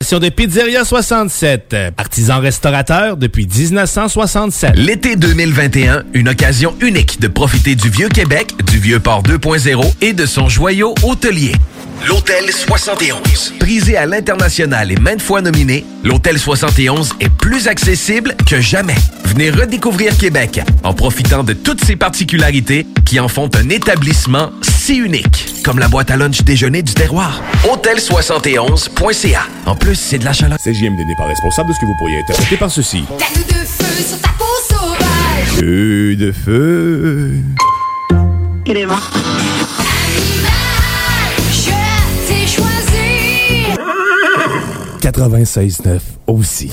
De Pizzeria 67, artisan restaurateur depuis 1967. L'été 2021, une occasion unique de profiter du vieux Québec, du vieux port 2.0 et de son joyau hôtelier. L'Hôtel 71. Prisé à l'international et maintes fois nominé, l'Hôtel 71 est plus accessible que jamais. Venez redécouvrir Québec en profitant de toutes ses particularités qui en font un établissement si unique, comme la boîte à lunch déjeuner du terroir. Hôtel71.ca. En plus, c'est de la chaleur. CJMD n'est pas responsable de ce que vous pourriez interpréter par ceci. De feu sur ta peau sauvage. Feu de feu. Il est mort. 96.9 aussi.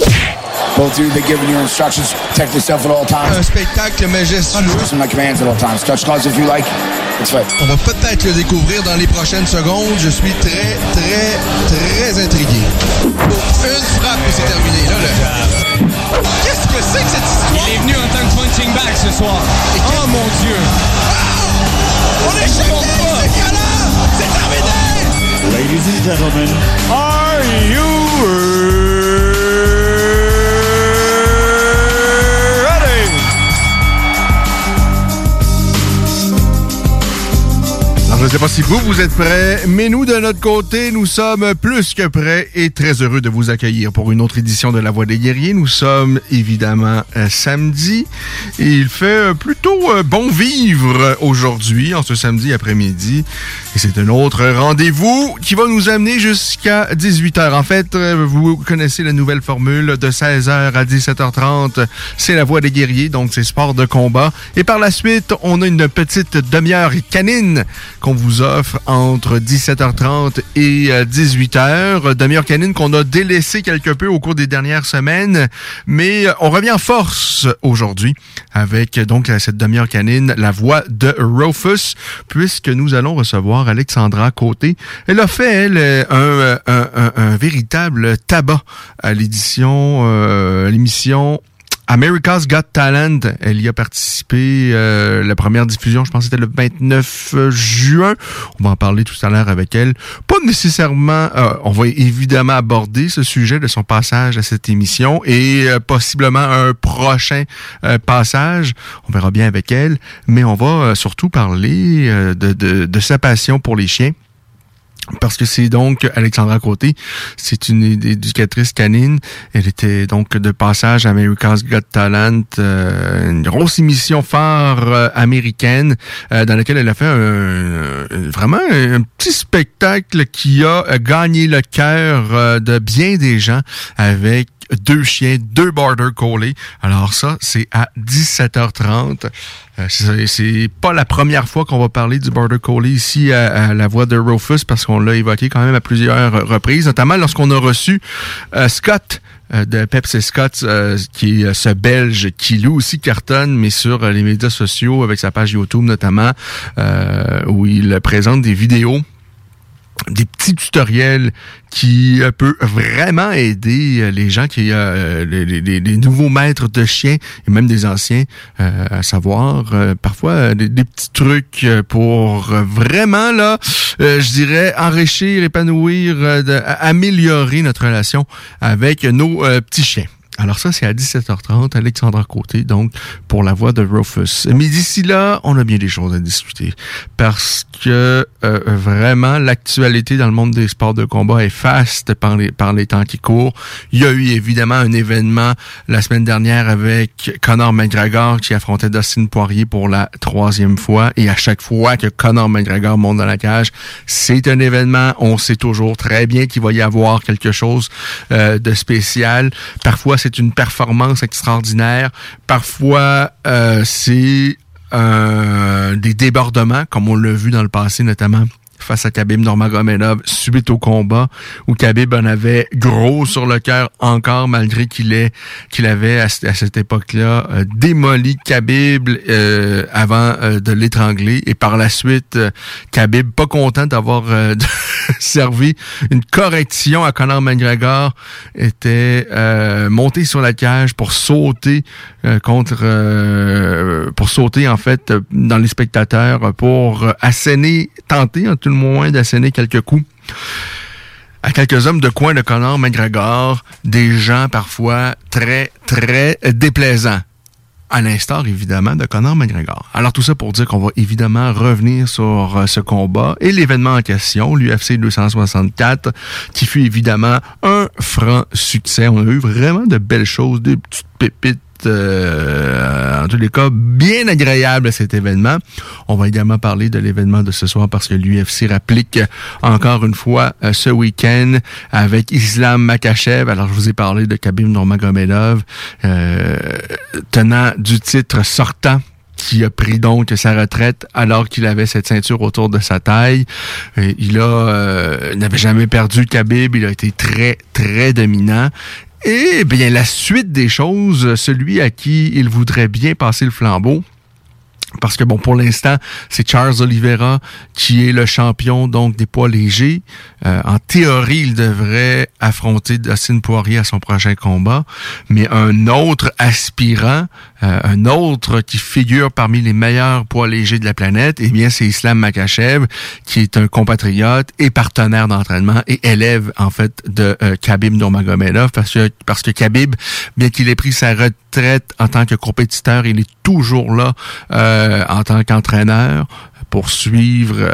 Both of you, they're giving you instructions. Protect yourself at all times. Un spectacle majestueux. Listen my commands at all times. Touch gloves if you like. It's fine. On va peut-être le découvrir dans les prochaines secondes. Je suis très, très, très intrigué. Oh, une frappe et c'est terminé. Là, là. Qu'est-ce que c'est que cette histoire? Il est venu en tant que punching bag ce soir. oh mon Dieu! On est champion! C'est! C'est terminé! Ladies and gentlemen, are you je sais pas si vous, vous êtes prêts, mais nous, de notre côté, nous sommes plus que prêts et très heureux de vous accueillir pour une autre édition de La Voix des Guerriers. Nous sommes évidemment euh, samedi et il fait euh, plutôt euh, bon vivre aujourd'hui, en ce samedi après-midi. Et c'est un autre rendez-vous qui va nous amener jusqu'à 18h. En fait, vous connaissez la nouvelle formule de 16h à 17h30. C'est La Voix des Guerriers, donc c'est sport de combat. Et par la suite, on a une petite demi-heure canine qu'on vous offre entre 17h30 et euh, 18h. Demi-heure canine qu'on a délaissé quelque peu au cours des dernières semaines, mais euh, on revient en force aujourd'hui avec donc euh, cette demi-heure canine, la voix de Rufus, puisque nous allons recevoir Alexandra Côté. Elle a fait, elle, euh, un, un- un- un véritable tabac à l'édition, euh, l'émission America's Got Talent, elle y a participé. euh, la première diffusion, je pense, c'était le 29 juin. On va en parler tout à l'heure avec elle. Pas nécessairement. euh, on va évidemment aborder ce sujet de son passage à cette émission et euh, possiblement un prochain euh, passage. On verra bien avec elle. Mais on va euh, surtout parler euh, de, de, de sa passion pour les chiens. Parce que c'est donc Alexandra Côté, c'est une éducatrice canine. Elle était donc de passage à America's Got Talent, euh, une grosse émission phare euh, américaine euh, dans laquelle elle a fait un, vraiment un, petit spectacle qui a gagné le cœur de bien des gens avec deux chiens, deux border collies. Alors ça, c'est à 17h30. Euh, c'est- pas la première fois qu'on va parler du border collie ici à, la voix de Rufus parce qu'on l'a évoqué quand même à plusieurs reprises, notamment lorsqu'on a reçu euh, Scott euh, de Pepsi Scott, euh, qui est ce Belge qui lui aussi cartonne, mais sur euh, les médias sociaux avec sa page YouTube notamment, euh, où il présente des vidéos des petits tutoriels qui euh, peut vraiment aider euh, les gens qui euh, les, nouveaux maîtres de chiens et même des anciens euh, à savoir euh, parfois des, des petits trucs pour vraiment là je dirais enrichir épanouir améliorer notre relation avec nos petits chiens alors ça, c'est à 17h30, Alexandra Côté, donc pour la voix de Rufus. Mais d'ici là, on a bien des choses à discuter. Parce que euh, vraiment, l'actualité dans le monde des sports de combat est faste par les, par les temps qui courent. Il y a eu évidemment un événement la semaine dernière avec Conor McGregor qui affrontait Dustin Poirier pour la troisième fois. Et à chaque fois que Conor McGregor monte dans la cage, c'est un événement. On sait toujours très bien qu'il va y avoir quelque chose euh, de spécial. Parfois, une performance extraordinaire. Parfois, euh, c'est euh, des débordements, comme on l'a vu dans le passé, notamment face à Khabib Nurmagomedov suite au combat où Khabib en avait gros sur le cœur encore malgré qu'il qu'il avait à, cette époque-là euh, démoli Khabib euh, avant euh, de l'étrangler. Et par la suite euh, Khabib pas content d'avoir servi une correction à Conor McGregor était monté sur la cage pour sauter contre pour sauter en fait dans les spectateurs pour asséner tenter en tout moins d'asséner quelques coups à quelques hommes de coin de Conor McGregor, des gens parfois très, très déplaisants. À l'instar, évidemment, de Conor McGregor. Alors, tout ça pour dire qu'on va évidemment revenir sur euh, ce combat et l'événement en question, l'UFC 264, qui fut évidemment un franc succès. On a eu vraiment de belles choses, des petites pépites euh, en tous les cas, bien agréable à cet événement. On va également parler de l'événement de ce soir parce que l'UFC rapplique encore une fois euh, ce week-end avec Islam Makachev. Alors, je vous ai parlé de Khabib Nurmagomedov, euh, tenant du titre sortant qui a pris donc sa retraite alors qu'il avait cette ceinture autour de sa taille. Il a euh, n'avait jamais perdu Khabib, il a été très très dominant. Et bien la suite des choses, celui à qui il voudrait bien passer le flambeau, parce que bon, pour l'instant, c'est Charles Oliveira qui est le champion donc des poids légers. Euh, en théorie, il devrait affronter Dustin Poirier à son prochain combat, mais un autre aspirant, euh, un autre qui figure parmi les meilleurs poids légers de la planète, eh bien, c'est Islam Makachev, qui est un compatriote et partenaire d'entraînement et élève en fait de euh, Khabib Nurmagomedov, parce que parce que Khabib, bien qu'il ait pris sa retraite en tant que compétiteur, il est toujours là. Euh, en tant qu'entraîneur pour suivre euh,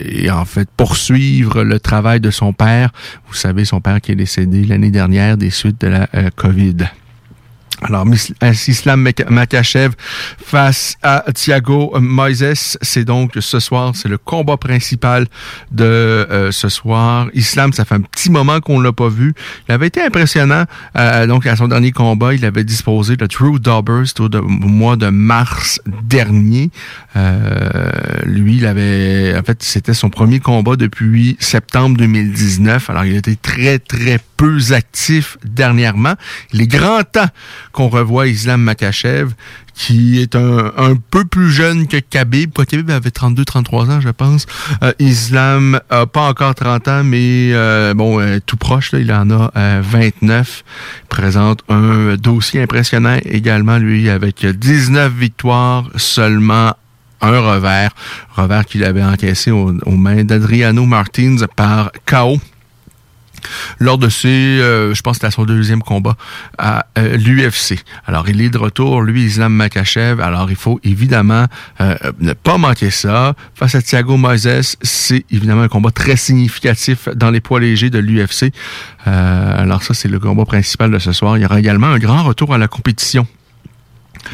et en fait poursuivre le travail de son père. Vous savez, son père qui est décédé l'année dernière des suites de la euh, COVID. Alors, Mis- Islam Makachev face à Thiago Moises, c'est donc ce soir, c'est le combat principal de euh, ce soir. Islam, ça fait un petit moment qu'on l'a pas vu. Il avait été impressionnant. euh, donc, à son dernier combat, il avait disposé de True Dobbers au, mois de mars dernier. Euh, lui, il avait, en fait, c'était son premier combat depuis septembre 2019. Alors, il était très, très peu actif dernièrement. Il est grand temps qu'on revoie Islam Makachev, qui est un, un peu plus jeune que Khabib. Quoi, Khabib avait 32-33 ans, je pense. Euh, Islam a pas encore 30 ans, mais euh, bon, euh, tout proche, là, il en a euh, 29. Il présente un dossier impressionnant également, lui, avec 19 victoires, seulement un revers, revers qu'il avait encaissé aux mains d'Adriano Martins par KO lors de ses, euh, je pense que c'était son deuxième combat à euh, l'UFC. Alors, il est de retour, lui, Islam Makachev. Alors, il faut évidemment euh, ne pas manquer ça. Face à Thiago Moises, c'est évidemment un combat très significatif dans les poids légers de l'UFC. Alors, ça, c'est le combat principal de ce soir. Il y aura également un grand retour à la compétition.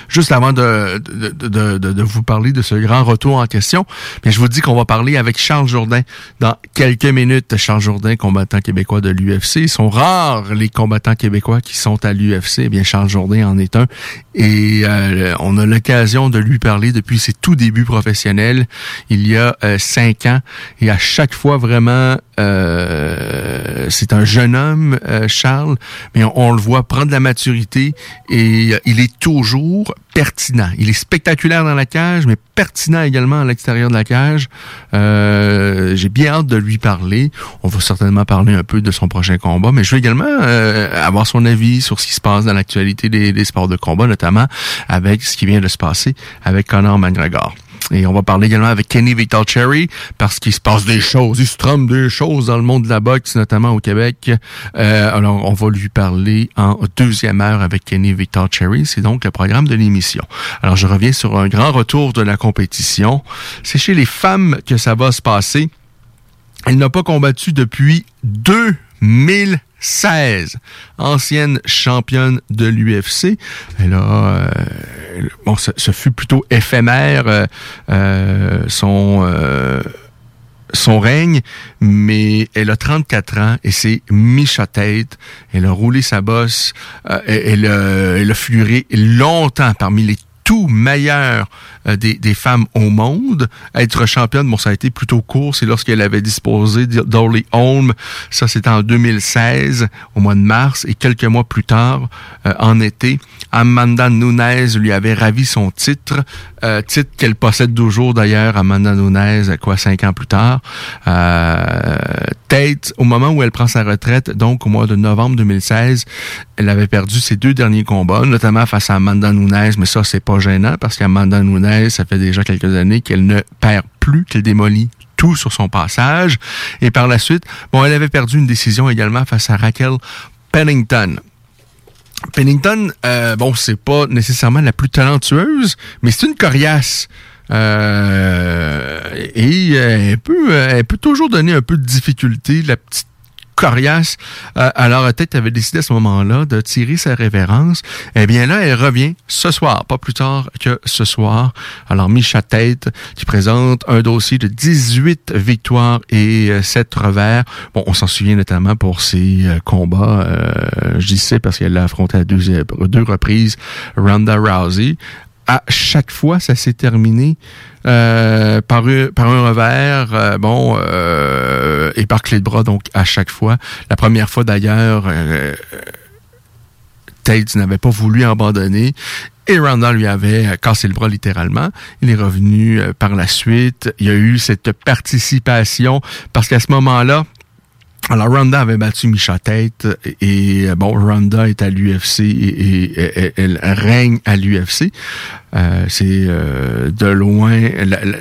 Juste avant de, de, de, vous parler de ce grand retour en question, bien, je vous dis qu'on va parler avec Charles Jourdain dans quelques minutes. Charles Jourdain, combattant québécois de l'UFC. Ils sont rares les combattants québécois qui sont à l'UFC. Eh bien, Charles Jourdain en est un. Et euh, on a l'occasion de lui parler depuis ses tout débuts professionnels, il y a euh, cinq ans. Et à chaque fois, vraiment, euh, c'est un jeune homme, Charles, mais on, le voit prendre la maturité et il est toujours pertinent. Il est spectaculaire dans la cage, mais pertinent également à l'extérieur de la cage. Euh, J'ai bien hâte de lui parler. On va certainement parler un peu de son prochain combat, mais je veux également euh, avoir son avis sur ce qui se passe dans l'actualité des, des sports de combat, notamment avec ce qui vient de se passer avec Conor McGregor. Et on va parler également avec Kenny Vital Cherry parce qu'il se passe des choses, il se trompe des choses dans le monde de la boxe, notamment au Québec. Euh, alors, on va lui parler en deuxième heure avec Kenny Vital Cherry. C'est donc le programme de l'émission. Alors, je reviens sur un grand retour de la compétition. C'est chez les femmes que ça va se passer. Elle n'a pas combattu depuis 2016. Ancienne championne de l'UFC. Elle a... euh, bon, ce, fut plutôt éphémère, euh, euh, son... son règne, mais elle a 34 ans et c'est Misha Tate. Elle a roulé sa bosse. elle, a- elle longtemps parmi les tout meilleurs des, des femmes au monde. Être championne, bon, ça a été plutôt court. C'est lorsqu'elle avait disposé d'Orly Holm. Ça, c'était en 2016, au mois de mars. Et quelques mois plus tard, euh, en été, Amanda Nunes lui avait ravi son titre. euh, titre qu'elle possède toujours d'ailleurs, Amanda Nunes, quoi, cinq ans plus tard. Euh, Tate, au moment où elle prend sa retraite, donc au mois de novembre 2016, elle avait perdu ses deux derniers combats, notamment face à Amanda Nunes, mais ça, c'est pas gênant parce qu'Amanda Nunes, ça fait déjà quelques années qu'elle ne perd plus, qu'elle démolit tout sur son passage. Et par la suite, bon, elle avait perdu une décision également face à Raquel Pennington. Pennington, euh, bon, c'est pas nécessairement la plus talentueuse, mais c'est une coriace. Euh, et elle peut, elle peut toujours donner un peu de difficulté, la petite coriace. Euh, alors, peut-être avait décidé à ce moment-là de tirer sa révérence. Eh bien là, elle revient ce soir, pas plus tard que ce soir. Alors, Micha Tête, qui présente un dossier de 18 victoires et euh, 7 revers. Bon, on s'en souvient notamment pour ses euh, combats. Euh, je dis parce qu'elle l'a affronté à deux, euh, deux reprises Ronda Rousey. À chaque fois, ça s'est terminé euh, par, un- revers, euh, bon, euh, et par clé de bras, donc à chaque fois. La première fois d'ailleurs, Tate n'avait pas voulu abandonner. Et Ronda lui avait cassé le bras littéralement. Il est revenu par la suite. Il y a eu cette participation parce qu'à ce moment-là, alors, Ronda avait battu Misha Tate et, bon, Ronda est à l'UFC et, elle règne à l'UFC. Euh, c'est euh, de loin,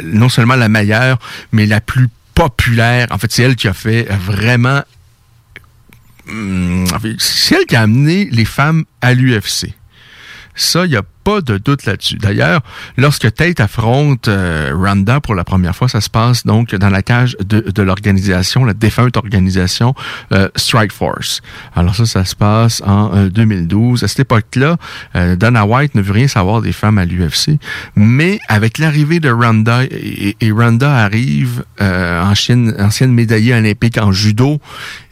non seulement la meilleure, mais la plus populaire. En fait, c'est elle qui a fait vraiment... hum, c'est elle qui a amené les femmes à l'UFC. Ça, il n'y a pas de doute là-dessus. D'ailleurs, lorsque Tate affronte euh, Ronda pour la première fois, ça se passe donc dans la cage de, de l'organisation, la défunte organisation euh, Strike Force. Alors ça, ça se passe en euh, 2012. À cette époque-là, euh, Dana White ne veut rien savoir des femmes à l'UFC, mais avec l'arrivée de Ronda, et, et Ronda arrive euh, ancienne, ancienne médaillée olympique en judo,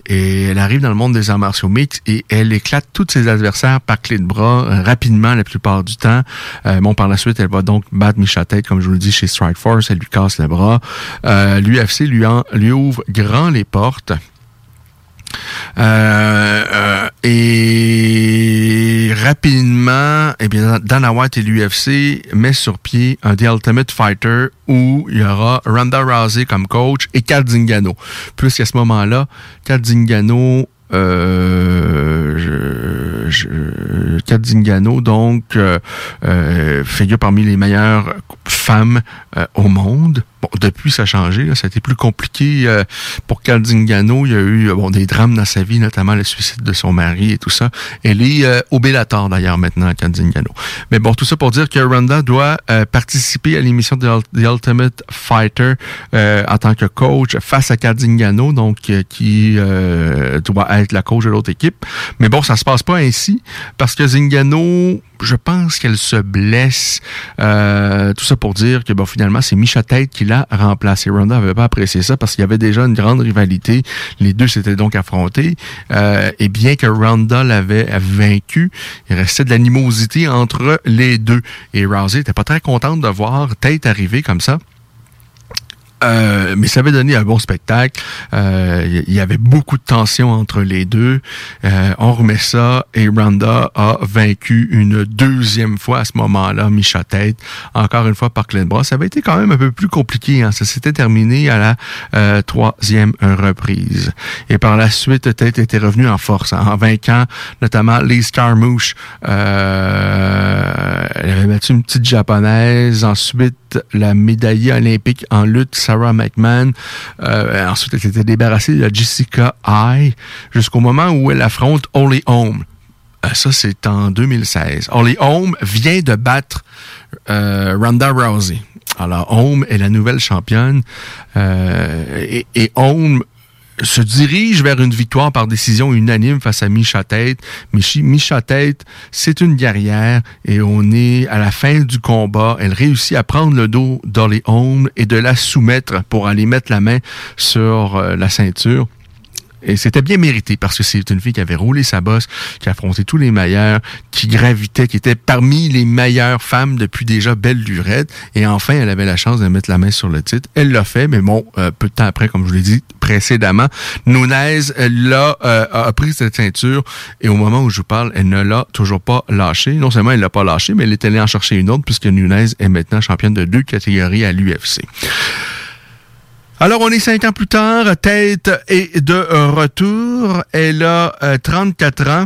et elle arrive dans le monde des arts martiaux mixtes et elle éclate tous ses adversaires par clé de bras euh, rapidement la plupart du temps. Euh, bon, par la suite, elle va donc battre Misha Tate, comme je vous le dis, chez Strike Force. Elle lui casse le bras. Euh, L'UFC lui, lui ouvre grand les portes. Euh, euh, et rapidement, eh bien, Dana White et l'UFC met sur pied un The Ultimate Fighter où il y aura Ronda Rousey comme coach et Kat Zingano. Puisqu'à ce moment-là, Kat Zingano euh, je, je, Kat Zingano, donc, euh, euh, figure parmi les meilleures femmes euh, au monde. Depuis, ça a changé. Là, ça a été plus compliqué euh, pour Kat Zingano. Il y a eu bon, des drames dans sa vie, notamment le suicide de son mari et tout ça. Elle est euh, au d'ailleurs, maintenant, Kat Zingano. Mais bon, tout ça pour dire que Ronda doit euh, participer à l'émission de The Ultimate Fighter euh, en tant que coach face à Kat Zingano, donc qui doit être la coach de l'autre équipe. Mais bon, ça se passe pas ainsi parce que Zingano, je pense qu'elle se blesse. Euh, tout ça pour dire que finalement, c'est Misha Tate qui l'a remplacé. Ronda avait pas apprécié ça parce qu'il y avait déjà une grande rivalité. Les deux s'étaient donc affrontés. Euh, et bien que Ronda l'avait vaincu, il restait de l'animosité entre les deux. Et Rousey était pas très contente de voir Tate arriver comme ça Euh, mais ça avait donné un bon spectacle. Euh, Il y avait beaucoup de tension entre les deux. Euh, on remet ça et Ronda a vaincu une deuxième fois à ce moment-là Micha Tête, encore une fois par clé de. Ça avait été quand même un peu plus compliqué. Hein. Ça s'était terminé à la euh, troisième reprise. Et par la suite, Tête était revenu en force hein, en vainquant notamment Lee Scarmouche. Euh, elle avait battu une petite japonaise. Ensuite, la médaillée olympique en lutte Sarah McMahon. Euh, ensuite, elle s'était débarrassée de Jessica Ai jusqu'au moment où elle affronte Holly Holm. Euh, ça, c'est en 2016. Holly Holm vient de battre euh, Ronda Rousey. Alors, Holm est la nouvelle championne. Euh, et, et Holm se dirige vers une victoire par décision unanime face à Micha Tête. Micha Tête, c'est une guerrière et on est à la fin du combat. Elle réussit à prendre le dos d'Holly Holm et de la soumettre pour aller mettre la main sur euh, la ceinture. Et c'était bien mérité parce que c'est une fille qui avait roulé sa bosse, qui a affronté tous les meilleurs, qui gravitait, qui était parmi les meilleures femmes depuis déjà belle lurette. Et enfin, elle avait la chance de mettre la main sur le titre. Elle l'a fait, mais bon, euh, peu de temps après, comme je vous l'ai dit précédemment, Nunez l'a, euh, a pris cette ceinture et au moment où je vous parle, elle ne l'a toujours pas lâché. Non seulement elle l'a pas lâché, mais elle est allée en chercher une autre puisque Nunez est maintenant championne de deux catégories à l'UFC. Alors, on est cinq ans plus tard, Tête est de retour. Elle a euh, 34 ans.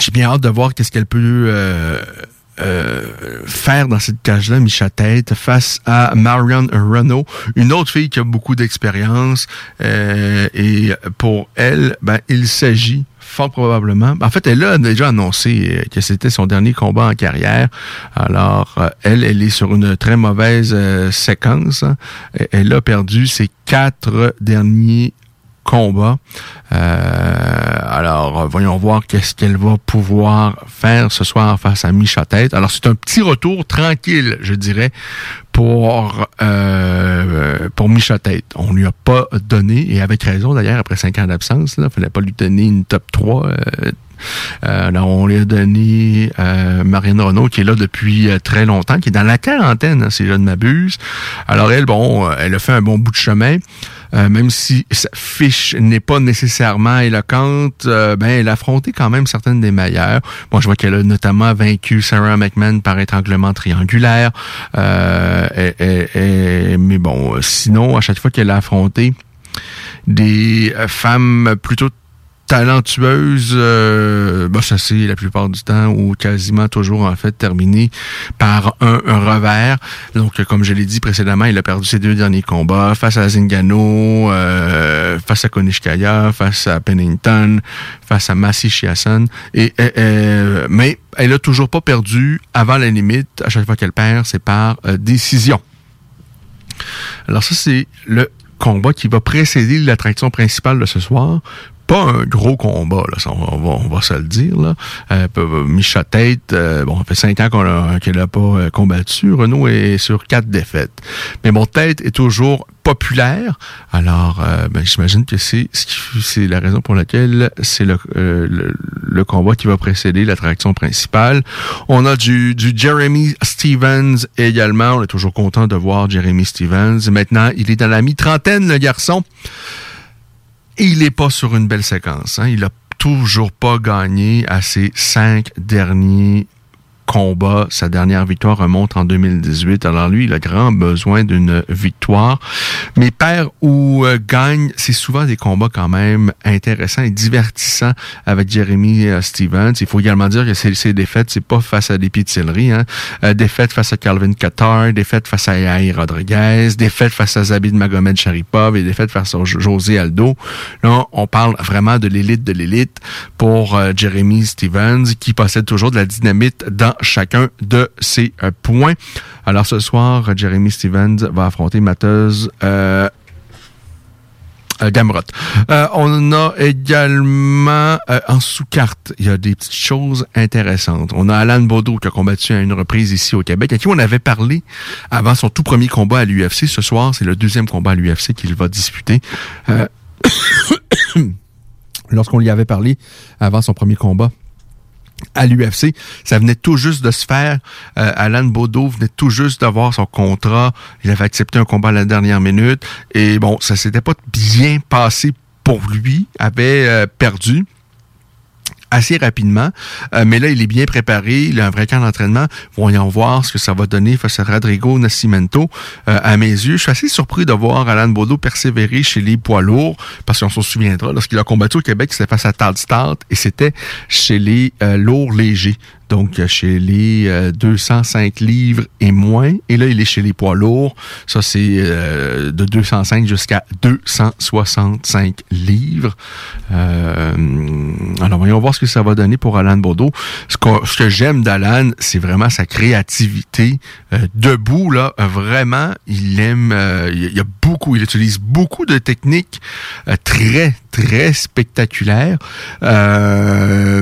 J'ai bien hâte de voir qu'est-ce qu'elle peut euh, euh, faire dans cette cage-là, Micha Tête, face à Marion Renault, une autre fille qui a beaucoup d'expérience. Euh, et pour elle, ben, il s'agit fort probablement. En fait, elle a déjà annoncé euh, que c'était son dernier combat en carrière. Alors, euh, elle, elle est sur une très mauvaise séquence. Elle a perdu ses quatre derniers Euh, alors, voyons voir qu'est-ce qu'elle va pouvoir faire ce soir face à Micha Tête. Alors, c'est un petit retour tranquille, je dirais, pour euh, pour Micha Tête. On lui a pas donné, et avec raison d'ailleurs, après cinq ans d'absence, il fallait pas lui donner une top 3. euh, euh, alors, on lui a donné euh, Marianne Renault, qui est là depuis euh, très longtemps, qui est dans la quarantaine, hein, si je ne m'abuse. Alors, elle, bon, euh, elle a fait un bon bout de chemin. Euh, même si sa fiche n'est pas nécessairement éloquente, euh, ben elle a affronté quand même certaines des meilleures. Bon, je vois qu'elle a notamment vaincu Sarah McMahon par étranglement triangulaire. Euh, et- mais bon, euh, sinon, à chaque fois qu'elle a affronté des euh, femmes plutôt talentueuses, euh, bah, ça c'est la plupart du temps ou quasiment toujours en fait terminé par un, un revers. Donc comme je l'ai dit précédemment, il a perdu ses deux derniers combats face à Zingano, euh, face à Konishkaya, face à Pennington, face à Massi Chiasson. Et euh, euh, mais elle a toujours pas perdu avant la limite. À chaque fois qu'elle perd, c'est par euh, décision. Alors ça, c'est le combat qui va précéder l'attraction principale de ce soir. Pas un gros combat, là, on, va, on va se le dire. Là. Euh, Micha Tête, euh, bon, ça fait cinq ans qu'on a- qu'elle n'a pas euh, combattu. Renault est sur quatre défaites. Mais mon Tête est toujours populaire. Alors, euh, ben, j'imagine que c'est c'est la raison pour laquelle c'est le, euh, le, le combat qui va précéder l'attraction principale. On a du, du Jeremy Stevens également. On est toujours content de voir Jeremy Stevens. Maintenant, il est dans la mi-trentaine, le garçon. Il n'est pas sur une belle séquence. Hein. Il a toujours pas gagné à ses cinq derniers combats. Sa dernière victoire remonte en 2018. Alors lui, il a grand besoin d'une victoire. Mais perd ou euh, gagne, c'est souvent des combats quand même intéressants et divertissants avec Jeremy euh, Stevens. Il faut également dire que ces défaites, c'est pas face à des pizzeries. Hein. Euh, face à Calvin Qatar, défaites face à Yair Rodriguez, défaites face à Zabid Magomed Sharipov et défaites face à Jo- José Aldo. Là, on parle vraiment de l'élite de l'élite pour euh, Jeremy Stevens qui possède toujours de la dynamite dans chacun de ses euh, points. Alors ce soir, Jeremy Stevens va affronter Mateuse euh, euh, Gamrot. Euh, on a également euh, en sous-carte, il y a des petites choses intéressantes. On a Alan Baudot qui a combattu à une reprise ici au Québec, à qui on avait parlé avant son tout premier combat à l'UFC. Ce soir, c'est le deuxième combat à l'UFC qu'il va disputer. Euh, Lorsqu'on lui avait parlé avant son premier combat à l'UFC. Ça venait tout juste de se faire. Euh, Alan Bodo venait tout juste d'avoir son contrat. Il avait accepté un combat à la dernière minute. Et bon, ça s'était pas bien passé pour lui. Avait euh, perdu assez rapidement. Euh, mais là, il est bien préparé. Il a un vrai camp d'entraînement. Voyons voir ce que ça va donner face à Rodrigo Nascimento. Euh, à mes yeux, je suis assez surpris de voir Alan Bodo persévérer chez les poids lourds, parce qu'on s'en souviendra, lorsqu'il a combattu au Québec, c'était face à Tad Start, et c'était chez les euh, lourds légers donc chez les euh, 205 livres et moins. Et là, il est chez les poids lourds. Ça, c'est euh, de 205 jusqu'à 265 livres. Euh, alors, voyons voir ce que ça va donner pour Alan Bodo. Ce que, ce que j'aime d'Alan, c'est vraiment sa créativité. Euh, debout, là, vraiment, il aime... euh, il y a beaucoup, il utilise beaucoup de techniques très, très spectaculaires. Euh,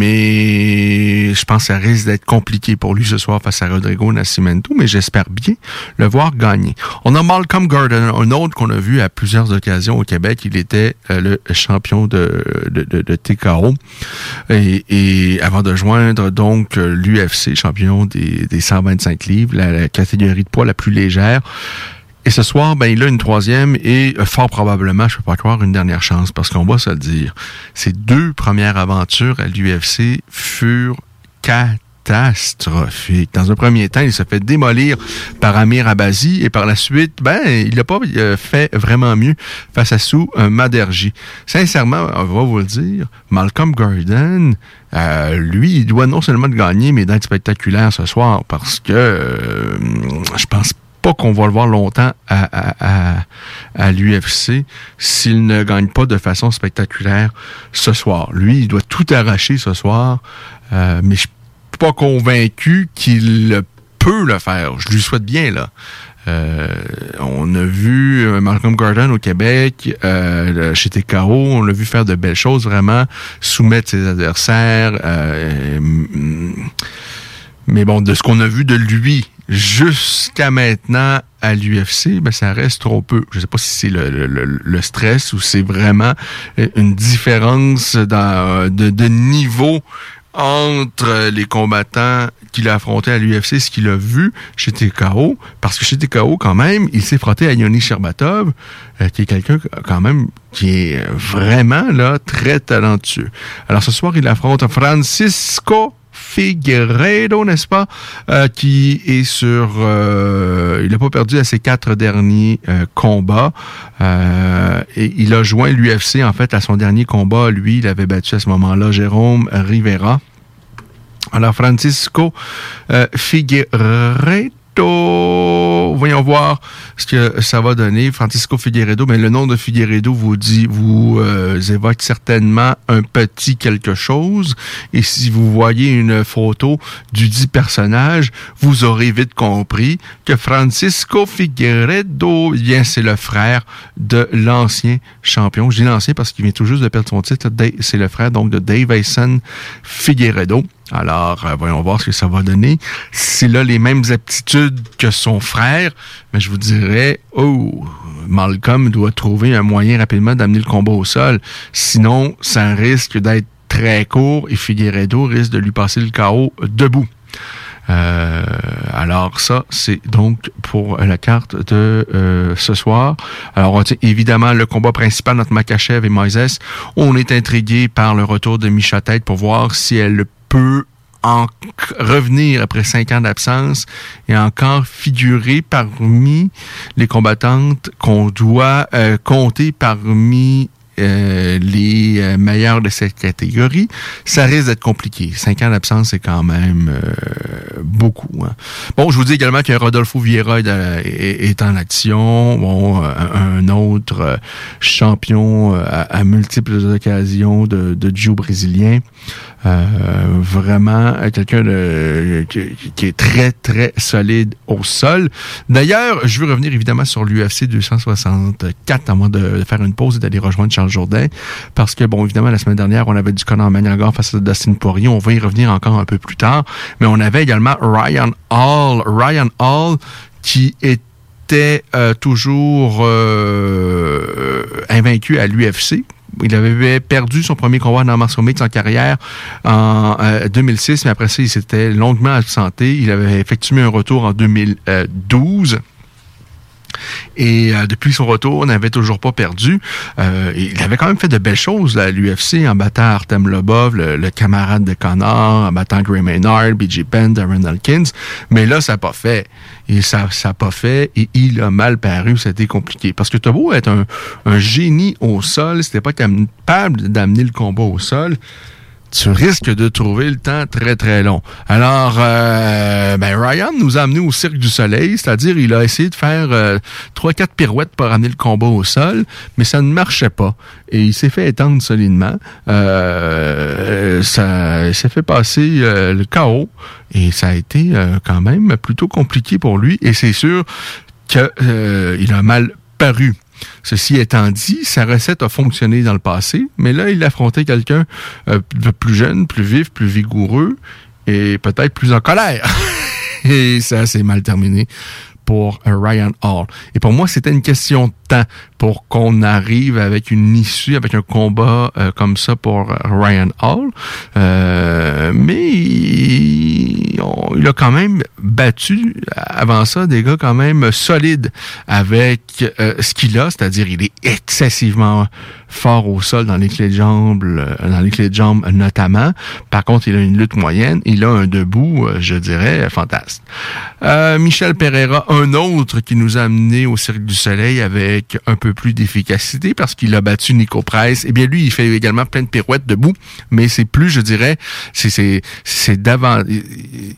mais je pense que ça risque d'être compliqué pour lui ce soir face à Rodrigo Nascimento, mais j'espère bien le voir gagner. On a Malcolm Gordon, un autre qu'on a vu à plusieurs occasions au Québec. Il était euh, le champion de, de, de, TKO. Et, avant de joindre donc l'UFC, champion des, des 125 livres, la, la catégorie de poids la plus légère. Et ce soir, ben, il a une troisième et euh, fort probablement, je peux pas croire, une dernière chance parce qu'on va se le dire. Ses deux premières aventures à l'UFC furent catastrophiques. Dans un premier temps, il se fait démolir par Amir Abazi et par la suite, ben, il n'a pas fait vraiment mieux face à Sou euh, Maderji. Sincèrement, on va vous le dire, Malcolm Gordon, euh, lui, il doit non seulement gagner, mais d'être spectaculaire ce soir parce que euh, je pense pas qu'on va le voir longtemps à, à, à, à l'UFC s'il ne gagne pas de façon spectaculaire ce soir. Lui, il doit tout arracher ce soir, euh, mais je suis pas convaincu qu'il peut le faire. Je lui souhaite bien, là. Euh, on a vu euh, Malcolm Gordon au Québec, euh, chez TKO, on l'a vu faire de belles choses, vraiment soumettre ses adversaires. euh, mm, mais bon, de ce qu'on a vu de lui jusqu'à maintenant à l'UFC, ben ça reste trop peu. Je sais pas si c'est le, le- stress ou c'est vraiment euh, une différence dans, de, de niveau entre les combattants qu'il a affrontés à l'UFC, ce qu'il a vu chez TKO, parce que chez TKO, quand même, il s'est frotté à Yoni Sherbatov, euh, qui est quelqu'un quand même qui est vraiment là très talentueux. Alors ce soir, il affronte Francisco Figueiredo, n'est-ce pas, euh, qui est sur... euh, il n'a pas perdu à ses quatre derniers euh, combats. Et il a joint l'UFC, en fait, à son dernier combat. Lui, il avait battu à ce moment-là Jérôme Rivera. Alors, Francisco euh, Voyons voir ce que ça va donner. Francisco Figueiredo, mais le nom de Figueiredo vous dit, vous euh, évoque certainement un petit quelque chose. Et si vous voyez une photo du dit personnage, vous aurez vite compris que Francisco Figueiredo, eh bien, c'est le frère de l'ancien champion. Je dis l'ancien parce qu'il vient tout juste de perdre son titre. C'est le frère donc de Dave Ayson Figueiredo. Alors, euh, voyons voir ce que ça va donner. S'il a les mêmes aptitudes que son frère, mais je vous dirais, oh, Malcolm doit trouver un moyen rapidement d'amener le combat au sol. Sinon, ça risque d'être très court et Figueiredo risque de lui passer le chaos debout. Euh, alors ça, c'est donc pour la carte de euh, ce soir. Alors on évidemment le combat principal entre Makachev et Moises. On est intrigué par le retour de Micha pour voir si elle peut en revenir après cinq ans d'absence et encore figurer parmi les combattantes qu'on doit euh, compter parmi euh, les euh, meilleurs de cette catégorie, ça risque d'être compliqué. Cinq ans d'absence, c'est quand même euh, beaucoup. hein. Bon, je vous dis également que Rodolfo Vieira est, euh, en action. Bon, euh, un, autre champion à, à multiples occasions de, de jiu brésilien. Euh, vraiment euh, quelqu'un de qui, est très très solide au sol. D'ailleurs, je veux revenir évidemment sur l'UFC 264 avant de, de faire une pause et d'aller rejoindre Charles Jourdain. Parce que bon évidemment la semaine dernière on avait du Conor McGregor face à Dustin Poirier, on va y revenir encore un peu plus tard, mais on avait également Ryan Hall, Ryan Hall qui était euh, toujours euh, invaincu à l'UFC il avait perdu son premier combat dans Martial Mix en carrière en euh, 2006, mais après ça, il s'était longuement absenté. Il avait effectué un retour en 2012. Et euh, depuis son retour, n'avait toujours pas perdu. Euh, il avait quand même fait de belles choses à l'UFC en battant Artem Lobov, le, le camarade de Connor, en battant Gray Maynard, BJ Penn, Darren Elkins. Mais là, ça n'a pas fait. Et ça n'a pas fait. Et il a mal paru. C'était compliqué. Parce que t'as beau être un, un génie au sol, c'était pas capable d'amener le combat au sol tu risques de trouver le temps très, très long. Alors, euh, ben Ryan nous a amené au Cirque du Soleil, c'est-à-dire il a essayé de faire euh, trois, quatre pirouettes pour amener le combat au sol, mais ça ne marchait pas. Et il s'est fait étendre solidement. Euh, ça s'est fait passer euh, le chaos. Et ça a été quand même plutôt compliqué pour lui. Et c'est sûr qu'il a mal paru. Ceci étant dit, sa recette a fonctionné dans le passé, mais là, il affrontait quelqu'un euh, plus jeune, plus vif, plus vigoureux et peut-être plus en colère. et ça s'est mal terminé pour Ryan Hall. Et pour moi, c'était une question de temps pour qu'on arrive avec une issue, avec un combat euh, comme ça pour Ryan Hall. Euh, mais il, il, a quand même battu avant ça des gars quand même solides avec euh, ce qu'il a, c'est-à-dire il est excessivement fort au sol dans les clés de jambes, dans les clés de jambes notamment. Par contre, il a une lutte moyenne. Il a un debout, je dirais, fantastique. Michel Pereira, un autre qui nous a amené au Cirque du Soleil avec un peu plus d'efficacité parce qu'il a battu Nico Price. Eh bien, lui, il fait également plein de pirouettes debout, mais c'est plus, je dirais, c'est c'est d'avant.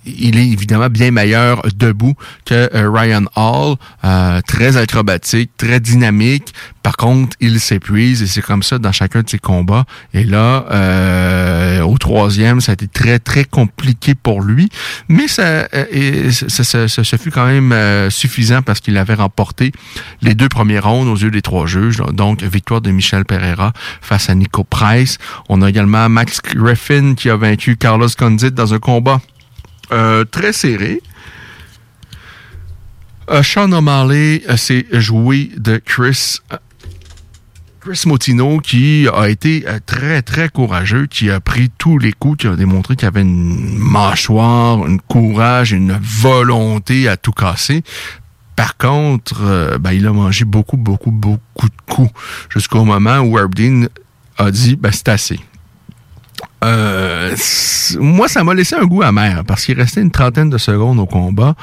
Il est évidemment bien meilleur debout que euh, Ryan Hall, euh, très acrobatique, très dynamique. Par contre, il s'épuise et c'est comme ça dans chacun de ses combats. Et là, euh, au troisième, ça a été très très compliqué pour lui, mais ça, ça, ça, ça, ça fut quand même suffisant parce qu'il avait remporté les deux premiers rounds aux yeux des trois juges. Donc, victoire de Michel Pereira face à Nico Price. On a également Max Griffin qui a vaincu Carlos Condit dans un combat euh, très serré. Euh, Sean O'Malley euh, s'est joué de Chris Chris Motino, qui a été très, très courageux, qui a pris tous les coups, qui a démontré qu'il avait une mâchoire, un courage, une volonté à tout casser. Par contre, euh, ben, il a mangé beaucoup, beaucoup, beaucoup de coups jusqu'au moment où Herbdeen a dit ben, c'est assez. Euh, moi, ça m'a laissé un goût amer parce qu'il restait une trentaine de secondes au combat.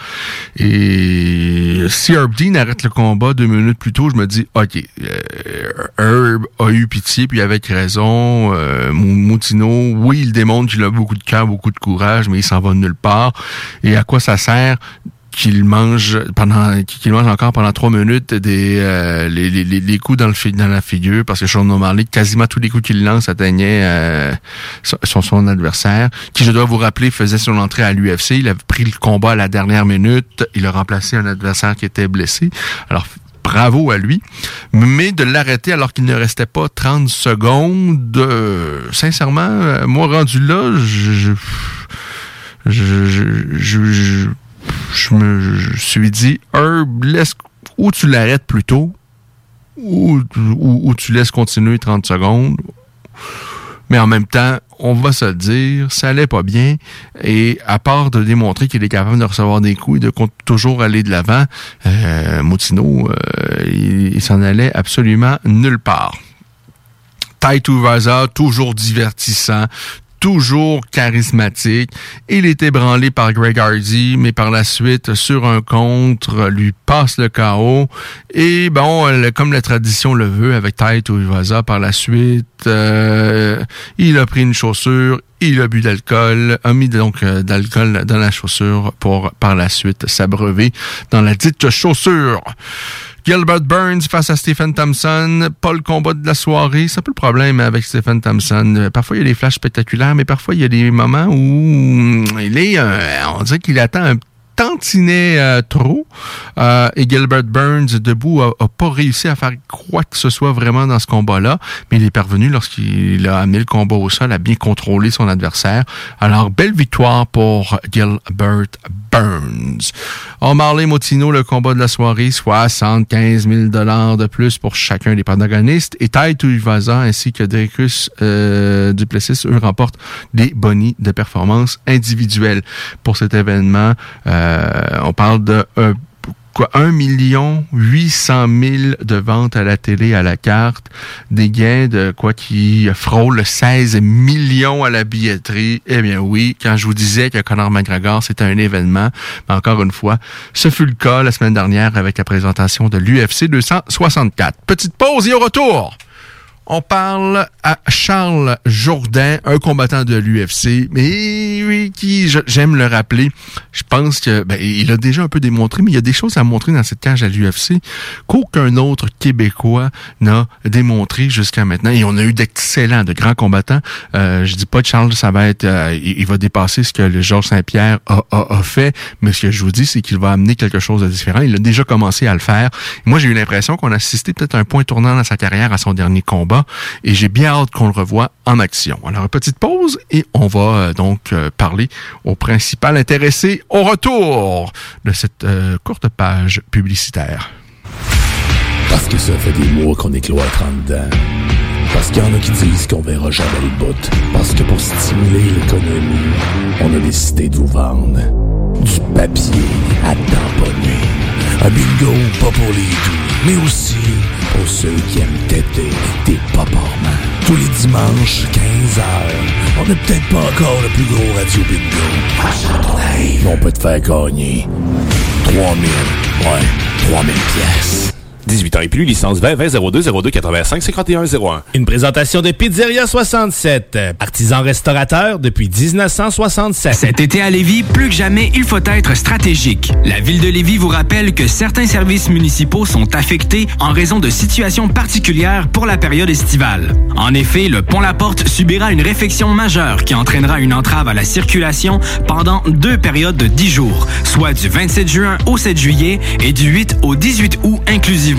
Et si Herb Dean arrête le combat deux minutes plus tôt, je me dis, OK, euh, Herb a eu pitié, puis avec raison. Euh, Moutino, oui, il démontre qu'il a beaucoup de cœur, beaucoup de courage, mais il s'en va nulle part. Et à quoi ça sert qu'il mange pendant qu'il mange encore pendant trois minutes des euh, les, les, les, coups dans le dans la figure parce que Sean O'Malley quasiment tous les coups qu'il lance atteignaient euh, son, son adversaire qui je dois vous rappeler faisait son entrée à l'UFC il avait pris le combat à la dernière minute. Il a remplacé un adversaire qui était blessé. Alors bravo à lui. Mais de l'arrêter alors qu'il ne restait pas 30 secondes, euh, sincèrement, euh, moi rendu là, je, je, je, je je me suis dit, Herb, laisse, ou tu l'arrêtes plus tôt, ou, ou, tu laisses continuer 30 secondes. Mais en même temps, on va se dire, ça allait pas bien. Et à part de démontrer qu'il est capable de recevoir des coups et de toujours aller de l'avant, euh, euh, il, il s'en allait absolument nulle part. Taito Vaza, toujours divertissant, toujours charismatique. Il est ébranlé par Greg Hardy, mais par la suite, sur un contre, lui passe le chaos. Et bon, comme la tradition le veut, avec Taito Iwaza, par la suite, euh, il a pris une chaussure, il a bu d'alcool, a mis donc euh, d'alcool dans la chaussure pour par la suite s'abreuver dans la dite chaussure. Gilbert Burns face à Stephen Thompson, pas le combat de la soirée. C'est un peu le problème avec Stephen Thompson. Parfois, il y a des flashs spectaculaires, mais parfois, il y a des moments où il est, euh, on dirait qu'il attend un tantinait euh, trop. Euh, et Gilbert Burns, debout, a, a pas réussi à faire quoi que ce soit vraiment dans ce combat-là, mais il est parvenu lorsqu'il a amené le combat au sol, à bien contrôler son adversaire. Alors, belle victoire pour Gilbert Burns. Marley Motino, le combat de la soirée, 75 000 de plus pour chacun des protagonistes. Et Tai Tuivasa ainsi que Dricus euh, Duplessis, eux, remportent des bonnies de performance individuelle. Pour cet événement, euh, on parle de euh, quoi, 1 million 800 000 de ventes à la télé à la carte, des gains de quoi qui frôlent 16 millions à la billetterie. Eh bien oui, quand je vous disais que Conor McGregor, c'était un événement, mais encore une fois, ce fut le cas la semaine dernière avec la présentation de l'UFC 264. Petite pause et au retour! On parle à Charles Jourdain, un combattant de l'UFC, mais oui, qui, j'aime le rappeler, je pense que ben, il a déjà un peu démontré, mais il y a des choses à montrer dans cette cage à l'UFC qu'aucun autre Québécois n'a démontré jusqu'à maintenant. Et on a eu d'excellents, de grands combattants. Euh, je dis pas que Charles, ça va être, euh, il, va dépasser ce que le Georges Saint-Pierre a, a- a fait, mais ce que je vous dis, c'est qu'il va amener quelque chose de différent. Il a déjà commencé à le faire. Moi, j'ai eu l'impression qu'on a assisté peut-être à un point tournant dans sa carrière à son dernier combat, et j'ai bien hâte qu'on le revoie en action. Alors, petite pause, et on va euh, donc euh, parler au principal intéressé au retour de cette euh, courte page publicitaire. Parce que ça fait des mois qu'on est cloître en dedans. Parce qu'il y en a qui disent qu'on verra jamais le bout. Parce que pour stimuler l'économie, on a décidé de vous vendre du papier à tamponner. Un bingo pas pour les doux, mais aussi pour ceux qui aiment têter des paparmans. Tous les dimanches, 15h, on n'est peut-être pas encore le plus gros radio bingo. Mais on peut te faire gagner 3000, ouais, 3000 pièces. 18 ans et plus, licence 20 20 02 02 85 51 01. Une présentation de Pizzeria 67, artisan restaurateur depuis 1967. Cet été à Lévis, plus que jamais, il faut être stratégique. La ville de Lévis vous rappelle que certains services municipaux sont affectés en raison de situations particulières pour la période estivale. En effet, le pont La Porte subira une réfection majeure qui entraînera une entrave à la circulation pendant deux périodes de 10 jours, soit du 27 juin au 7 juillet et du 8 au 18 août inclusivement.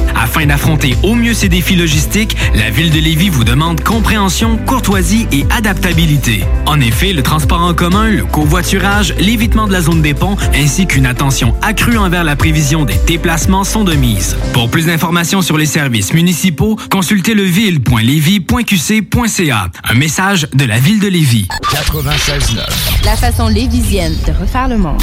Afin d'affronter au mieux ces défis logistiques, la ville de Lévis vous demande compréhension, courtoisie et adaptabilité. En effet, le transport en commun, le covoiturage, l'évitement de la zone des ponts ainsi qu'une attention accrue envers la prévision des déplacements sont de mise. Pour plus d'informations sur les services municipaux, consultez leville.lévis.qc.ca. Un message de la ville de Lévis. 96.9. La façon lévisienne de refaire le monde.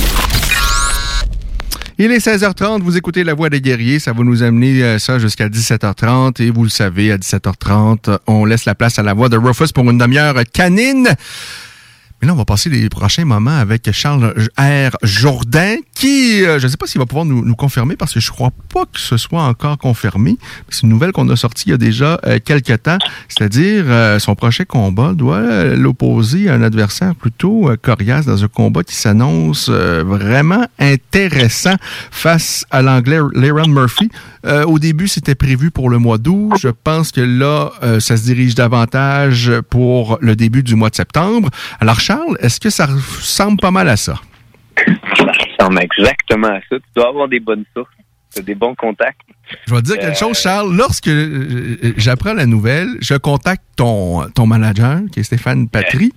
Il est 16h30, vous écoutez La Voix des guerriers, ça va nous amener euh, ça jusqu'à 17h30 et vous le savez, à 17h30, on laisse la place à la voix de Rufus pour une demi-heure canine. Mais là, on va passer les prochains moments avec Charles R. Jourdain, qui, euh, je ne sais pas s'il va pouvoir nous, nous confirmer, parce que je crois pas que ce soit encore confirmé. C'est une nouvelle qu'on a sortie il y a déjà euh, quelques temps. C'est-à-dire, euh, son prochain combat doit l'opposer à un adversaire plutôt euh, coriace dans un combat qui s'annonce euh, vraiment intéressant face à l'anglais Leron Murphy. Euh, au début, c'était prévu pour le mois d'août. Je pense que là, ça se dirige davantage pour le début du mois de septembre. Alors, Charles, est-ce que ça ressemble pas mal à ça? Ça ressemble exactement à ça. Tu dois avoir des bonnes sources, des bons contacts. Je vais te dire quelque Euh, chose, Charles. Lorsque euh, j'apprends la nouvelle, je contacte ton, ton manager, qui est Stéphane Patry.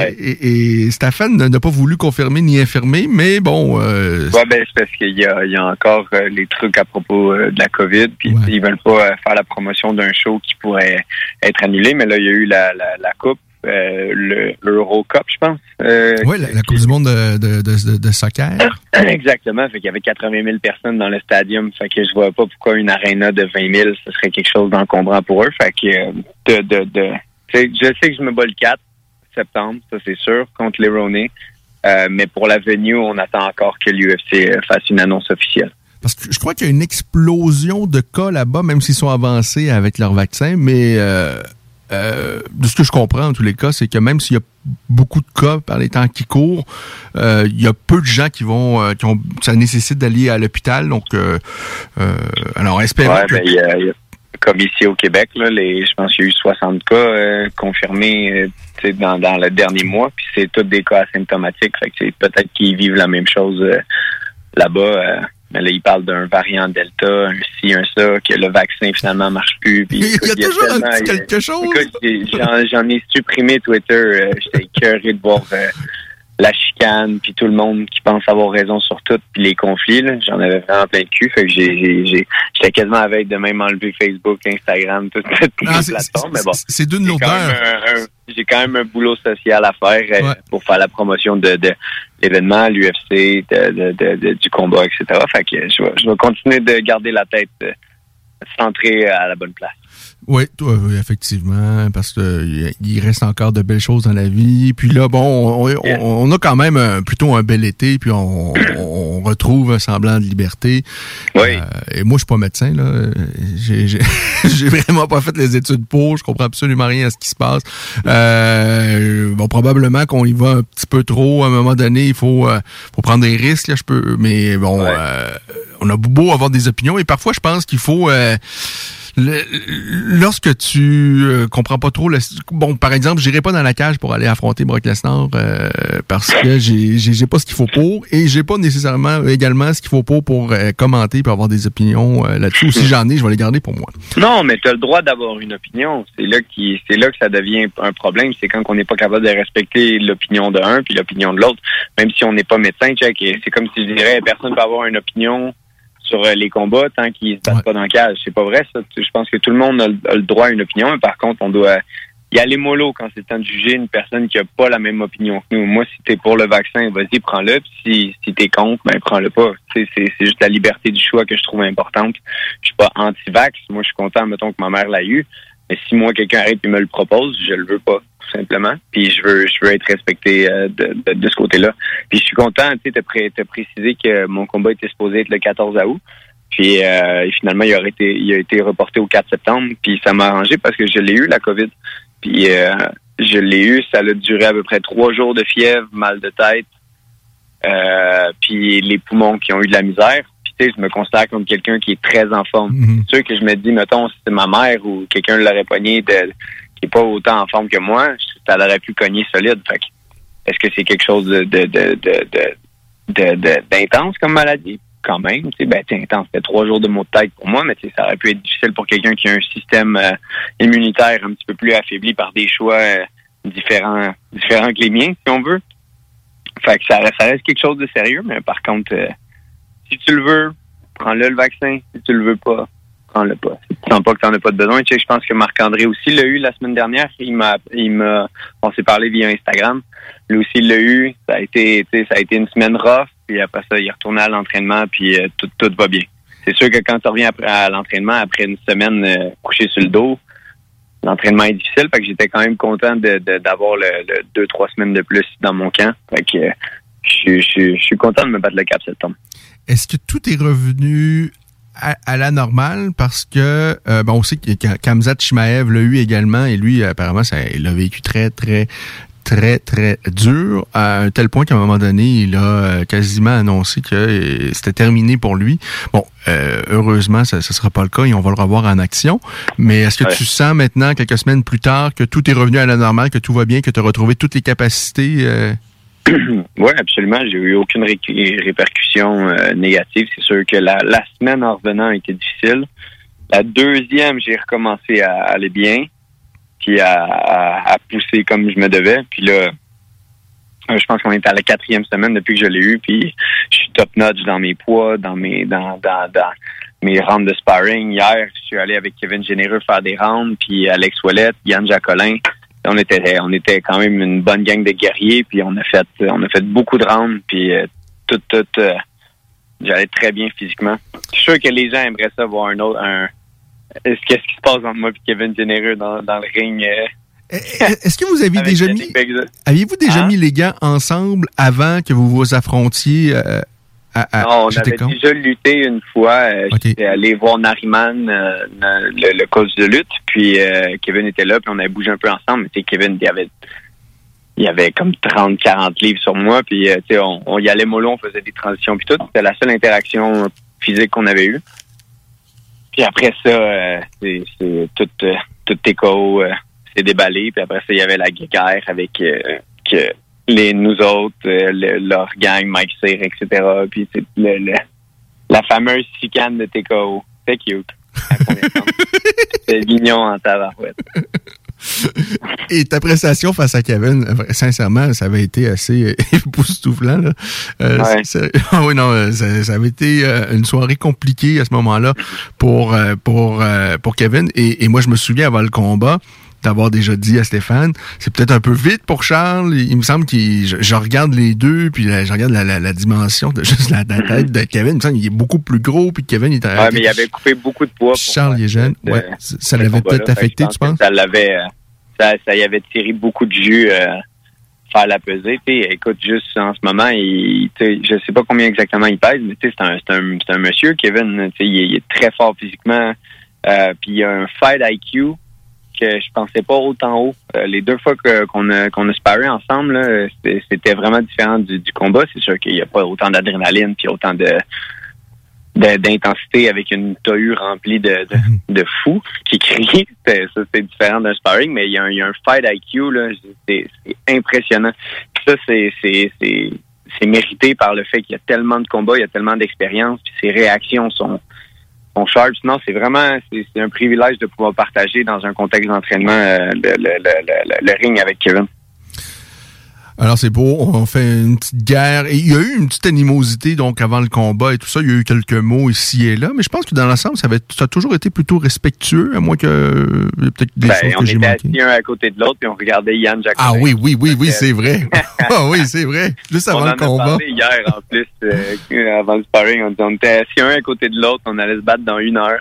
Et, et Stéphane n'a pas voulu confirmer ni infirmer, mais bon. Euh, ouais, ben, c'est parce qu'il y a, il y a encore euh, les trucs à propos euh, de la COVID, puis ils veulent pas euh, faire la promotion d'un show qui pourrait être annulé, mais là, il y a eu la, la, la coupe. Euh, le l'Eurocup, je pense. Euh, oui, la, la Coupe du monde de, de, de, de soccer. Exactement. Fait qu'il y avait 80 000 personnes dans le stadium. Fait que je vois pas pourquoi une aréna de 20 000, ce serait quelque chose d'encombrant pour eux. Fait que euh, de, de, de tu sais, je sais que je me bats le 4 septembre, ça c'est sûr, contre les Roney. Euh, mais pour la venue, on attend encore que l'UFC fasse une annonce officielle. Parce que je crois qu'il y a une explosion de cas là-bas, même s'ils sont avancés avec leur vaccin, mais euh, de ce que je comprends en tous les cas, c'est que même s'il y a beaucoup de cas par les temps qui courent, euh, il y a peu de gens qui vont, euh, qui ont, ça nécessite d'aller à l'hôpital. Donc, euh, euh, alors espérons Ouais, que- ben, il y a- il y a- comme ici au Québec, là, les, je pense qu'il y a eu 60 cas confirmés tu sais, dans, dans le dernier mois, puis c'est tous des cas asymptomatiques. Fait que c'est peut-être qu'ils vivent la même chose là-bas. Mais là, ils parlent d'un variant Delta, un ci, un ça, que le vaccin finalement marche plus. Puis, Il y a écoute, toujours un tellement- petit il y a- quelque chose. Écoute, j'en, ai supprimé Twitter. euh, J'étais écœuré de voir euh, la chicane, puis tout le monde qui pense avoir raison sur tout, puis les conflits. J'en avais vraiment plein de cul. Fait que j'ai, j'ai, j'ai- j'étais quasiment à veille de même enlever Facebook, Instagram, toutes Ah, c'est- plateformes. Mais bon, c'est d'une lourdeur. J'ai quand même un boulot social à faire euh, pour faire la promotion de, de l'événement, l'UFC, de, du combat, etc. Fait que je vais, je vais continuer de garder la tête euh, centrée à la bonne place. Oui, effectivement, parce que il- il reste encore de belles choses dans la vie. Puis là, bon, on, on- on a quand même un- plutôt un bel été, puis on, on retrouve un semblant de liberté. Oui. et moi, je suis pas médecin, là. J'ai vraiment pas fait les études pour. Je comprends absolument rien à ce qui se passe. Euh, bon, probablement qu'on y va un petit peu trop. À un moment donné, il faut, euh, faut prendre des risques, là, je peux. Mais bon, euh, on a beau avoir des opinions, et parfois, je pense qu'il faut. Le- lorsque tu euh, comprends pas trop le bon par exemple j'irai pas dans la cage pour aller affronter Brock Lesnar euh, parce que j'ai j'ai pas ce qu'il faut pour et j'ai pas nécessairement également ce qu'il faut pour pour euh, commenter puis avoir des opinions euh, là-dessus ou si j'en ai je vais les garder pour moi Non, mais tu as le droit d'avoir une opinion. C'est là qui c'est là que ça devient un problème. C'est quand on n'est pas capable de respecter l'opinion de un puis l'opinion de l'autre. Même si on n'est pas médecin, check. C'est comme si je dirais personne peut avoir une opinion sur euh, les combats tant qu'ils se battent pas dans le cage. C'est pas vrai, ça. Je pense que tout le monde a, le- droit à une opinion, mais par contre, on doit y aller mollo quand c'est le temps de juger une personne qui a pas la même opinion que nous. Moi, si t'es pour le vaccin, vas-y, prends-le. Puis si, si t'es contre, ben prends-le pas. C'est juste la liberté du choix que je trouve importante. Je suis pas anti-vax. Moi, je suis content, mettons, que ma mère l'a eu. Mais si moi, quelqu'un arrive et me le propose, je le veux pas, tout simplement. Puis je veux, je veux être respecté euh, de, de, de ce côté-là. Puis je suis content, tu sais, pré- t'as précisé que mon combat était supposé être le 14 août. Puis euh, finalement, il a, été, il a été reporté au 4 septembre. Puis ça m'a arrangé parce que je l'ai eu, la COVID. Puis euh, je l'ai eu, ça a duré à peu près trois jours de fièvre, mal de tête, euh, puis les poumons qui ont eu de la misère. Puis tu sais, je me considère comme quelqu'un qui est très en forme. C'est sûr que je me dis, mettons, si c'est ma mère ou quelqu'un l'aurait pogné de, qui est pas autant en forme que moi, ça l'aurait pu cogner solide. Fait est-ce que c'est quelque chose de d'intense comme maladie? Quand même, tu ben, intense. C'était trois jours de maux de tête pour moi, mais ça aurait pu être difficile pour quelqu'un qui a un système euh, immunitaire un petit peu plus affaibli par des choix euh, différents, différents que les miens, si on veut. Fait que ça, reste- ça reste quelque chose de sérieux, mais par contre, euh, si tu le veux, prends-le le vaccin. Si tu le veux pas, prends-le pas. Sens pas que tu n'en as pas de besoin, je pense que Marc-André aussi l'a eu la semaine dernière. Il m'a, il m'a, on s'est parlé via Instagram. Lui aussi l'a eu. Ça a été, ça a été une semaine rough. Puis après ça, il est retourné à l'entraînement, puis euh, tout, va bien. C'est sûr que quand tu reviens après à l'entraînement, après une semaine euh, couché sur le dos, l'entraînement est difficile. Fait que j'étais quand même content d'avoir deux, trois semaines de plus dans mon camp. Euh, je, je suis content de me battre le cap septembre. Est-ce que tout est revenu à, à la normale parce que euh, bon, on sait que Ka- Kamzat Chimaev l'a eu également et lui apparemment ça, il l'a vécu très très très très dur à un tel point qu'à un moment donné il a euh, quasiment annoncé que euh, c'était terminé pour lui. Bon, euh, heureusement ça ne sera pas le cas et on va le revoir en action. Mais est-ce que Ouais. tu sens maintenant quelques semaines plus tard que tout est revenu à la normale, que tout va bien, que tu as retrouvé toutes les capacités euh, Oui, absolument. J'ai eu aucune ré- répercussion euh, négative. C'est sûr que la, semaine en revenant été difficile. La deuxième, j'ai recommencé à aller bien, puis à, à- à pousser comme je me devais. Puis là, Euh, Je pense qu'on est à la quatrième semaine depuis que je l'ai eu, puis je suis top notch dans mes poids, dans mes dans, dans, dans mes rounds de sparring. Hier, je suis allé avec Kevin Généreux faire des rounds, puis Alex Ouellet, Yann Jacolin. On était on était quand même une bonne gang de guerriers, puis on a fait on a fait beaucoup de rounds, puis euh, tout tout euh, j'allais très bien physiquement. Je suis sûr que les gens aimeraient ça voir un autre un qu'est-ce qui se passe entre moi et Kevin Généreux dans, dans le ring euh, Est-ce que vous aviez déjà mis aviez-vous déjà Hein? mis les gants ensemble avant que vous vous affrontiez à, à Non, on avait con? déjà lutté une fois. Euh, J'étais allé voir Nariman, euh, le, le coach de lutte, puis euh, Kevin était là, puis on avait bougé un peu ensemble. Mais Kevin, il avait, il avait comme 30, 40 livres sur moi, puis on, on y allait mollo, on faisait des transitions, puis tout. C'était la seule interaction physique qu'on avait eue. Puis après ça, euh, c'est tout, tout euh, s'est déballé, puis après ça, il y avait la guerre avec que les nous autres, euh, le- leur gang, Mike Cyr, etc. Puis c'est le, le- la fameuse chicane de TKO. C'est cute. C'est mignon en tabarouette. Et ta prestation face à Kevin, sincèrement, ça avait été assez euh, époustouflant. Là. Euh, Ouais. ah oui, non, ça, ça avait été une soirée compliquée à ce moment-là pour, pour, pour Kevin. Et, et moi, je me souviens avant le combat d'avoir déjà dit à Stéphane, c'est peut-être un peu vite pour Charles. Il, il me semble que je, je regarde les deux, puis là, je regarde la, la, la dimension de juste la, la tête de Kevin. Il me semble qu'il est beaucoup plus gros, puis Kevin il est Ouais, mais il avait coupé beaucoup de poids. pour Charles il est jeune. euh, Ouais, ça l'avait peut-être affecté, je tu pense penses? Ça l'avait, euh, ça, ça y avait tiré beaucoup de jus euh, faire la pesée. Tu sais, écoute, juste en ce moment, il, je sais pas combien exactement il pèse, mais tu sais, c'est un, c'est un, un monsieur, Kevin. Tu sais, il, est- il est très fort physiquement. Euh, puis il a un fight IQ que je pensais pas autant haut. Euh, les deux fois qu'on a qu'on a sparé ensemble, c'était vraiment différent du, du combat. C'est sûr qu'il n'y a pas autant d'adrénaline puis autant de d'intensité avec une tohu remplie de, de, de fous qui crient. Ça, c'est différent d'un sparring, mais il y, a un, il y a un fight IQ, là, c'est impressionnant. Puis ça, c'est c'est- c'est- c'est mérité par le fait qu'il y a tellement de combats, il y a tellement d'expérience, puis ses réactions sont, sont c'est vraiment c'est un privilège de pouvoir partager dans un contexte d'entraînement euh, le, le, le- le ring avec Kevin. Alors c'est beau, on fait une petite guerre. Et il y a eu une petite animosité donc avant le combat et tout ça. Il y a eu quelques mots ici et là, mais je pense que dans l'ensemble, ça, avait- ça a toujours été plutôt respectueux, à moins que euh, peut-être des Ben, choses on que j'ai était manquées. assis un à côté de l'autre, puis on regardait Yann Jacques. Ah oui, oui, oui, oui, c'est vrai. Ah oui, c'est vrai. Juste on avant en le a combat. parlé hier en plus, euh, avant le sparring. On, on était assis un à côté de l'autre, on allait se battre dans une heure.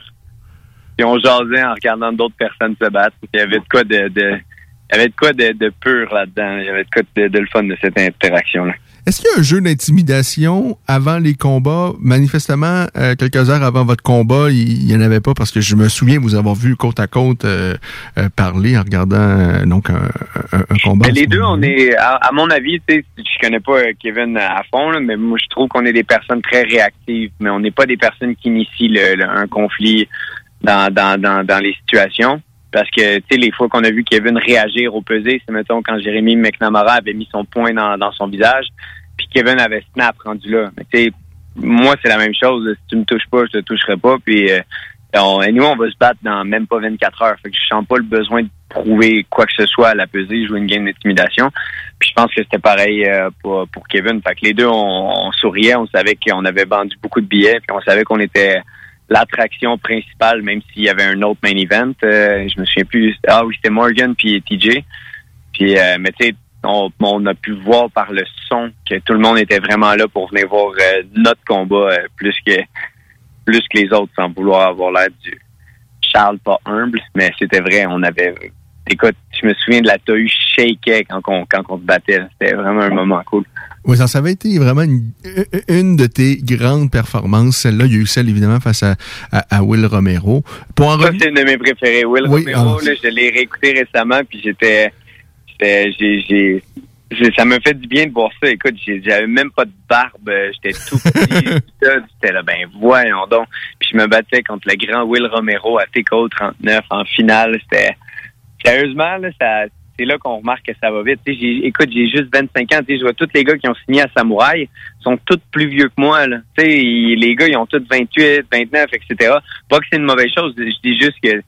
Puis on jasait en regardant d'autres personnes se battre. Il y avait de quoi de, de il y avait de quoi de, de pur là-dedans. Il y avait de quoi de, de le fun de cette interaction-là. Est-ce qu'il y a un jeu d'intimidation avant les combats? Manifestement, euh, quelques heures avant votre combat, il n'y en avait pas parce que je me souviens vous avoir vu côte à côte euh, euh, parler en regardant euh, donc un, un- un combat. Mais les deux, on est, à, à mon avis, tu sais, je connais pas euh, Kevin à fond, là, mais moi, je trouve qu'on est des personnes très réactives, mais on n'est pas des personnes qui initient le- le- un conflit dans, dans, dans, dans les situations. Parce que, tu sais, les fois qu'on a vu Kevin réagir au pesé, c'est, mettons, quand Jérémy McNamara avait mis son poing dans, dans son visage, puis Kevin avait snap rendu là. Mais tu sais, moi, c'est la même chose. Si tu me touches pas, je te toucherai pas. Puis, euh, on, et nous, on va se battre dans même pas 24 heures. Fait que je sens pas le besoin de prouver quoi que ce soit à la pesée, jouer une game d'intimidation. Puis je pense que c'était pareil euh, pour, pour Kevin. Fait que les deux, on, on souriait, on savait qu'on avait vendu beaucoup de billets, puis on savait qu'on était l'attraction principale, même s'il y avait un autre main event. Euh, je me souviens plus. Ah oui, c'était Morgan puis TJ. Puis, euh, mais tu sais, on, on a pu voir par le son que tout le monde était vraiment là pour venir voir euh, notre combat euh, plus que plus que les autres, sans vouloir avoir l'air du Charles pas humble, mais c'était vrai. On avait, écoute, je me souviens de la tohu shakeait quand on quand on se battait. C'était vraiment un moment cool. Oui, ça, ça avait été vraiment une, une de tes grandes performances. Celle-là, il y a eu celle évidemment face à, à, à Will Romero. Pour en Ça, c'est une de mes préférés. Will Oui, Romero, ah. là, je l'ai réécouté récemment, puis j'étais, j'ai, ça me fait du bien de voir ça. Écoute, j'avais même pas de barbe, euh, j'étais tout petit, j'étais là, ben voyons donc. Puis je me battais contre le grand Will Romero à TKO 39 en finale. C'était, sérieusement, là, ça, c'est là qu'on remarque que ça va vite. Tu sais, j'ai- écoute, j'ai juste 25 ans. Je vois tous les gars qui ont signé à Samouraï sont tous plus vieux que moi. Là. Tu sais, ils- les gars, ils ont tous 28, 29, etc. Pas que c'est une mauvaise chose. Je dis juste que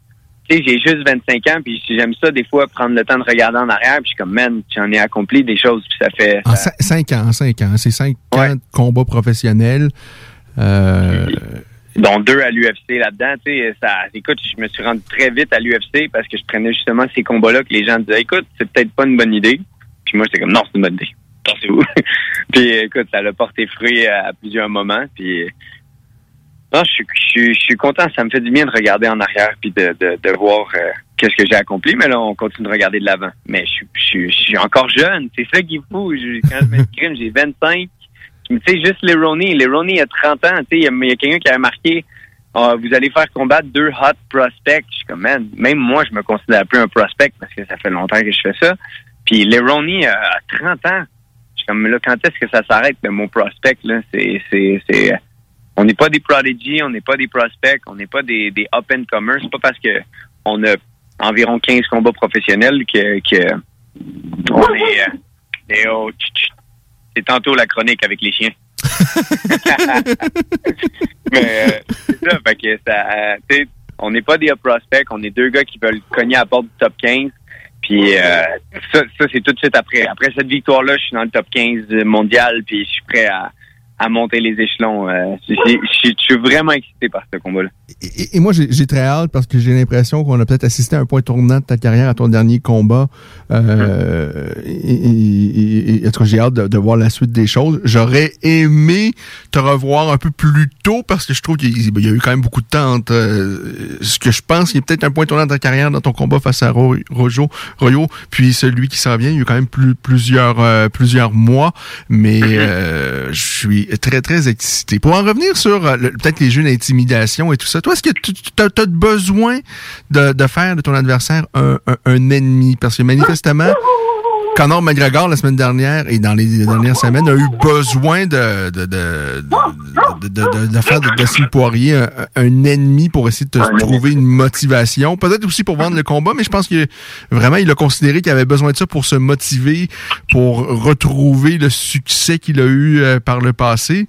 tu sais, j'ai juste 25 ans, puis j'aime ça des fois prendre le temps de regarder en arrière, puis je suis comme, man, j'en ai accompli des choses, puis ça fait... En ça- cin- cinq ans, en cinq ans. C'est cinq ans de combat professionnel. Euh, dont deux à l'UFC là-dedans. Tu sais, ça, écoute, je me suis rendu très vite à l'UFC parce que je prenais justement ces combats-là que les gens disaient, écoute, c'est peut-être pas une bonne idée. Puis moi, j'étais comme, non, c'est une bonne idée. Puis écoute, ça l'a porté fruit à, plusieurs moments. Puis non, je suis, je, je suis content. Ça me fait du bien de regarder en arrière puis de, de, de voir euh, qu'est-ce que j'ai accompli. Mais là, on continue de regarder de l'avant. Mais je, suis- je, suis- encore jeune. C'est ça qui est fou. Quand je m'exprime, j'ai 25. Tu sais, juste les Ronnie, il y a 30 ans. Tu sais, il y a, a quelqu'un qui avait marqué Ah, vous allez faire combattre deux hot prospects. Je suis comme, man, même moi, je me considère plus un prospect parce que ça fait longtemps que je fais ça. Puis les Ronnie, euh, à 30 ans, je suis comme, là, quand est-ce que ça s'arrête, le mot prospect, là? C'est, c'est, on n'est pas des prodigy, on n'est pas des prospects, on n'est pas des, des up-and-comers. C'est pas parce que on a environ 15 combats professionnels que, que on est, euh, et oh, tch, tch. C'est tantôt la chronique avec les chiens. Mais euh, c'est ça, fait que ça, euh, on n'est pas des prospects, on est deux gars qui veulent cogner à la porte du top 15. Puis euh, ça, ça c'est tout de suite après. Après cette victoire-là, je suis dans le top 15 mondial, puis je suis prêt à, à monter les échelons. Euh, je, suis vraiment excité par ce combat-là. et, et moi, j'ai très hâte parce que j'ai l'impression qu'on a peut-être assisté à un point tournant de ta carrière à ton dernier combat. Euh, et, et- et- en tout cas, j'ai hâte de, de voir la suite des choses. J'aurais aimé te revoir un peu plus tôt parce que je trouve qu'il y a eu quand même beaucoup de temps entre euh, ce que je pense qui est peut-être un point tournant de ta carrière dans ton combat face à Ro- Rojo, Royo, puis celui qui s'en vient. Il y a eu quand même plus, plusieurs, euh, plusieurs mois, mais euh, je suis très, très excité. Pour en revenir sur euh, le- peut-être les jeux d'intimidation et tout ça, toi, est-ce que tu as, besoin de, de faire de ton adversaire un, un- un ennemi? Parce que manifestement, Conor McGregor, la semaine dernière et dans les dernières semaines, a eu besoin de, de, de, de, de, de- de faire de Dustin Poirier un, un ennemi pour essayer de te trouver une motivation. Peut-être aussi pour vendre le combat, mais je pense que vraiment, il a considéré qu'il avait besoin de ça pour se motiver, pour retrouver le succès qu'il a eu euh, par le passé.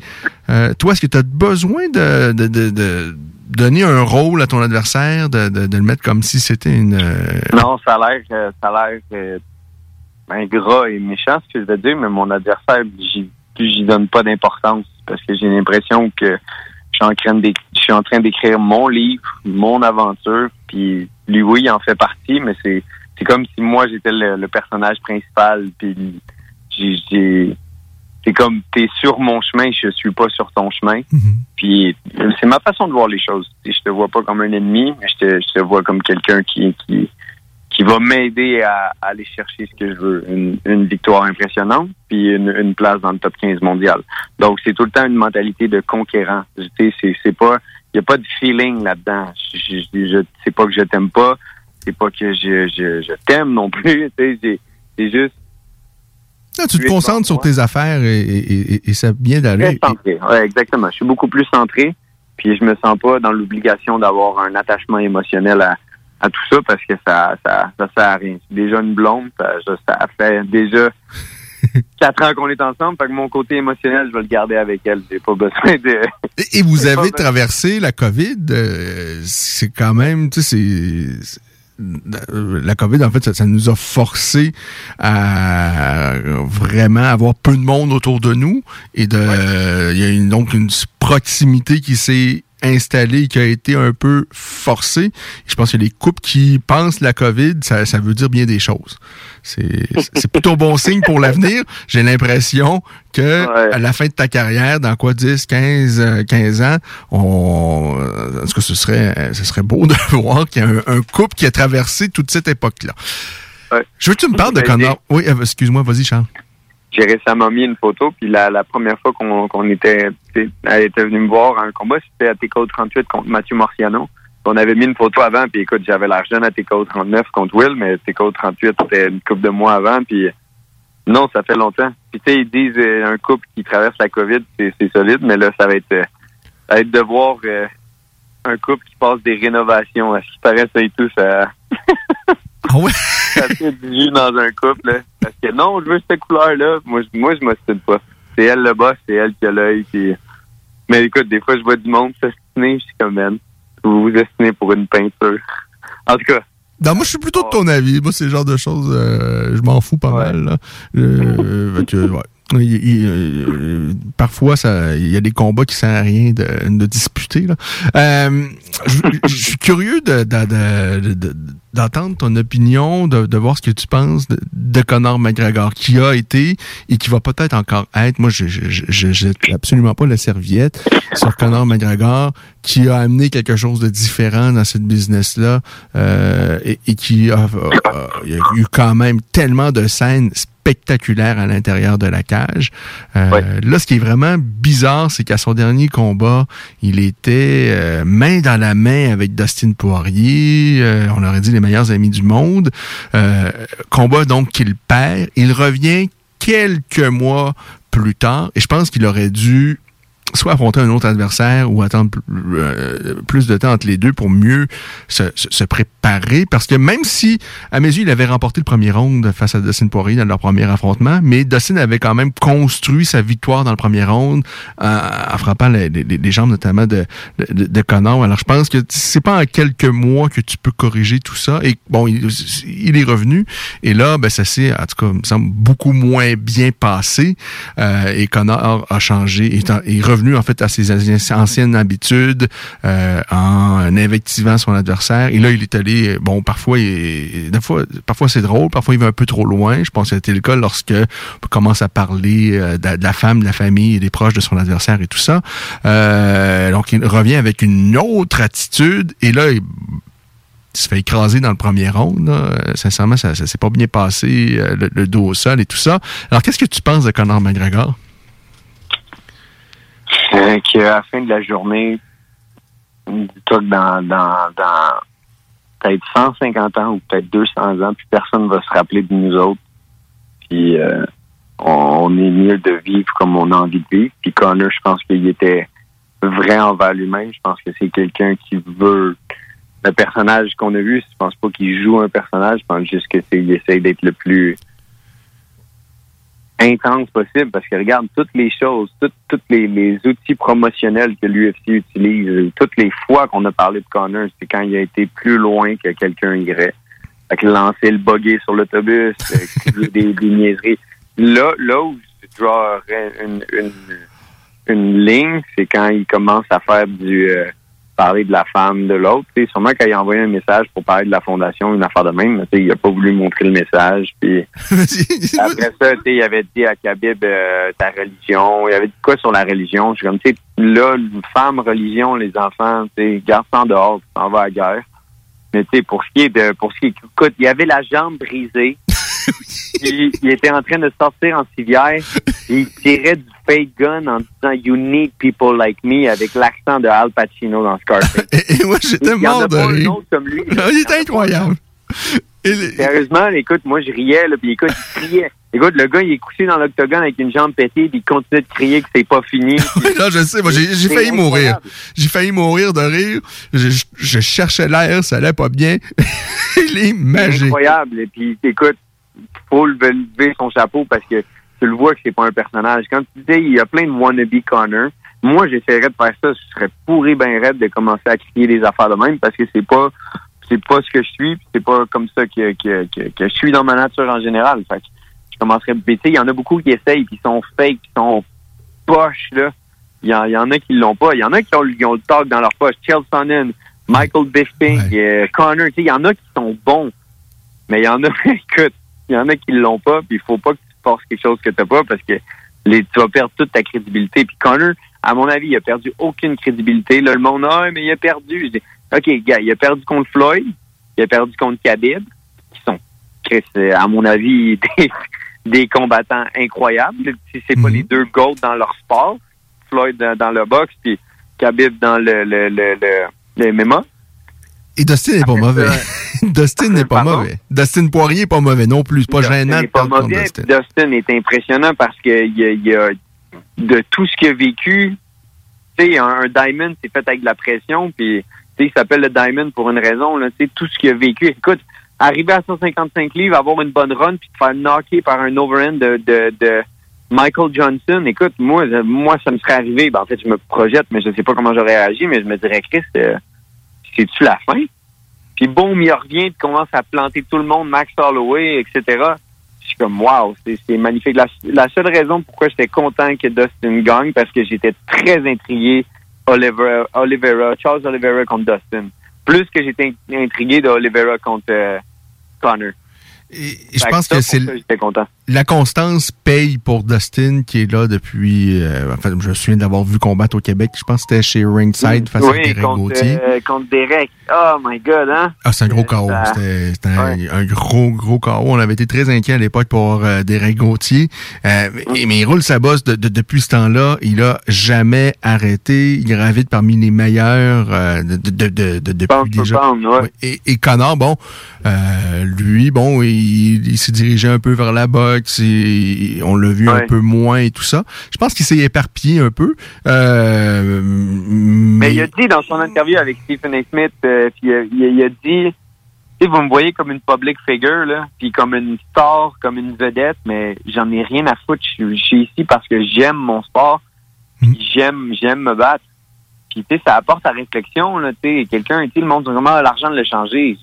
Euh, toi, est-ce que tu as besoin de, de, de, de donner un rôle à ton adversaire, de, de, de le mettre comme si c'était une... euh, Non, ça a l'air, ça a l'air euh, ingrat et méchant ce que je vais dire, mais mon adversaire, j'y, j'y donne pas d'importance parce que j'ai l'impression que je suis en train d'é- je suis en train d'écrire mon livre, mon aventure, puis lui, oui, il en fait partie, mais c'est, c'est comme si moi j'étais le, le personnage principal, puis j'ai, j'ai- c'est comme t'es sur mon chemin, je suis pas sur ton chemin. Puis euh, c'est ma façon de voir les choses. Je te vois pas comme un ennemi, mais je te, je te vois comme quelqu'un qui, qui, qui va m'aider à, à aller chercher ce que je veux. Une, une victoire impressionnante, puis une, une place dans le top 15 mondial. Donc c'est tout le temps une mentalité de conquérant. Tu sais, c'est, c'est pas, il y a pas de feeling là-dedans. Je, je, je- c'est pas que je t'aime pas, c'est pas que je, je, je t'aime non plus. Tu sais, c'est, juste Là, tu te concentres sur tes affaires et, et, et- et ça vient d'aller. Centré. Ouais, exactement. Je suis beaucoup plus centré, puis je me sens pas dans l'obligation d'avoir un attachement émotionnel à, à tout ça parce que ça, ça, ça sert à rien. Déjà une blonde, ça, ça- fait déjà quatre ans qu'on est ensemble, fait que mon côté émotionnel, je vais le garder avec elle. J'ai pas besoin de. Et, et vous avez traversé la COVID. euh, c'est quand même, tu sais, c'est-. La COVID, en fait, ça, ça nous a forcé à vraiment avoir peu de monde autour de nous et de, il y a une, donc une proximité qui s'est installée, qui a été un peu forcée. Je pense que les couples qui pensent la COVID, ça, ça veut dire bien des choses. C'est c'est plutôt bon signe pour l'avenir. J'ai l'impression que à la fin de ta carrière, dans quoi 10, 15, euh, 15 ans, on, tout cas, ce serait, euh, ce serait beau de voir qu'il y a un, un couple qui a traversé toute cette époque-là. Je veux que tu me parles de Ben, Connor? Oui, euh, excuse-moi, vas-y, Charles. J'ai récemment mis une photo, puis la, la première fois qu'on était, elle était venue me voir un combat, c'était à TKO 38 contre Mathieu Marciano. On avait mis une photo avant, puis écoute, j'avais l'air jeune à TKO 39 contre Will, mais TKO 38, c'était une couple de mois avant, puis non, ça fait longtemps. Puis tu sais, ils disent euh, un couple qui traverse la COVID, c'est c'est solide, mais là, ça va être, euh, ça va être de voir euh, un couple qui passe des rénovations. À ce qui paraît, ça et tout, ça... Ah ouais? ça fait du jus dans un couple. Parce que non, je veux cette couleur-là. Moi, je- moi, je m'ostine pas. C'est elle le boss, c'est elle qui a l'œil. puis- Mais écoute, des fois, je vois du monde s'ostiner, je suis comme, man, vous vous ostinez pour une peinture. En tout cas. Non, moi, je suis plutôt de ton avis. Moi, c'est le genre de choses, euh, je m'en fous pas mal. Là. Euh, fait que, ouais. Il- il- parfois, ça, il y a des combats qui servent à rien de, de disputer. là. Euh, je je suis curieux de- de- d'entendre ton opinion, de, de voir ce que tu penses de, de Conor McGregor, qui a été et qui va peut-être encore être. Moi, je je, je, je jette absolument pas la serviette sur Conor McGregor, qui a amené quelque chose de différent dans cette business-là euh, et, et qui a, a- eu quand même tellement de scènes spectaculaires à l'intérieur de la cage. Euh, Là, ce qui est vraiment bizarre, c'est qu'à son dernier combat, il était euh, main dans la main avec Dustin Poirier. euh, on aurait dit les meilleurs amis du monde. Euh, combat donc qu'il perd. Il revient quelques mois plus tard et je pense qu'il aurait dû soit affronter un autre adversaire ou attendre pl- euh, plus de temps entre les deux pour mieux se, se- préparer. Parce que même si, à mes yeux, il avait remporté le premier round face à Dustin Poirier dans leur premier affrontement, mais Dustin avait quand même construit sa victoire dans le premier round en, en frappant les, les- les jambes notamment de, de, de Conor. Alors je pense que c'est pas en quelques mois que tu peux corriger tout ça. Et bon, il, il est revenu. Et là, ben, ça s'est, en tout cas, me semble beaucoup moins bien passé. Euh, et Connor a changé, est, en fait à ses anciennes habitudes euh, en invectivant son adversaire. Et là, il est allé, bon, parfois, des fois, parfois c'est drôle, parfois il va un peu trop loin. Je pense que c'était le cas lorsque on commence à parler euh, de, la femme, de la famille des proches de son adversaire et tout ça. Euh, donc, il revient avec une autre attitude. Et là, il se fait écraser dans le premier round. Sincèrement, ça, ça s'est pas bien passé, le, le dos au sol et tout ça. Alors, qu'est-ce que tu penses de Conor McGregor? Euh, qu'à la fin de la journée, dis-toi dans, dans, peut-être 150 ans ou peut-être 200 ans, puis personne va se rappeler de nous autres. Puis euh, on, on est mieux de vivre comme on a envie de vivre. Puis Connor, je pense qu'il était vrai envers lui-même. Je pense que c'est quelqu'un qui veut le personnage qu'on a vu. Je pense pas qu'il joue un personnage. Je pense juste que c'est il essaye d'être le plus intense possible parce que regarde toutes les choses, toutes, toutes les, les outils promotionnels que l'UFC utilise, euh, toutes les fois qu'on a parlé de Connor, c'est quand il a été plus loin que quelqu'un irait. Fait que lancer le buggy sur l'autobus, euh, des, des niaiseries. Là, là où je drawerais une, une, une ligne, c'est quand il commence à faire du euh, parler de la femme de l'autre. Sûrement quand il a envoyé un message pour parler de la fondation, une affaire de même, mais il a pas voulu montrer le message. Puis après ça, il avait dit à Khabib euh, ta religion. Il avait dit quoi sur la religion? Je suis comme, tu sais, là, femme, religion, les enfants, tu garde ça en dehors, tu t'en vas à la guerre. Mais tu sais, pour ce qui est de, pour ce qui est, écoute, il avait la jambe brisée. il, il était en train de sortir en civière. Il tirait du fake gun en disant You need people like me avec l'accent de Al Pacino dans Scarface. Et moi, j'étais Il y en a mort de pas un rire. autre comme lui. il était incroyable. Sérieusement, écoute, moi je riais, là, puis écoute, il criait. Écoute, le gars, il est couché dans l'octogone avec une jambe pétée, puis il continue de crier que c'est pas fini. Là, je sais, moi, j'ai failli mourir. J'ai failli mourir de rire. Je, je- je cherchais l'air, ça allait pas bien. il est C'est magique. incroyable. Et puis, écoute, faut lever, lever son chapeau parce que tu le vois que c'est pas un personnage. Quand tu dis, il y a plein de wannabe Connor, moi, j'essaierais de faire ça. Je serais pourri ben raide de commencer à crier des affaires de même parce que c'est pas, c'est pas ce que je suis, c'est pas comme ça que, que, que, que je suis dans ma nature en général. Fait que je commencerais, mais il y en a beaucoup qui essayent, qui sont fake, qui sont poches, là. Il y, en, il y en a qui l'ont pas. Il y en a qui ont, qui ont le talk dans leur poche. Chael Sonnen, Michael Bisping, euh, Connor, il y en a qui sont bons. Mais il y en a, écoute, il y en a qui l'ont pas, puis il faut pas que tu forces quelque chose que t'as pas parce que les, tu vas perdre toute ta crédibilité. Puis Connor, à mon avis, il a perdu aucune crédibilité. Là, le monde, ah, mais il a perdu. Je dis, OK, gars, il a perdu contre Floyd, il a perdu contre Khabib, qui sont, euh, à mon avis, des, des combattants incroyables. Si c'est pas les deux GOAT dans leur sport, Floyd dans, dans le boxe, puis Khabib dans le, le, le, le, le MMA. Et Dustin n'est pas mauvais. Dustin n'est pas mauvais. Dustin Poirier n'est pas mauvais non plus. C'est pas Dustin gênant de pas mauvais. Dustin. est impressionnant parce que il y a, il y a- de tout ce qu'il a vécu, tu sais, un, un diamond, c'est fait avec de la pression, puis tu sais, il s'appelle le diamond pour une raison. Là, tu sais, tout ce qu'il a vécu. Écoute, arriver à 155 livres, avoir une bonne run, puis te faire knocker par un overhand de, de, de Michael Johnson, écoute, moi, moi, ça me serait arrivé. Ben, en fait, je me projette, mais je sais pas comment j'aurais réagi, mais je me dirais, Chris, euh, c'est-tu la fin? Puis boum, il revient, puis commence à planter tout le monde, Max Holloway, etc. Je suis comme, wow, c'est magnifique. La, la seule raison pourquoi j'étais content que Dustin gagne, parce que j'étais très intrigué Oliver, Oliveira, Charles Oliveira contre Dustin. Plus que j'étais intrigué de Oliveira contre euh, Connor. Et je pense que c'est J'étais content. La constance paye pour Dustin qui est là depuis. euh, enfin, je me souviens d'avoir vu combattre au Québec. Je pense que c'était chez Ringside face à Derek contre, Gauthier. euh, contre Derek. Oh my God, hein? Ah, c'est un gros KO. ça- C'était un, un gros, gros KO. On avait été très inquiets à l'époque pour euh, Derek Gauthier. Euh, mais, il roule sa bosse de- de- depuis ce temps-là. Il a jamais arrêté. Il gravite parmi les meilleurs euh, de, de, de, de- depuis Pound déjà. pound, ouais. Ouais. Et, et Connor, bon, euh, lui, bon, il, il s'est dirigé un peu vers la boxe. On l'a vu un peu moins et tout ça. Je pense qu'il s'est éparpillé un peu. Euh, mais Mais il a dit dans son interview avec Stephen A. Smith, euh, puis, euh, il, a- dit, vous me voyez comme une public figure, là, puis comme une star, comme une vedette, mais j'en ai rien à foutre. Je suis- je suis ici parce que j'aime mon sport, puis j'aime, j'aime me battre. Puis tu sais, ça apporte à réflexion, là, tu sais, quelqu'un, tu le monde comment l'argent de le changer.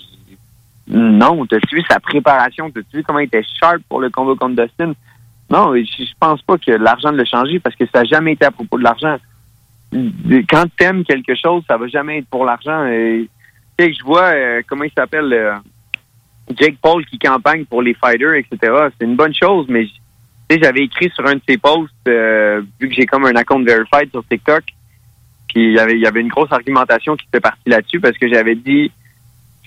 Non, t'as-tu vu sa préparation, t'as-tu vu comment il était sharp pour le combat contre Dustin? Non, je, pense pas que l'argent de le changer parce que ça n'a jamais été à propos de l'argent quand t'aimes quelque chose, ça va jamais être pour l'argent. Et, Tu sais, je vois euh, comment il s'appelle euh, Jake Paul qui campagne pour les fighters, etc. C'est une bonne chose, mais tu j'avais écrit sur un de ses posts, euh, vu que j'ai comme un account verified sur TikTok, puis il y avait, y avait une grosse argumentation qui était partie là-dessus parce que j'avais dit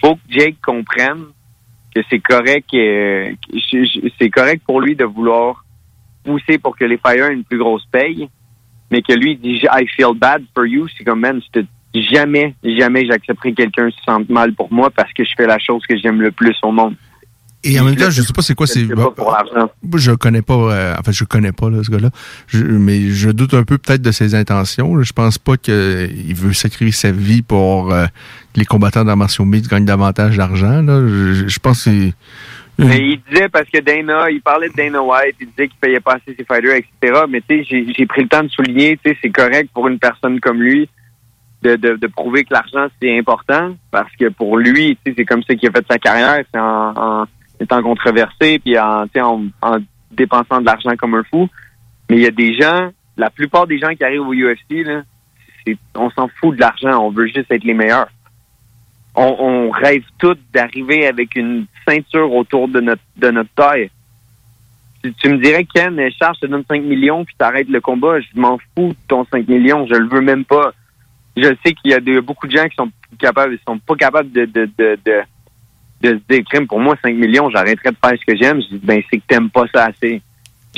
faut que Jake comprenne que c'est correct, euh, c'est correct pour lui de vouloir pousser pour que les fighters aient une plus grosse paye, mais que lui dit I feel bad for you, c'est comme man, je te- jamais, jamais j'accepterai quelqu'un se sente mal pour moi parce que je fais la chose que j'aime le plus au monde. Et en même temps, je sais pas c'est quoi c'est. Moi, je connais pas. euh, en fait, je connais pas là, ce gars-là. Mais je doute un peu peut-être de ses intentions. là. Je pense pas qu'il veut sacrifier sa vie pour euh, que les combattants d'arts martiaux mixtes gagnent davantage d'argent. là. Je, je pense que c'est. Mais il disait parce que Dana, il parlait de Dana White, il disait qu'il payait pas assez ses fighters, etc. Mais tu sais, j'ai- j'ai pris le temps de souligner, tu sais, c'est correct pour une personne comme lui de, de, de prouver que l'argent c'est important parce que pour lui, tu sais, c'est comme ça qu'il a fait sa carrière, c'est en, en étant controversé puis en, dépensant de l'argent comme un fou. Mais il y a des gens, la plupart des gens qui arrivent au UFC, on s'en fout de l'argent, on veut juste être les meilleurs on, rêve tous d'arriver avec une ceinture autour de notre de notre taille. Tu, tu me dirais, Ken, Charles, je te donne 5 millions puis t'arrêtes le combat. Je m'en fous de ton 5 millions. Je le veux même pas. Je sais qu'il y a beaucoup de gens qui sont capables, sont pas capables de, de se dire, crime, pour moi, 5 millions, j'arrêterais de faire ce que j'aime. Je dis, ben, c'est que t'aimes pas ça assez.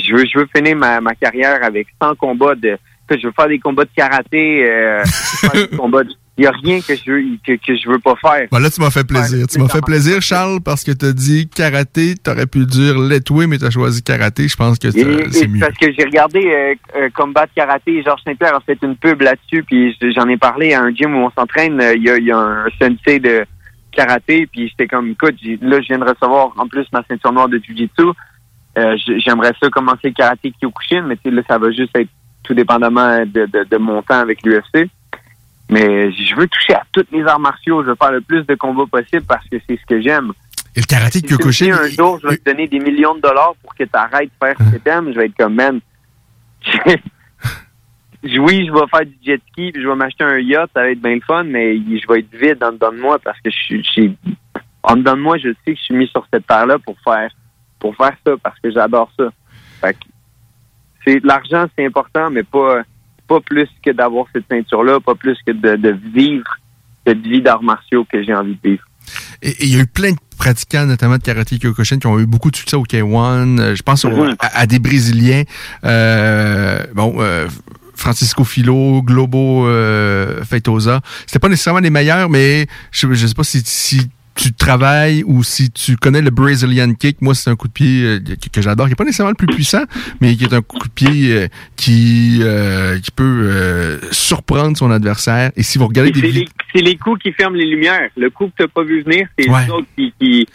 Je veux, je veux finir ma, ma carrière avec 100 combats de, que je veux faire des combats de karaté, euh, faire des combats de- il y a rien que je veux, que, que je veux pas faire. Bon, là, tu m'as fait plaisir. tu m'as fait plaisir, Charles, parce que t'as dit karaté, t'aurais pu dire letway, mais t'as choisi karaté. Je pense que c'est mieux. Parce que j'ai regardé euh, euh, Combat Karaté, Georges Saint-Pierre a fait une pub là-dessus, puis j'en ai parlé à un gym où on s'entraîne. euh, Il y, a, il y a un sensei de karaté, puis j'étais comme, écoute, là, je viens de recevoir en plus ma ceinture noire de Jiu-Jitsu. Euh, J'aimerais ça commencer le karaté Kyokushin, mais tu sais, là, ça va juste être tout dépendamment de, de, de mon temps avec l'UFC. Mais je veux toucher à tous les arts martiaux. Je veux faire le plus de combats possible parce que c'est ce que j'aime. Et le karaté Si Kyokushin, un jour, je vais te donner des millions de dollars pour que tu arrêtes de faire ce que t'aimes, je vais être comme, man, oui, je vais faire du jet ski, puis je vais m'acheter un yacht, ça va être bien le fun, mais je vais être vide en dedans de moi parce que je suis, je suis- en dedans de moi, je sais que je suis mis sur cette terre-là pour faire, pour faire ça parce que j'adore ça. Fait que c'est l'argent, c'est important, mais pas, pas plus que d'avoir cette ceinture-là, pas plus que de, de vivre cette vie d'arts martiaux que j'ai envie de vivre. Et il y a eu plein de pratiquants, notamment de karaté Kyokushin, qui ont eu beaucoup de succès au K1. Euh, Je pense au- Mhm. à, à des Brésiliens. Euh, bon, euh, Francisco Filo, Globo euh, Feitosa. C'était pas nécessairement les meilleurs, mais je, je sais pas si, si tu travailles ou si tu connais le Brazilian Kick. Moi, c'est un coup de pied euh, que, que j'adore, qui est pas nécessairement le plus puissant, mais qui est un coup de pied euh, qui, euh, qui peut euh, surprendre son adversaire. Et si vous regardez des C'est vidéos... c'est les coups qui ferment les lumières. Le coup que tu pas vu venir, c'est Ouais. les autres qui, qui,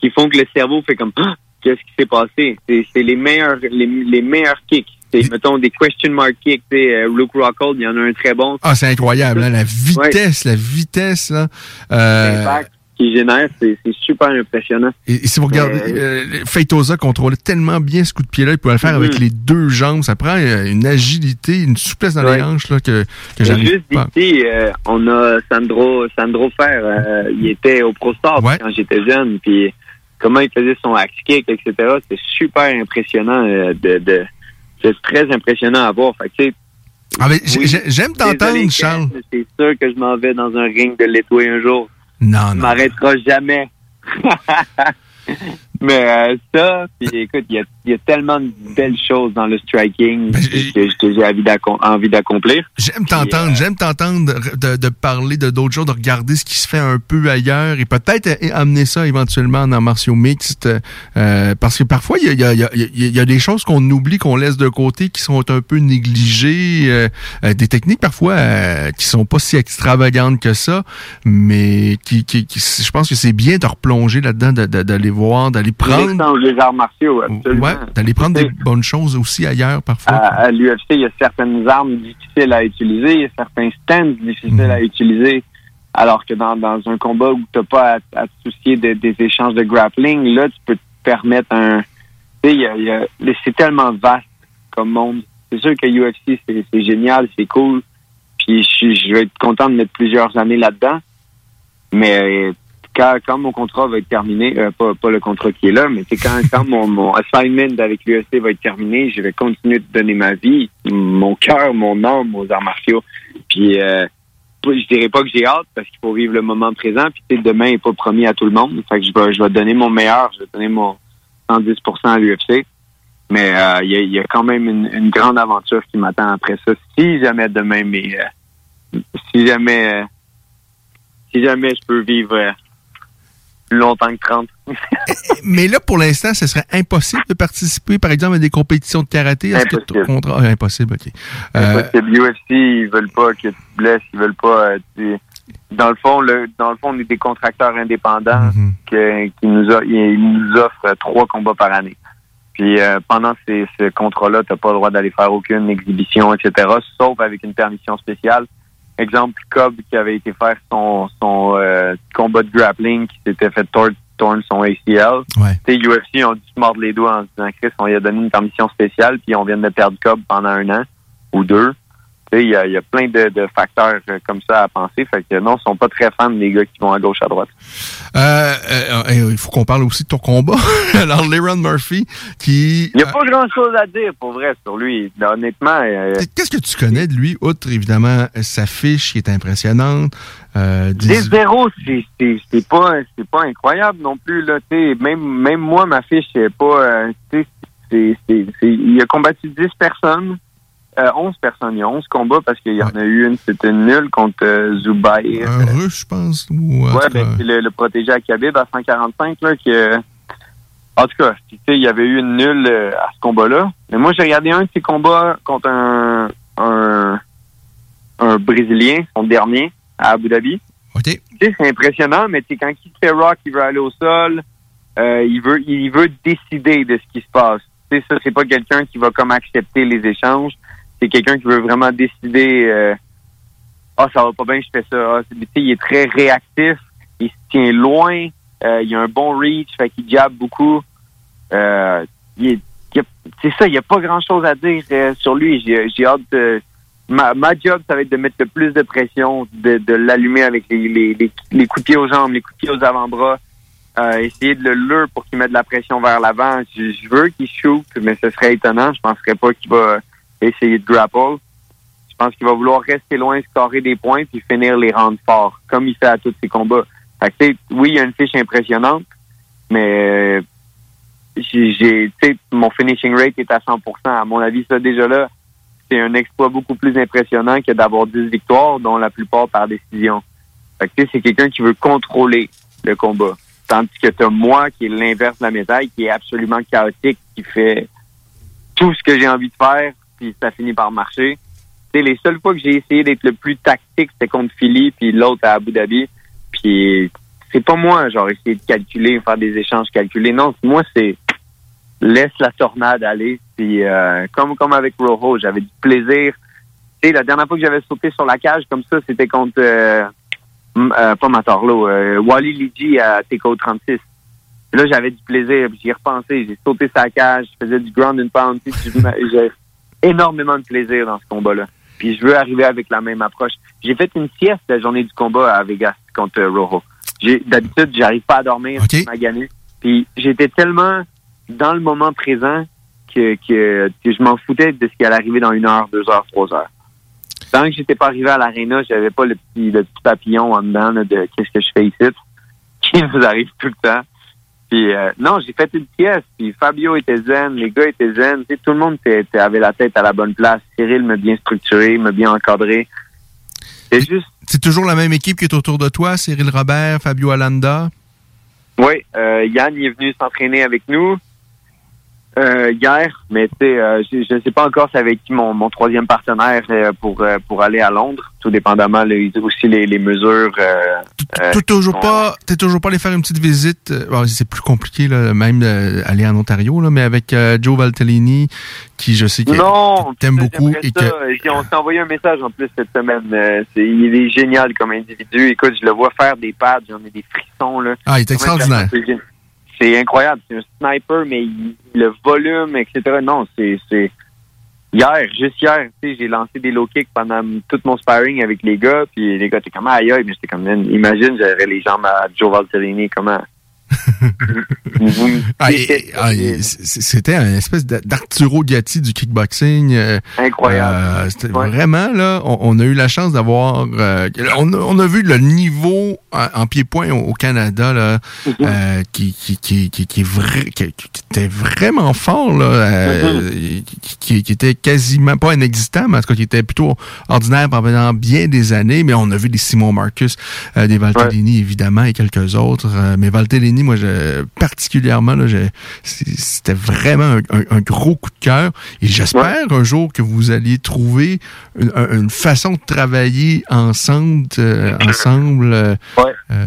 qui font que le cerveau fait comme Ah, qu'est-ce qui s'est passé? C'est c'est les meilleurs les, les meilleurs kicks. C'est mettons des question mark kicks. euh, Luke Rockhold, il y en a un très bon. Ah, c'est incroyable, hein, la vitesse, la vitesse, là. Euh, L'impact. qu'il génère, c'est c'est super impressionnant. Et, et si vous regardez, Euh, euh, Feitosa contrôlait tellement bien ce coup de pied-là, il pouvait le faire avec Mhm. les deux jambes. Ça prend euh, une agilité, une souplesse dans les hanches là, que, que j'arrive juste pas. ici, euh, on a Sandro Sandro Fer, euh, il était au Pro Stars quand j'étais jeune, puis comment il faisait son axe kick, etc. C'était super impressionnant de, de c'est très impressionnant à voir. Fait que, tu sais, Ah, mais oui, J'aime t'entendre, Charles. C'est sûr que je m'en vais dans un ring de l'étoile un jour. Non, Tu m'arrêteras jamais. Mais euh, ça, puis écoute, il y y a tellement de belles choses dans le striking Ben, que, que j'ai envie d'accom- envie d'accomplir. J'aime t'entendre, j'aime t'entendre de, de parler de d'autres choses, de regarder ce qui se fait un peu ailleurs et peut-être euh, amener ça éventuellement en arts martiaux mixtes. euh, parce que parfois, il y y y a- il y a des choses qu'on oublie, qu'on laisse de côté, qui sont un peu négligées. euh, euh, des techniques parfois euh, qui sont pas si extravagantes que ça, mais qui, qui, qui- je pense que c'est bien de replonger là-dedans, de- de- d'aller voir, d'aller prendre, les arts martiaux, absolument. ouais, d'aller prendre des bonnes choses aussi ailleurs parfois. à, à l'UFC, il y a certaines armes difficiles à utiliser, il y a certains stands difficiles Mhm. à utiliser. Alors que dans, dans un combat où tu n'as pas à, à te soucier de- des échanges de grappling, là, tu peux te permettre un. Tu sais, c'est tellement vaste comme monde. C'est sûr que UFC, c'est génial, c'est cool. Puis je, je vais être content de mettre plusieurs années là-dedans. Mais quand, mon contrat va être terminé, euh, pas, le contrat qui est là, mais c'est quand, mon, assignment avec l'UFC va être terminé, je vais continuer de donner ma vie, mon cœur, mon âme aux arts martiaux. Puis euh, je dirais pas que j'ai hâte parce qu'il faut vivre le moment présent. Puis demain n'est pas promis à tout le monde. Fait que je vais, donner mon meilleur, je vais donner mon 110% à l'UFC. Mais euh, il y, a, il y a quand même une, une grande aventure qui m'attend après ça. Si jamais demain, mais euh, si jamais euh, si jamais je peux vivre euh, plus longtemps que 30. Mais là, pour l'instant, ce serait impossible de participer, par exemple, à des compétitions de karaté. Impossible. ah, impossible, OK. Euh, Impossible. UFC, ils veulent pas que tu te blesses, ils veulent pas. euh, tu- Dans le fond, le, dans le fond, on est des contracteurs indépendants Mhm. que- qui nous a, ils nous offrent trois combats par année. Puis euh, pendant ces, ce contrat-là, tu n'as pas le droit d'aller faire aucune exhibition, etc., sauf avec une permission spéciale. Exemple, Cobb qui avait été faire son, son euh, combat de grappling qui s'était fait tor- torn son ACL. Ouais. Tu sais, UFC ont dû se mordre les doigts en disant Chris, on lui a donné une permission spéciale, puis on vient de perdre Cobb pendant un an ou deux. Il y a, il y a plein de, de facteurs euh, comme ça à penser. Fait que non, ils sont pas très fans des gars qui vont à gauche à droite. euh, euh, euh, il faut qu'on parle aussi de ton combat. Alors, Leron Murphy, qui... Il n'y a pas grand chose à dire pour vrai sur lui. Honnêtement, Qu'est-ce que tu connais de lui, outre évidemment sa fiche qui est impressionnante? Euh, Des 18 zéros, c'est pas pas incroyable non plus là. Même même moi ma fiche c'est pas. c'est c'est- il a combattu 10 personnes, euh, 11 personnes. Il y a 11 combats parce qu'il y en a eu une c'était nulle contre euh, Zubair. Un russe, je pense. Ou, Ouais, ben, c'est le, le protégé à Khabib à 145 là que. En tout cas, tu sais, il y avait eu une nulle euh, à ce combat-là. Mais moi, j'ai regardé un de ses combats contre un, un, un Brésilien, son dernier, à Abu Dhabi. Tu sais, c'est impressionnant, mais tu sais, quand il fait rock, il veut aller au sol, euh, il veut il veut décider de ce qui se passe. Tu sais, ça, c'est pas quelqu'un qui va comme accepter les échanges. C'est quelqu'un qui veut vraiment décider euh, Ah, ça va pas bien, je fais ça. Ah, sais, il est très réactif, il se tient loin, euh, il a un bon reach, fait qu'il jab beaucoup. Euh, est- c'est ça, il n'y a pas grand chose à dire sur lui. J'ai hâte de. Ma, job, ça va être de mettre le plus de pression, de, l'allumer avec les, coups de pied aux jambes, les coups de pied aux avant-bras, essayer de le lure pour qu'il mette de la pression vers l'avant. Je, je veux qu'il shoot, mais ce serait étonnant. Je penserais pas qu'il va essayer de grapple. Je pense qu'il va vouloir rester loin, scorer des points, puis finir les rendre forts, comme il fait à tous ses combats. Oui, il y a une fiche impressionnante, mais mon finishing rate est à 100% À mon avis, ça, déjà là, c'est un exploit beaucoup plus impressionnant que d'avoir 10 victoires, dont la plupart par décision. C'est quelqu'un qui veut contrôler le combat. Tandis que t'as moi, qui est l'inverse de la médaille, qui est absolument chaotique, qui fait tout ce que j'ai envie de faire, puis ça finit par marcher. Tu sais, les seules fois que j'ai essayé d'être le plus tactique, c'était contre Philly, puis l'autre à Abu Dhabi. Puis c'est pas moi, genre, essayer de calculer, faire des échanges calculés. Non, moi, c'est laisse la tornade aller. Puis euh, comme comme avec Rojo, j'avais du plaisir. Tu sais, la dernière fois que j'avais sauté sur la cage comme ça, c'était contre euh, euh, pas Matarlo, euh, Wally Ligi à TKO 36. Là, j'avais du plaisir, puis j'y ai repensé, j'ai sauté sa cage, je faisais du ground and pound, j'ai j'ai énormément de plaisir dans ce combat-là. Puis je veux arriver avec la même approche. J'ai fait une sieste la journée du combat à Vegas contre euh, Rojo. D'habitude, j'arrive pas à dormir, je suis magané. Puis j'étais tellement dans le moment présent que, que, que je m'en foutais de ce qui allait arriver dans une heure, deux heures, trois heures. Tant que j'étais pas arrivé à l'aréna, j'avais pas le petit, le petit papillon en dedans là, de qu'est-ce que je fais ici, qui nous arrive tout le temps. Puis euh, non, j'ai fait une pièce, puis Fabio était zen, les gars étaient zen, tu sais, tout le monde était- était- avait la tête à la bonne place. Cyril m'a bien structuré, m'a bien encadré. C'est juste, C'est toujours la même équipe qui est autour de toi, Cyril Robert, Fabio Alanda? oui, euh, Yann il est venu s'entraîner avec nous euh, hier, mais tu sais, euh, je ne sais pas encore c'est avec qui mon, mon troisième partenaire euh, pour euh, pour aller à Londres, tout dépendamment les, aussi les, les mesures. Euh, euh, T'es toujours pas, t'es toujours pas allé faire une petite visite. euh, bon, c'est plus compliqué, là, même euh, aller en Ontario, là, mais avec euh, Joe Valtellini, qui je sais que t'aimes beaucoup et ça. que J'ai- On s'est envoyé un message en plus cette semaine. Euh, il est génial comme individu. Écoute, je le vois faire des pads, j'en ai des frissons. Là. Ah, il est extraordinaire. C'est incroyable. C'est un sniper, mais le volume, etc. Non, c'est hier, juste hier, j'ai lancé des low kicks pendant tout mon sparring avec les gars, puis les gars étaient comme aïe aïe, mais j'étais comme imagine j'avais les jambes à Joe Valtellini, comment Ah, ah, c'était un espèce d'a- d'Arturo Gatti du kickboxing. euh, Incroyable. euh, c'était vraiment là, on, on a eu la chance d'avoir, euh, on, a- on a vu le niveau en, pied-point au, au Canada là, euh, qui, qui, qui, qui, qui est vrai, qui, qui était vraiment fort là, euh, qui, qui- qui était quasiment pas inexistant, mais en tout cas qui était plutôt ordinaire pendant bien des années. Mais on a vu des Simon Marcus, des Valtellini évidemment et quelques autres. mais Valtellini, moi, je, particulièrement, là, je- c'était vraiment un, un- un gros coup de cœur. Et j'espère un jour que vous alliez trouver une, un- une façon de travailler ensemble, euh, ensemble. euh, euh,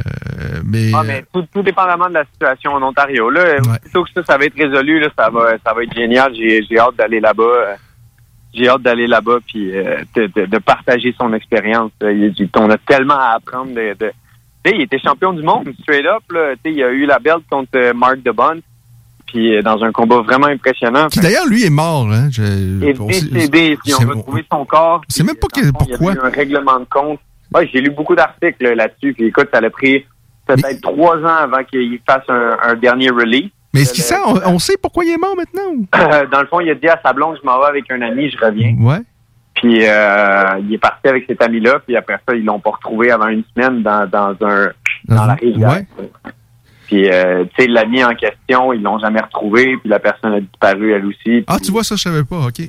mais, Ah, mais tout, tout dépendamment de la situation en Ontario. Là, plutôt que ça, ça va être résolu, là, ça va, ça va être génial. J'ai, j'ai hâte d'aller là-bas. J'ai hâte d'aller là-bas puis euh, de, de- de partager son expérience. On a tellement à apprendre. De, de- Tu sais, il était champion du monde, straight up. Là. Il a eu la belt contre euh, Mark DeBon. Puis euh, dans un combat vraiment impressionnant. qui d'ailleurs, lui est mort. Hein, je- on sait- décédé, si on veut trouver son corps. C'est même pas que- Il y pourquoi. avait eu un règlement de compte. Ouais, j'ai lu beaucoup d'articles là, là-dessus. Puis écoute, ça a pris peut-être trois ans avant qu'il fasse un, un dernier release. Mais est-ce qu'il sait, on, on sait pourquoi il est mort maintenant? ou? Dans le fond, il a dit à sa blonde, je m'en vais avec un ami, je reviens. Ouais. Puis euh, il est parti avec cet ami-là, puis après ça, ils l'ont pas retrouvé avant une semaine dans, dans un dans la rivière. Puis euh, tu sais, l'ami en question, ils l'ont jamais retrouvé, puis la personne a disparu elle aussi. Ah, tu vois, ça, je savais pas. OK.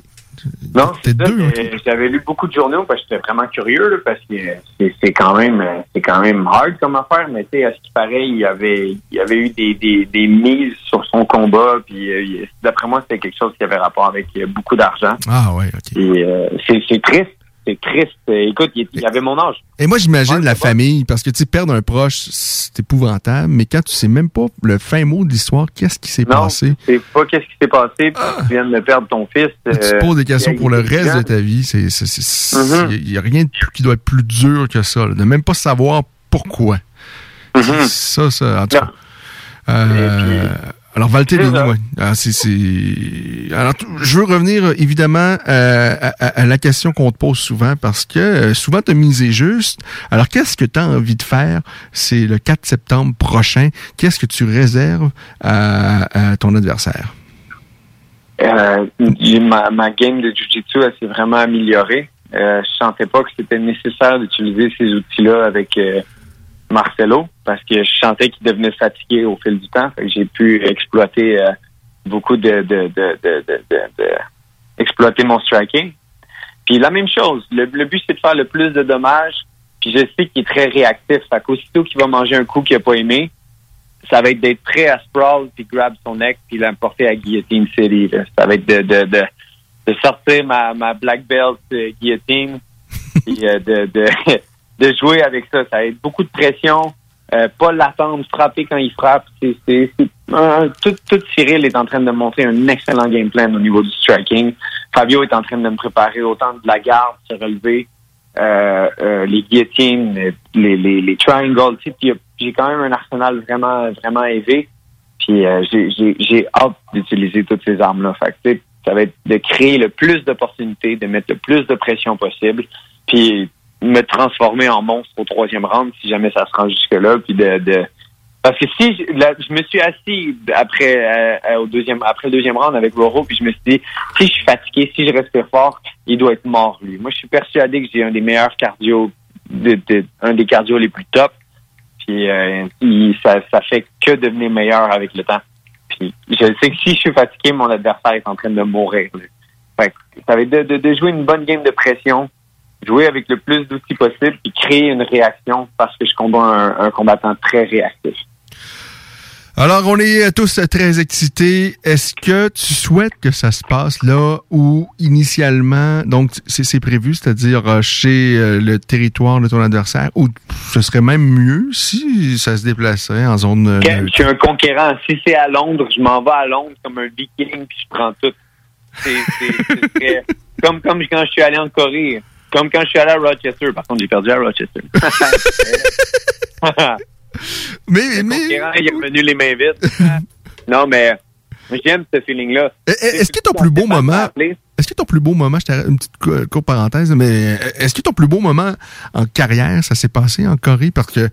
Non, c'est ça, deux, J'avais lu beaucoup de journaux parce que j'étais vraiment curieux là, parce que c'est c'est quand même euh, c'est quand même hard comme affaire, mais tu sais, à ce qui paraît, il y avait il y avait eu des, des, des mises sur son combat, puis euh, d'après moi, c'était quelque chose qui avait rapport avec euh, beaucoup d'argent. Ah, ouais, OK. Et euh, c'est c'est triste, c'est triste. Écoute, il, il avait mon âge. Et moi, j'imagine la famille, parce que, tu sais, perdre un proche, c'est épouvantable, mais quand tu sais même pas le fin mot de l'histoire, qu'est-ce qui s'est passé? c'est pas qu'est-ce qui s'est passé, puis tu viens de perdre ton fils. Tu te euh, poses des questions pour le reste de ta vie. C'est, c'est, c'est- Mhm. Il n'y a rien de plus- qui doit être plus dur que ça, là, de même pas savoir pourquoi. Mhm. Ça, ça, en tout cas. Euh, alors, Valtellini, ouais. Ah, c'est, c'est- Alors, je veux revenir évidemment euh, à, à- à la question qu'on te pose souvent parce que euh, souvent tu as misé juste. Alors, qu'est-ce que tu as envie de faire? C'est le 4 septembre prochain? Qu'est-ce que tu réserves à, à ton adversaire? Euh, ma, ma game de Jiu-Jitsu, elle s'est vraiment améliorée. Je sentais pas que c'était nécessaire d'utiliser ces outils-là avec Marcelo parce que je sentais qu'il devenait fatigué au fil du temps. J'ai pu exploiter euh, beaucoup de, exploiter mon striking. Puis la même chose, le, le but c'est de faire le plus de dommages. Puis je sais qu'il est très réactif. Fait qu'aussitôt qu'il va manger un coup qu'il a pas aimé, ça va être d'être prêt à sprawl puis grab son neck puis l'emporter à Guillotine City. là. Ça va être de, de, de, de sortir ma, ma black belt euh, guillotine puis euh, de, de, de jouer avec ça. Ça être beaucoup de pression, euh, pas l'attendre, frapper quand il frappe. C'est, c'est, c'est un- tout, tout Cyril est en train de montrer un excellent game plan au niveau du striking. Fabio est en train de me préparer autant de la garde, se relever. euh, euh, les guillotines, les, les, les triangles. tu puis J'ai quand même un arsenal vraiment, vraiment élevé. Puis euh, j'ai- j'ai hâte d'utiliser toutes ces armes-là. Fait ça va être de créer le plus d'opportunités, de mettre le plus de pression possible, puis me transformer en monstre au troisième round si jamais ça se rend jusque-là, puis de, de parce que si je, là, je me suis assis après euh, au deuxième après le deuxième round avec Rojo, puis je me suis dit si je suis fatigué, si je respire fort, il doit être mort lui. Moi, je suis persuadé que j'ai un des meilleurs cardio, de, de- un des cardio les plus top. Puis euh, il- ça, ça fait que devenir meilleur avec le temps. Puis je sais que si je suis fatigué, mon adversaire est en train de mourir. Fait que ça être de, de- de jouer une bonne game de pression, jouer avec le plus d'outils possible, puis créer une réaction parce que je combats un, un combattant très réactif. Alors, on est tous très excités. Est-ce que tu souhaites que ça se passe là où initialement, donc c'est prévu, c'est-à-dire euh, chez euh, le territoire de ton adversaire, ou ce serait même mieux si ça se déplacerait en zone euh, je suis un conquérant. Si c'est à Londres, je m'en vais à Londres comme un viking puis je prends tout. C'est comme quand je suis allé en Corée. Comme quand je suis allé à Rochester. Par contre, j'ai perdu à Rochester. mais, il est revenu les mains vides. non, mais j'aime ce feeling-là. Eh, eh, Est-ce que ton plus beau moment, est-ce que ton plus beau moment, je t'arrête une petite co- courte parenthèse, mais euh, est-ce que ton plus beau moment en carrière, ça s'est passé en Corée? Parce que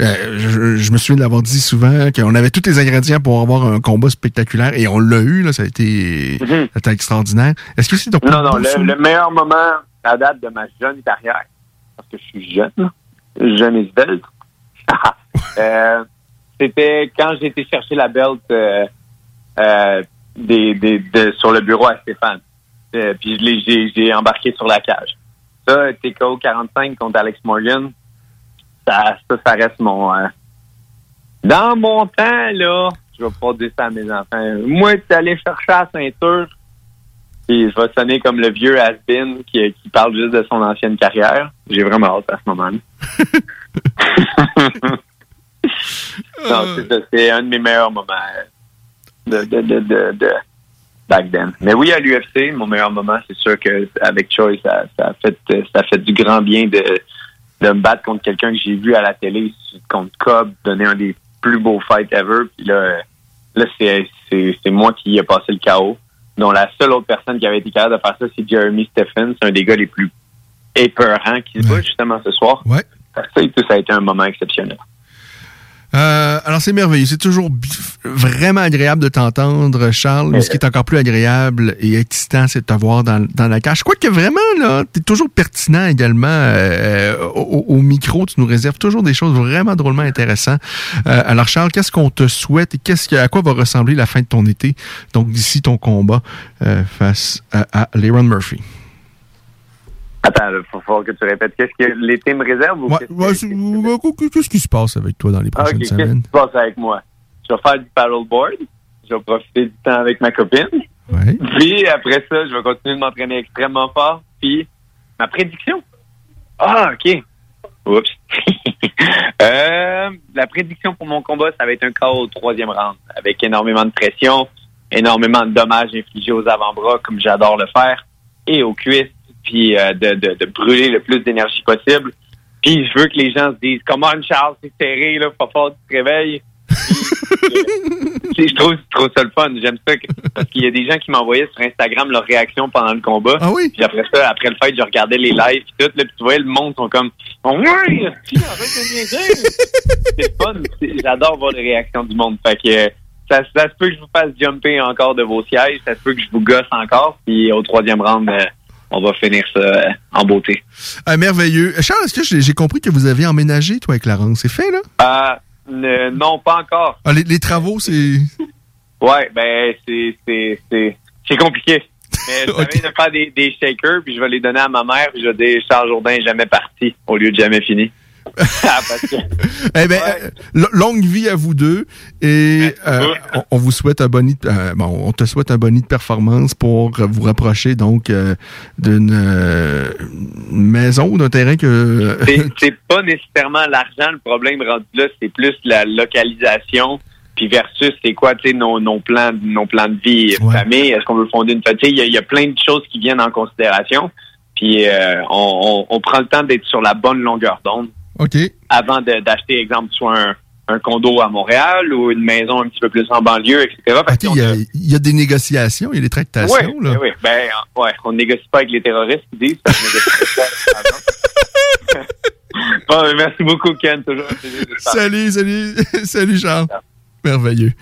euh, je, je me souviens de l'avoir dit souvent qu'on avait tous les ingrédients pour avoir un combat spectaculaire et on l'a eu, là, ça a été, ça a été extraordinaire. Est-ce que c'est ton plus Non, non, le meilleur moment à date de ma jeune carrière, parce que je suis jeune, jeune svelte, euh, c'était quand j'ai été chercher la belt euh, euh, des, des, de- sur le bureau à Stéphane. Euh, puis je j'ai, embarqué sur la cage. Ça, TKO 45 contre Alex Morgan, ça, ça, ça reste mon... dans mon temps, là, je vais pas dire ça à mes enfants. Moi, tu allé chercher la ceinture, puis je vais sonner comme le vieux has-been qui, qui parle juste de son ancienne carrière. J'ai vraiment hâte à ce moment-là. c'est un de mes meilleurs moments de, de, de, de, de back then. Mais oui, à l'UFC, mon meilleur moment, c'est sûr que avec Choi, ça, ça, a fait, ça a fait du grand bien de, de me battre contre quelqu'un que j'ai vu à la télé, contre Cobb, donner un des plus beaux fights ever. Puis là, là c'est moi qui ai passé le chaos. Dont la seule autre personne qui avait été capable de faire ça, c'est Jeremy Stephens, un des gars les plus épeurants qui se bat justement ce soir. Ouais. Ça, ça a été un moment exceptionnel. Euh, alors, c'est merveilleux. C'est toujours vraiment agréable de t'entendre, Charles. Mais ce qui est encore plus agréable et excitant, c'est de te voir dans, la cage. Je crois que vraiment, là, t'es toujours pertinent également euh, au, micro. Tu nous réserves toujours des choses vraiment drôlement intéressantes. Euh, alors, Charles, qu'est-ce qu'on te souhaite et qu'est-ce que, à quoi va ressembler la fin de ton été? Donc, d'ici ton combat face à, à Leron Murphy? Attends, il faut que tu répètes. Qu'est-ce que l'été me réserve ou Ouais, qu'est-ce ouais, qu'est-ce qui se passe avec toi dans les Ah, prochaines qu'est-ce semaines? qui se passe avec moi? Je vais faire du paddleboard. Je vais profiter du temps avec ma copine. Ouais. Puis après ça, je vais continuer de m'entraîner extrêmement fort. Puis ma prédiction. Ah, OK. Oups. Euh, la prédiction pour mon combat, ça va être un KO au troisième round, avec énormément de pression, énormément de dommages infligés aux avant-bras, comme j'adore le faire, et aux cuisses, puis euh, de, de, de brûler le plus d'énergie possible. Puis je veux que les gens se disent Comment Charles, c'est serré, là, pas fort, tu te réveilles. Puis, je trouve, je trouve ça le fun. J'aime ça que- parce qu'il y a des gens qui m'envoyaient sur Instagram leur réaction pendant le combat. Ah oui? Puis après ça, après le fight, je regardais les lives puis tout. Là, puis tu voyais le monde sont comme Oh, niaiser. C'est fun. J'adore voir les réactions du monde. Fait que euh, ça, ça se peut que je vous fasse jumper encore de vos sièges. Ça se peut que je vous gosse encore. Puis au troisième round, euh, on va finir ça euh, en beauté. Ah, merveilleux. Charles, est-ce que j'ai compris que vous avez emménagé, toi, avec Laurence? C'est fait, là? Euh, non, pas encore. Ah, les, les travaux, c'est. Ouais, ben c'est c'est c'est c'est compliqué. Mais je Ok. viens de faire des, des shakers, puis je vais les donner à ma mère, puis je vais dire Charles Jourdain est jamais parti au lieu de jamais fini. Ah, que- Eh ben, euh, lo- longue vie à vous deux et euh, on, on vous souhaite un boni, de- euh, bon, on te souhaite un boni de performance pour vous rapprocher donc euh, d'une maison ou d'un terrain que. c'est pas nécessairement l'argent le problème rendu là, c'est plus la localisation, puis versus c'est quoi, tu sais, nos, nos plans, nos plans de vie, famille, est-ce qu'on veut fonder une famille, il y, a- il y a plein de choses qui viennent en considération. puis euh, on, on, on prend le temps d'être sur la bonne longueur d'onde OK. avant d'acheter, exemple, soit un, un condo à Montréal ou une maison un petit peu plus en banlieue, etc. Il y, a, il y a des négociations, il y a des tractations. oui, là. oui, ben, ouais, on ne négocie pas avec les terroristes, ils disent. bon, merci beaucoup, Ken. Toujours. Salut, salut, salut Charles. Merveilleux.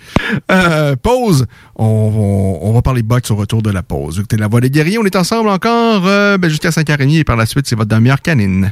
Euh, pause. On, on- on va parler box au retour de la pause. Écoutez, la voix des guerriers, on est ensemble encore euh, ben, jusqu'à 5h30 et par la suite, c'est votre demi-heure canine.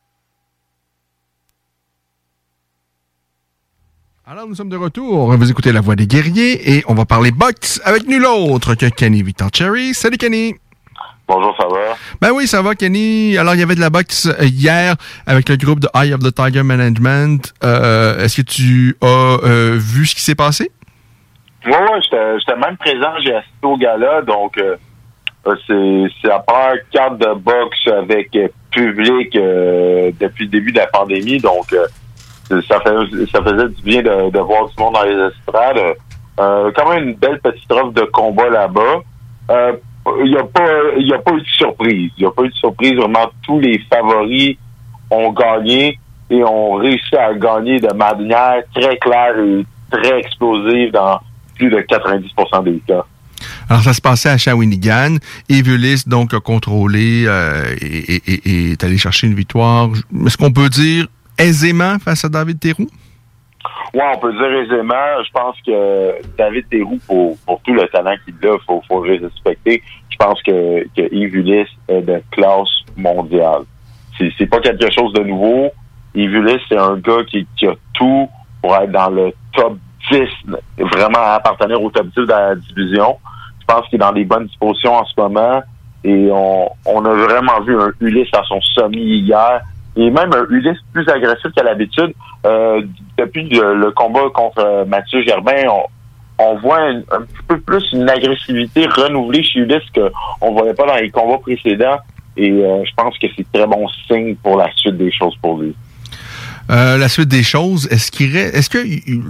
Alors, nous sommes de retour. Vous écoutez La Voix des guerriers et on va parler box avec nul autre que Kenny Victor Cherry. Salut Kenny. Bonjour, ça va? Ben oui, ça va, Kenny. Alors, il y avait de la boxe euh, hier avec le groupe de Eye of the Tiger Management. Euh, Est-ce que tu as euh, vu ce qui s'est passé? Ouais, ouais, j'étais même présent, j'ai assisté au gala, donc euh, c'est la première carte de boxe avec public depuis le début de la pandémie, donc euh, ça, faisait du bien de, de voir du monde dans les estrades. Euh, quand même une belle petite offre de combat là-bas. Euh, Il n'y a pas y a pas eu de surprise. Il n'y a pas eu de surprise. Vraiment, tous les favoris ont gagné et ont réussi à gagner de manière très claire et très explosive dans plus de 90% des cas. Alors, ça se passait à Shawinigan. Evulis, donc, a contrôlé euh, et- et est allé chercher une victoire. Est-ce qu'on peut dire aisément face à David Théroux? Ouais, on peut dire aisément. Je pense que David Théroux, pour, pour tout le talent qu'il a, faut, faut le respecter. Je pense que, que Yves Ulysse est de classe mondiale. C'est, c'est pas quelque chose de nouveau. Yves Ulysse, c'est un gars qui, qui a tout pour être dans le top 10, vraiment appartenir au top 10 de la division. Je pense qu'il est dans des bonnes dispositions en ce moment. Et on, on a vraiment vu un Ulysse à son sommet hier. Et même un Ulysse plus agressif qu'à l'habitude. Euh, depuis le, combat contre euh, Mathieu Germain, on, on voit un, petit peu plus une agressivité renouvelée chez Ulysse qu'on voyait pas dans les combats précédents. Et euh, je pense que c'est très bon signe pour la suite des choses pour lui. Euh, la suite des choses, est-ce qu'il est-ce il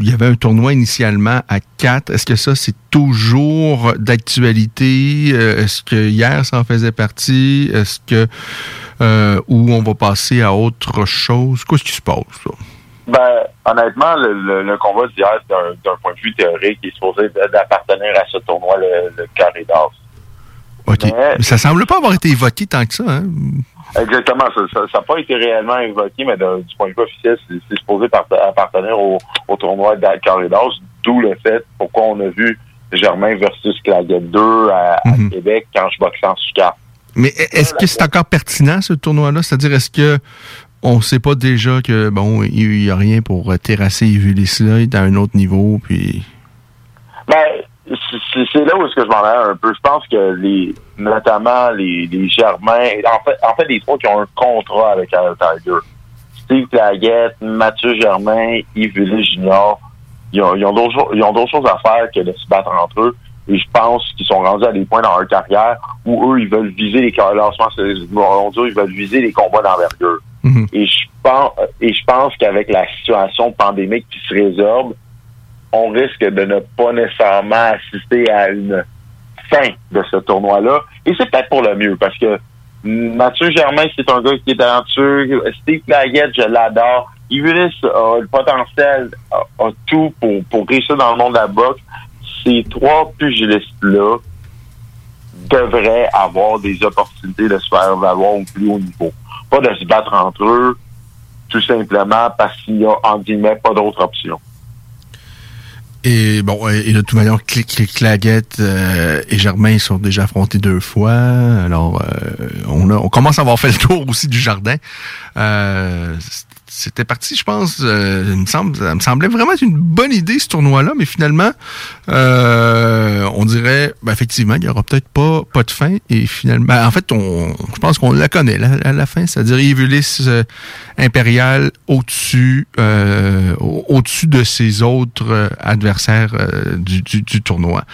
il y avait un tournoi initialement à 4? Est-ce que ça, c'est toujours d'actualité? Euh, Est-ce que hier, ça en faisait partie? Est-ce que euh, ou on va passer à autre chose? Qu'est-ce qui se passe? là? Ben, honnêtement, le, le, le d'hier, d'un d'un point de vue théorique, il est supposé d'appartenir à ce tournoi, le, le carré d'as. OK. Mais- Ça semble pas avoir été évoqué tant que ça, hein? Exactement. Ça n'a pas été réellement évoqué, mais de- du point de vue officiel, c'est supposé par- appartenir au, au tournoi de carré d'as, d'où le fait pourquoi on a vu Germain versus Claguette 2 à, à Mhm. Québec quand je boxais en SUCAP. Mais e- est-ce que c'est encore pertinent, ce tournoi-là? C'est-à-dire, est-ce que on sait pas déjà que, bon, il n'y a rien pour terrasser Ulysse là, il est à un autre niveau, puis... Ben, c'est- là où est-ce que je m'en allais un peu. Je pense que les, notamment les, les Germains, en fait, en fait, les trois qui ont un contrat avec Al Tiger. Steve Claguette, Mathieu Germain, Yves Ulysse Junior, ils ont, ils ont d'autres choses à faire que de se battre entre eux. Et je pense qu'ils sont rendus à des points dans leur carrière où eux, ils veulent viser les lancements ils veulent viser les combats d'envergure. Et je pense, et je pense qu'avec la situation pandémique qui se résorbe, on risque de ne pas nécessairement assister à une fin de ce tournoi-là. Et c'est peut-être pour le mieux, parce que Mathieu Germain, c'est un gars qui est talentueux. Steve Plaguette, je l'adore. Ulysse a le potentiel, a, a tout pour, pour réussir dans le monde de la boxe. Ces trois pugilistes-là devraient avoir des opportunités de se faire valoir au plus haut niveau. Pas de se battre entre eux, tout simplement parce qu'il y a, en guillemets, pas d'autre option. Et bon, et, de toute manière, Cl- Cl- Claguette euh, et Germain sont déjà affrontés deux fois. Alors, euh, on commence à avoir fait le tour aussi du jardin. Euh, c'était parti, je pense, euh, il me semble, ça me semblait vraiment une bonne idée ce tournoi-là, mais finalement, euh, on dirait, ben, effectivement, il n'y aura peut-être pas, pas de fin. Et finalement, ben, en fait, on, je pense qu'on la connaît la, la, fin, c'est-à-dire Evulis euh, impérial au-dessus, euh, au- au-dessus de ses autres euh, adversaires euh, du, du, du tournoi.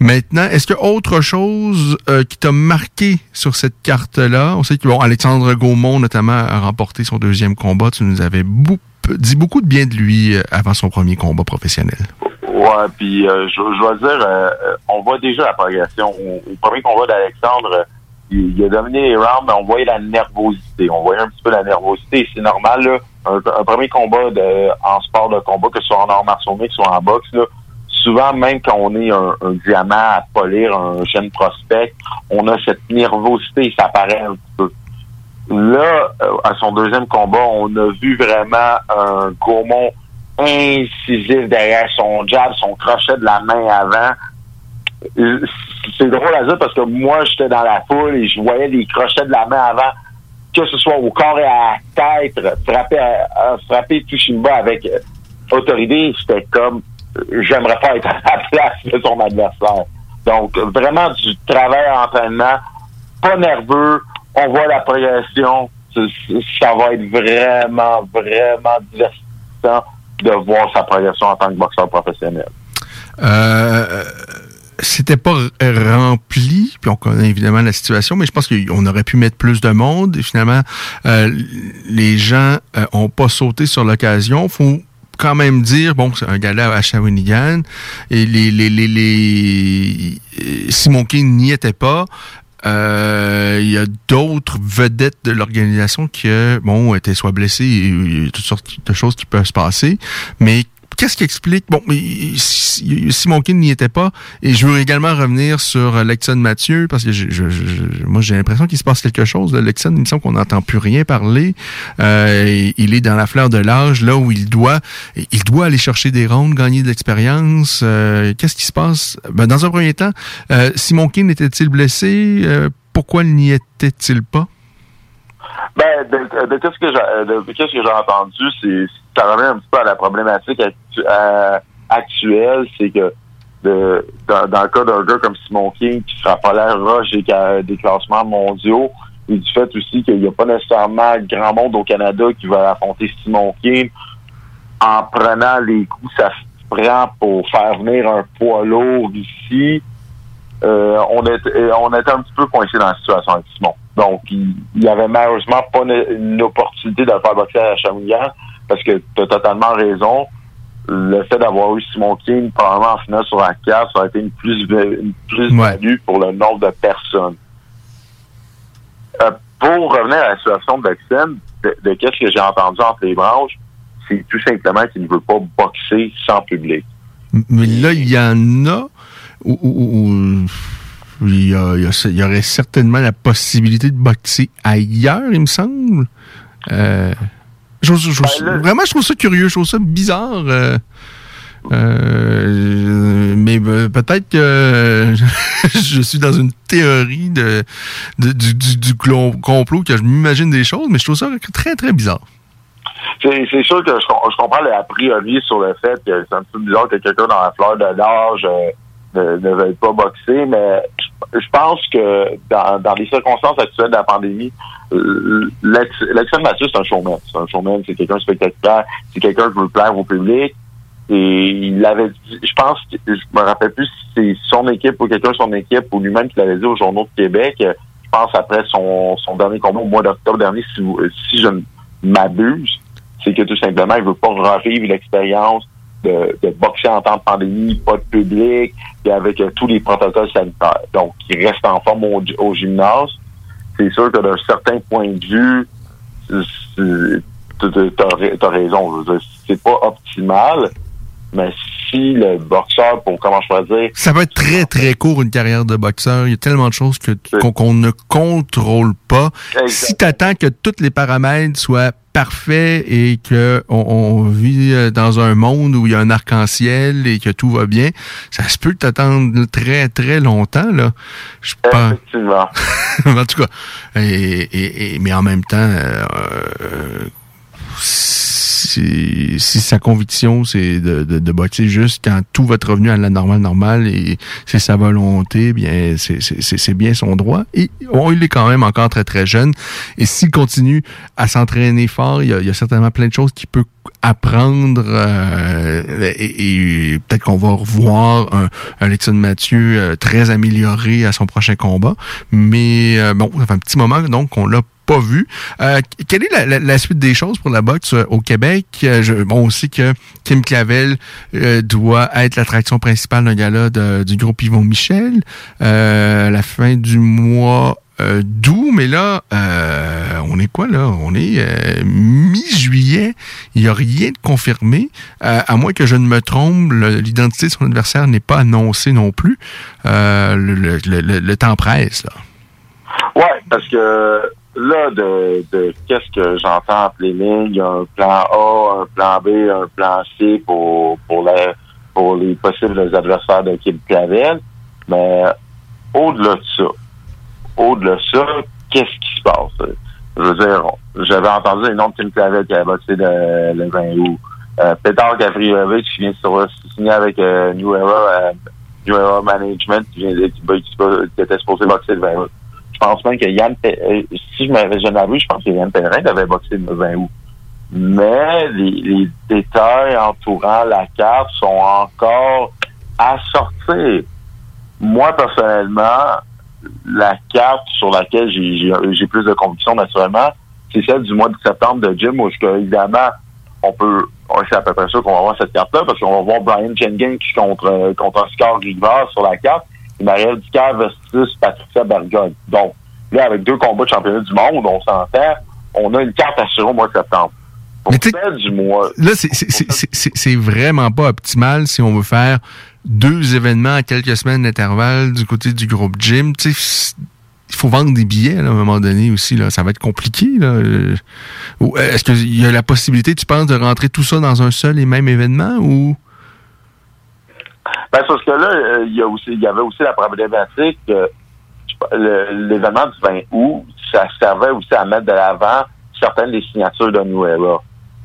Maintenant, est-ce qu'il y a autre chose euh, qui t'a marqué sur cette carte-là? On sait que bon, Alexandre Gaumont, notamment, a remporté son deuxième combat. Tu nous avais dit beaucoup de bien de lui euh, avant son premier combat professionnel. Ouais, puis euh, je, je dois dire, euh, euh, on voit déjà la progression. Au, premier combat d'Alexandre, il, a dominé les rounds, mais on voyait la nervosité. On voyait un petit peu la nervosité. C'est normal, là. Un, premier combat en sport de combat, que ce soit en arts martiaux soit en boxe, là, souvent, même quand on est un, diamant à polir, un jeune prospect, on a cette nervosité, ça apparaît un peu. Là, euh, à son deuxième combat, on a vu vraiment un Gaumont incisif derrière son jab, son crochet de la main avant. C'est drôle à dire parce que moi, j'étais dans la foule et je voyais les crochets de la main avant, que ce soit au corps et à la tête, frapper, frapper Tushimba avec autorité. C'était comme, j'aimerais pas être à la place de son adversaire. Donc, euh, vraiment du travail à entraînement, pas nerveux, on voit la progression. Ça, va être vraiment, vraiment divertissant de voir sa progression en tant que boxeur professionnel. Euh, c'était pas rempli, puis on connaît évidemment la situation, mais je pense qu'on aurait pu mettre plus de monde. Et finalement, euh, les gens euh, ont pas sauté sur l'occasion. Faut quand même dire, bon, c'est un gala à Shawinigan, et les, les, les, les Simon King n'y était pas. Euh, Il y a d'autres vedettes de l'organisation qui, euh, bon, étaient soit blessés, et il y a toutes sortes de choses qui peuvent se passer, mais qu'est-ce qui explique bon Simon King n'y était pas et je veux également revenir sur euh, Lexon Mathieu parce que je, moi j'ai l'impression qu'il se passe quelque chose Lexon il me semble qu'on n'entend plus rien parler Euh, il est dans la fleur de l'âge là où il doit il doit aller chercher des rondes gagner de l'expérience Euh, qu'est-ce qui se passe? Ben, dans un premier temps euh, Simon King était-il blessé? Pourquoi n'y était-il pas? Ben, de, de de, de qu'est-ce que j'ai entendu, c'est ça revient un petit peu à la problématique actu- actuelle, c'est que dans, le cas d'un gars comme Simon King qui sera pas l'air roche des, ca- des classements mondiaux, et du fait aussi qu'il n'y a pas nécessairement grand monde au Canada qui va affronter Simon King en prenant les coups, ça prend pour faire venir un poids lourd ici. Euh, on était euh, on était un petit peu coincé dans la situation avec Simon. Donc, il il y avait malheureusement pas une, opportunité de faire boxer à Shawinigan parce que tu as totalement raison. Le fait d'avoir eu Simon King probablement en finale sur la carte, ça a été une plus une plus value pour le nombre de personnes. Euh, pour revenir à la situation de Dexen, de, de qu'est-ce que j'ai entendu entre les branches, c'est tout simplement qu'il ne veut pas boxer sans public. Mais là, il y en a où, où- où- où il, y a- il y a- il y aurait certainement la possibilité de boxer ailleurs, il me semble. Euh, je trouve- vraiment, je trouve ça curieux, je trouve ça bizarre. euh, euh, mais euh, peut-être que je suis dans une théorie de, de- du, du- complot que je m'imagine des choses, mais je trouve ça très, très bizarre. C'est sûr que je, com- je comprends a priori sur le fait que c'est un peu bizarre que quelqu'un dans la fleur de l'âge euh, ne, veuille pas boxer, mais je, pense que dans, dans les circonstances actuelles de la pandémie, Lexon Mathieu, c'est un showman. C'est un showman, c'est quelqu'un spectaculaire, c'est quelqu'un qui veut plaire au public. Et il l'avait dit, je pense, que, je me rappelle plus si c'est son équipe ou quelqu'un de son équipe ou lui-même qui l'avait dit aux journaux de Québec, je pense après son, son dernier combat au mois d'octobre dernier, si, si je ne m'abuse, c'est que tout simplement, il veut pas revivre l'expérience de, de boxer en temps de pandémie, pas de public, et avec euh, tous les protocoles sanitaires. Donc, il reste en forme au, au gymnase. C'est sûr que d'un certain point de vue, t'as- t'as raison. C'est pas optimal, mais si le boxeur, pour comment je pourrais dire, Ça va être très, très court, une carrière de boxeur. Il y a tellement de choses que qu'on qu'on ne contrôle pas. Si tu attends que tous les paramètres soient parfaits et que on, on vit euh, dans un monde où il y a un arc-en-ciel et que tout va bien, ça se peut t'attendre très, très longtemps, là. Je pense. effectivement, en tout cas. Et, et- et- mais en même temps, euh, euh, si, sa conviction c'est de, de, juste quand tout votre revenu à la normale normale et c'est sa volonté, bien c'est- bien son droit. Et bon, il est quand même encore très très jeune. Et s'il continue à s'entraîner fort, il y, a, certainement plein de choses qu'il peut apprendre euh, et, peut-être qu'on va revoir un, Alexandre Mathieu euh, très amélioré à son prochain combat. Mais euh, bon, ça fait un petit moment donc qu'on l'a pas vu. Euh, quelle est la, suite des choses pour la boxe au Québec? Je- bon, on sait que Kim Clavel doit être l'attraction principale d'un gala du groupe Yvon Michel à la fin du mois euh, d'août, mais là, euh, on est quoi là? On est euh, mi-juillet. Il n'y a rien de confirmé. Euh, à moins que je ne me trompe, l'identité de son adversaire n'est pas annoncée non plus. Le, temps presse, là. Ouais, parce que là, de, qu'est-ce que j'entends entre les lignes, il y a un plan A, un plan B, un plan C pour pour, pour les possibles adversaires de Kim Clavel. Mais au-delà de ça, au-delà de ça, qu'est-ce qui se passe? Je veux dire, j'avais entendu les noms de Kim Clavel qui avait boxé le, le 20 août. Euh, Petar qui vient se signer avec euh, New Era, euh, New Era Management qui, vient qui, qui, était supposé boxer le 20 août. Je pense même que Yann, euh, si je m'avais jamais avoué, je pense que Yann Pellerin avait boxé le 20 août. Mais les, les détails entourant la carte sont encore à sortir. Moi, personnellement, la carte sur laquelle j'ai- plus de conviction, naturellement, c'est celle du mois de septembre de Jim, où, évidemment, on peut, c'est à peu près sûr qu'on va voir cette carte-là, parce qu'on va voir Brian Jenkins contre, contre Oscar Rivard sur la carte, et Marielle Ducaire versus Patricia Bergogne. Donc, là, avec deux combats de championnat du monde, on s'entend, on a une carte assurée au mois de septembre. Pour celle du mois, Là, c'est vraiment pas optimal si on veut faire deux événements à quelques semaines d'intervalle du côté du groupe Jim. Tu sais, il faut vendre des billets là, à un moment donné aussi. Là. Ça va être compliqué. là. Euh, Est-ce qu'il y a la possibilité, tu penses, de rentrer tout ça dans un seul et même événement ou... Ben, parce que là, euh, il y y avait aussi la problématique que l'événement du 20 août, ça servait aussi à mettre de l'avant certaines des signatures de New.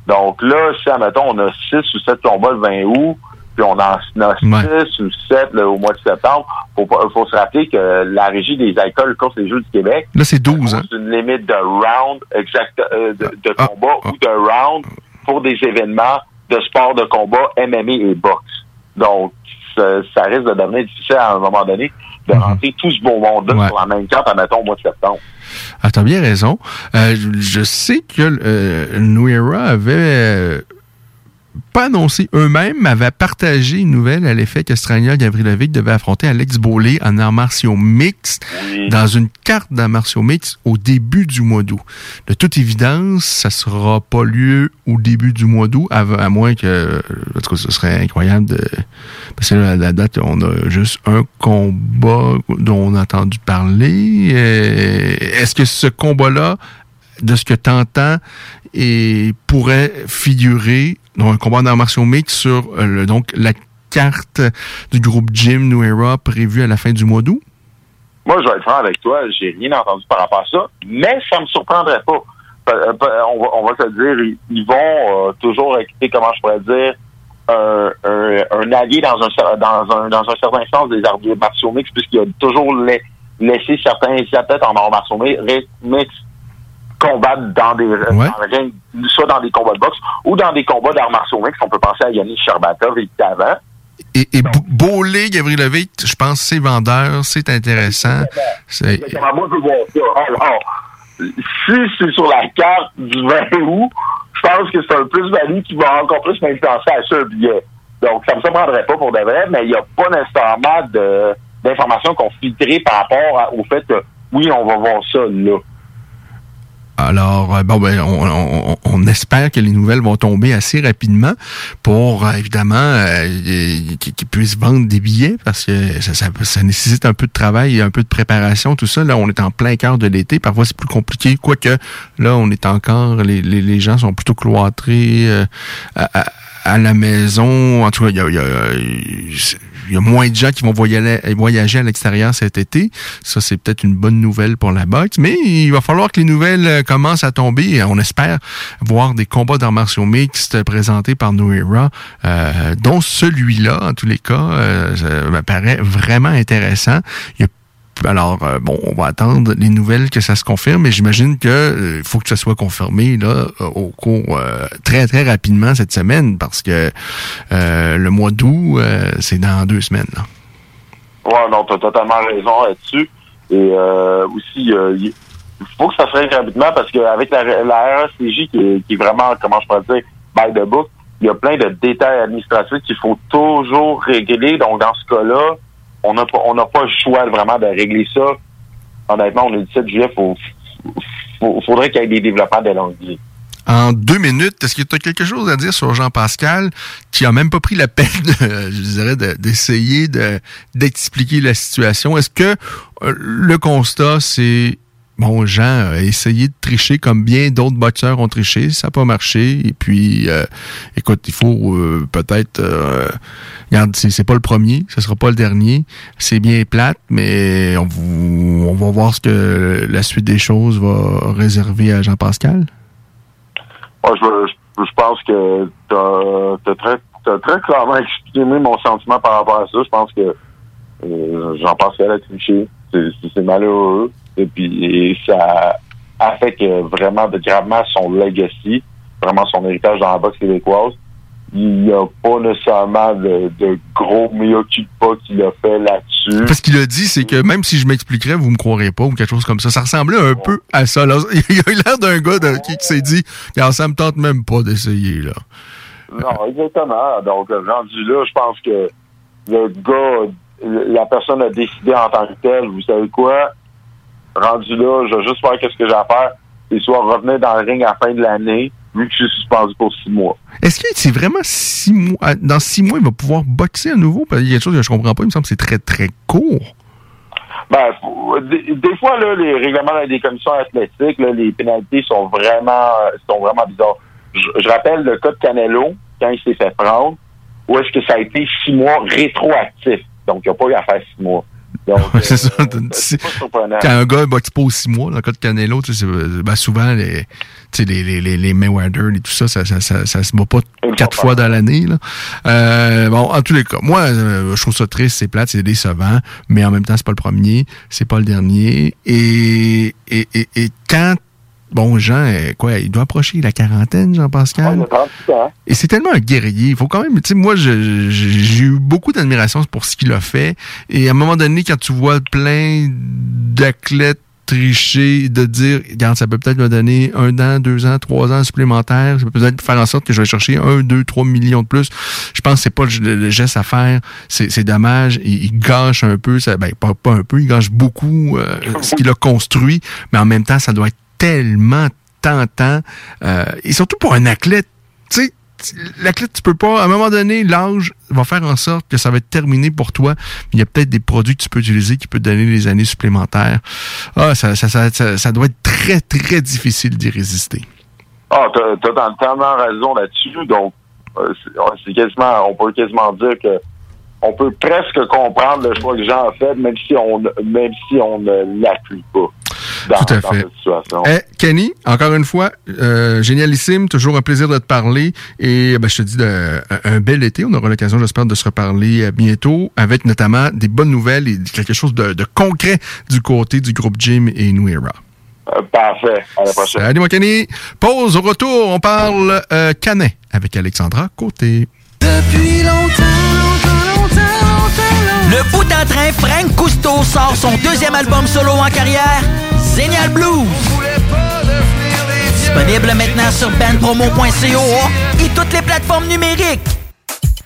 Donc là, si, admettons, on a six ou sept combats le 20 août, puis on en a six ou sept là, au mois de septembre, faut, faut se rappeler que la régie des alcools course les Jeux du Québec, Là, c'est 12, hein? c'est une limite de round exact euh, de, de combat ou de round pour des événements de sport de combat, MMA et boxe. Donc, ça, ça risque de devenir difficile à un moment donné de rentrer tout ce beau monde-là Ouais. sur la même carte, admettons, au mois de septembre. Ah, t'as bien raison. Euh, je- sais que euh, avait euh, pas annoncé eux-mêmes, mais avait partagé une nouvelle à l'effet que Strania Gavrilovic devait affronter Alex Bolé en arts martiaux mixtes dans une carte d'arts martiaux mixtes au début du mois d'août. De toute évidence, ça sera pas lieu au début du mois d'août, à, à moins que, en tout cas, ce serait incroyable de, parce que là, à la date, on a juste un combat dont on a entendu parler. Euh, Est-ce que ce combat-là, de ce que tu entends, pourrait figurer dans un combat d'arts martiaux mixtes sur euh, le- donc, la carte du groupe Jim New prévue à la fin du mois d'août? Moi, je vais être franc avec toi, j'ai rien entendu par rapport à ça, mais ça me surprendrait pas. Pa- pa- On va, on va se dire, ils, vont euh, toujours écouter, comment je pourrais dire, un, un, allié dans un, dans un dans un certain sens des arts martiaux mixtes, puisqu'il a toujours la- laissé certains athlètes en arts martiaux mixtes combattre dans des dans ring, soit dans des combats de boxe ou dans des combats d'arts martiaux mixtes. On peut penser à Yannick Sherbatov et avant. Et, et Bolé, Gavrilovic, je pense que c'est vendeur, c'est intéressant. C'est- moi, je voir ça. Alors, si c'est sur la carte du 20 août, je pense que c'est un plus-value qui va encore plus m'influencer à ça, le billet. Donc, ça me surprendrait pas pour de vrai, mais il n'y a pas nécessairement de- d'informations qu'on par rapport à- au fait que, oui, on va voir ça là. Alors, euh, bon, ben, on, on- espère que les nouvelles vont tomber assez rapidement pour, euh, évidemment, euh, qu'ils puissent vendre des billets parce que ça, ça, ça nécessite un peu de travail un peu de préparation, tout ça. Là, on est en plein cœur de l'été. Parfois, c'est plus compliqué, quoique là, on est encore, les, les, gens sont plutôt cloîtrés euh, à- à la maison. En tout cas, il y a, y a- y a moins de gens qui vont voyager, à l'extérieur cet été. Ça, c'est peut-être une bonne nouvelle pour la boxe. Mais il va falloir que les nouvelles euh, commencent à tomber. On espère voir des combats d'arts martiaux mixtes présentés par Noira, euh, dont celui-là, en tous les cas, euh, me paraît vraiment intéressant. Alors, euh, bon, on va attendre les nouvelles que ça se confirme, mais j'imagine que euh, faut que ça soit confirmé là euh, au cours très très rapidement cette semaine, parce que le mois d'août, c'est dans deux semaines. Là. Ouais, non, t'as totalement raison là-dessus. Et aussi, il faut que ça se règle rapidement parce qu'avec la, la qui est, qui est vraiment, comment je peux dire, by the book, il y a plein de détails administratifs qu'il faut toujours régler. Donc, dans ce cas-là, on n'a pas, on n'a pas le choix vraiment de régler ça. Honnêtement, on est le 17 juillet, faut, faut- faudrait qu'il y ait des développements de l'anglais. En deux minutes, est-ce que tu as quelque chose à dire sur Jean-Pascal qui a même pas pris la peine, de- je dirais, de- d'essayer de, d'expliquer la situation? Est-ce que euh, le constat, c'est bon, Jean a essayé de tricher comme bien d'autres boxeurs ont triché, ça n'a pas marché, et puis, euh, écoute, il faut euh, peut-être, euh, regarde, c'est, pas le premier, ce sera pas le dernier, c'est bien plate, mais on, on va voir ce que la suite des choses va réserver à Jean-Pascal. Moi, je, je, pense que t'as très, t'as très clairement exprimé mon sentiment par rapport à ça. Je pense que euh, qu'elle a triché. C'est malheureux. Et puis ça affecte vraiment de gravement son legacy, vraiment son héritage dans la boxe québécoise. Il n'y a pas nécessairement de, de gros culpa qu'il a fait là-dessus. Parce qu'il a dit, c'est que même si je m'expliquerais, vous me croirez pas ou quelque chose comme ça. Ça ressemblait un peu à ça. là. Il a eu l'air d'un gars de- qui, qui s'est dit, ça me tente même pas d'essayer, là. Non, exactement. Donc, rendu là, je pense que le gars, la personne a décidé en tant que tel, vous savez quoi? Rendu là, je vais juste faire qu'est-ce que j'ai à faire. Et soit revenir dans le ring à la fin de l'année, vu que je suis suspendu pour six mois. Est-ce que c'est vraiment six mois, dans six mois, il va pouvoir boxer à nouveau? Parce qu'il y a quelque chose que je comprends pas. Il me semble que c'est très, très court. Ben, des, des fois, là, les règlements des commissions athlétiques, là, les pénalités sont vraiment, sont vraiment bizarres. Je, je rappelle le cas de Canelo, quand il s'est fait prendre, où est-ce que ça a été six mois rétroactifs. Donc, il n'y a pas eu à faire six mois. Donc, c'est ça. euh, c'est pas surprenant. Quand un gars boxe pas aux six mois, dans le cas de Canelo, tu sais, c'est- ben, souvent, les, tu sais, les, les, les, les Mayweather et tout ça, ça, ça, ça, ça se bat pas quatre fois dans l'année. là. Euh, bon, en tous les cas, moi, euh, je trouve ça triste, c'est plate, c'est décevant, mais en même temps, c'est pas le premier, c'est pas le dernier. Et, et, et, et quand, bon, Jean, euh, quoi, il doit approcher la quarantaine, Jean-Pascal? Et c'est tellement un guerrier. Il faut quand même, tu sais, moi, j'ai eu beaucoup d'admiration pour ce qu'il a fait. Et à un moment donné, quand tu vois plein d'athlètes tricher, de dire, regarde, ça peut peut-être me donner un an, deux ans, trois ans supplémentaires, ça peut peut-être faire en sorte que je vais chercher un, deux, trois millions de plus. Je pense que c'est pas le, le geste à faire. C'est c'est dommage. Il, il gâche un peu, ça, ben, pas, pas un peu, il gâche beaucoup euh, ce qu'il a construit, mais en même temps, ça doit être tellement tentant. Euh, et surtout pour un athlète, tu sais, l'athlète, tu peux pas, à un moment donné, l'âge va faire en sorte que ça va être terminé pour toi. Il y a peut-être des produits que tu peux utiliser qui peuvent donner des années supplémentaires. Ah, ça, ça, ça, ça, doit être très, très difficile d'y résister. Ah, t'as dans- tellement raison là-dessus. Donc, euh, c'est quasiment, on peut quasiment dire que on peut presque comprendre le choix que Jean a fait, même si on, même si on ne l'appuie pas dans, Tout à dans fait. cette situation. Eh, Kenny, encore une fois, euh, génialissime, toujours un plaisir de te parler. Et ben, je te dis de, un, un bel été. On aura l'occasion, j'espère, de se reparler euh, bientôt avec notamment des bonnes nouvelles et quelque chose de, de concret du côté du groupe Jim et Nuera. Euh, parfait. À la prochaine. Salut, mon Kenny. Pause, au retour, on parle euh, canet avec Alexandra Côté. Depuis longtemps. Le bout en train, Frank Cousteau sort son deuxième album solo en carrière, Zénial Blues. Disponible maintenant sur bandpromo.co et toutes les plateformes numériques.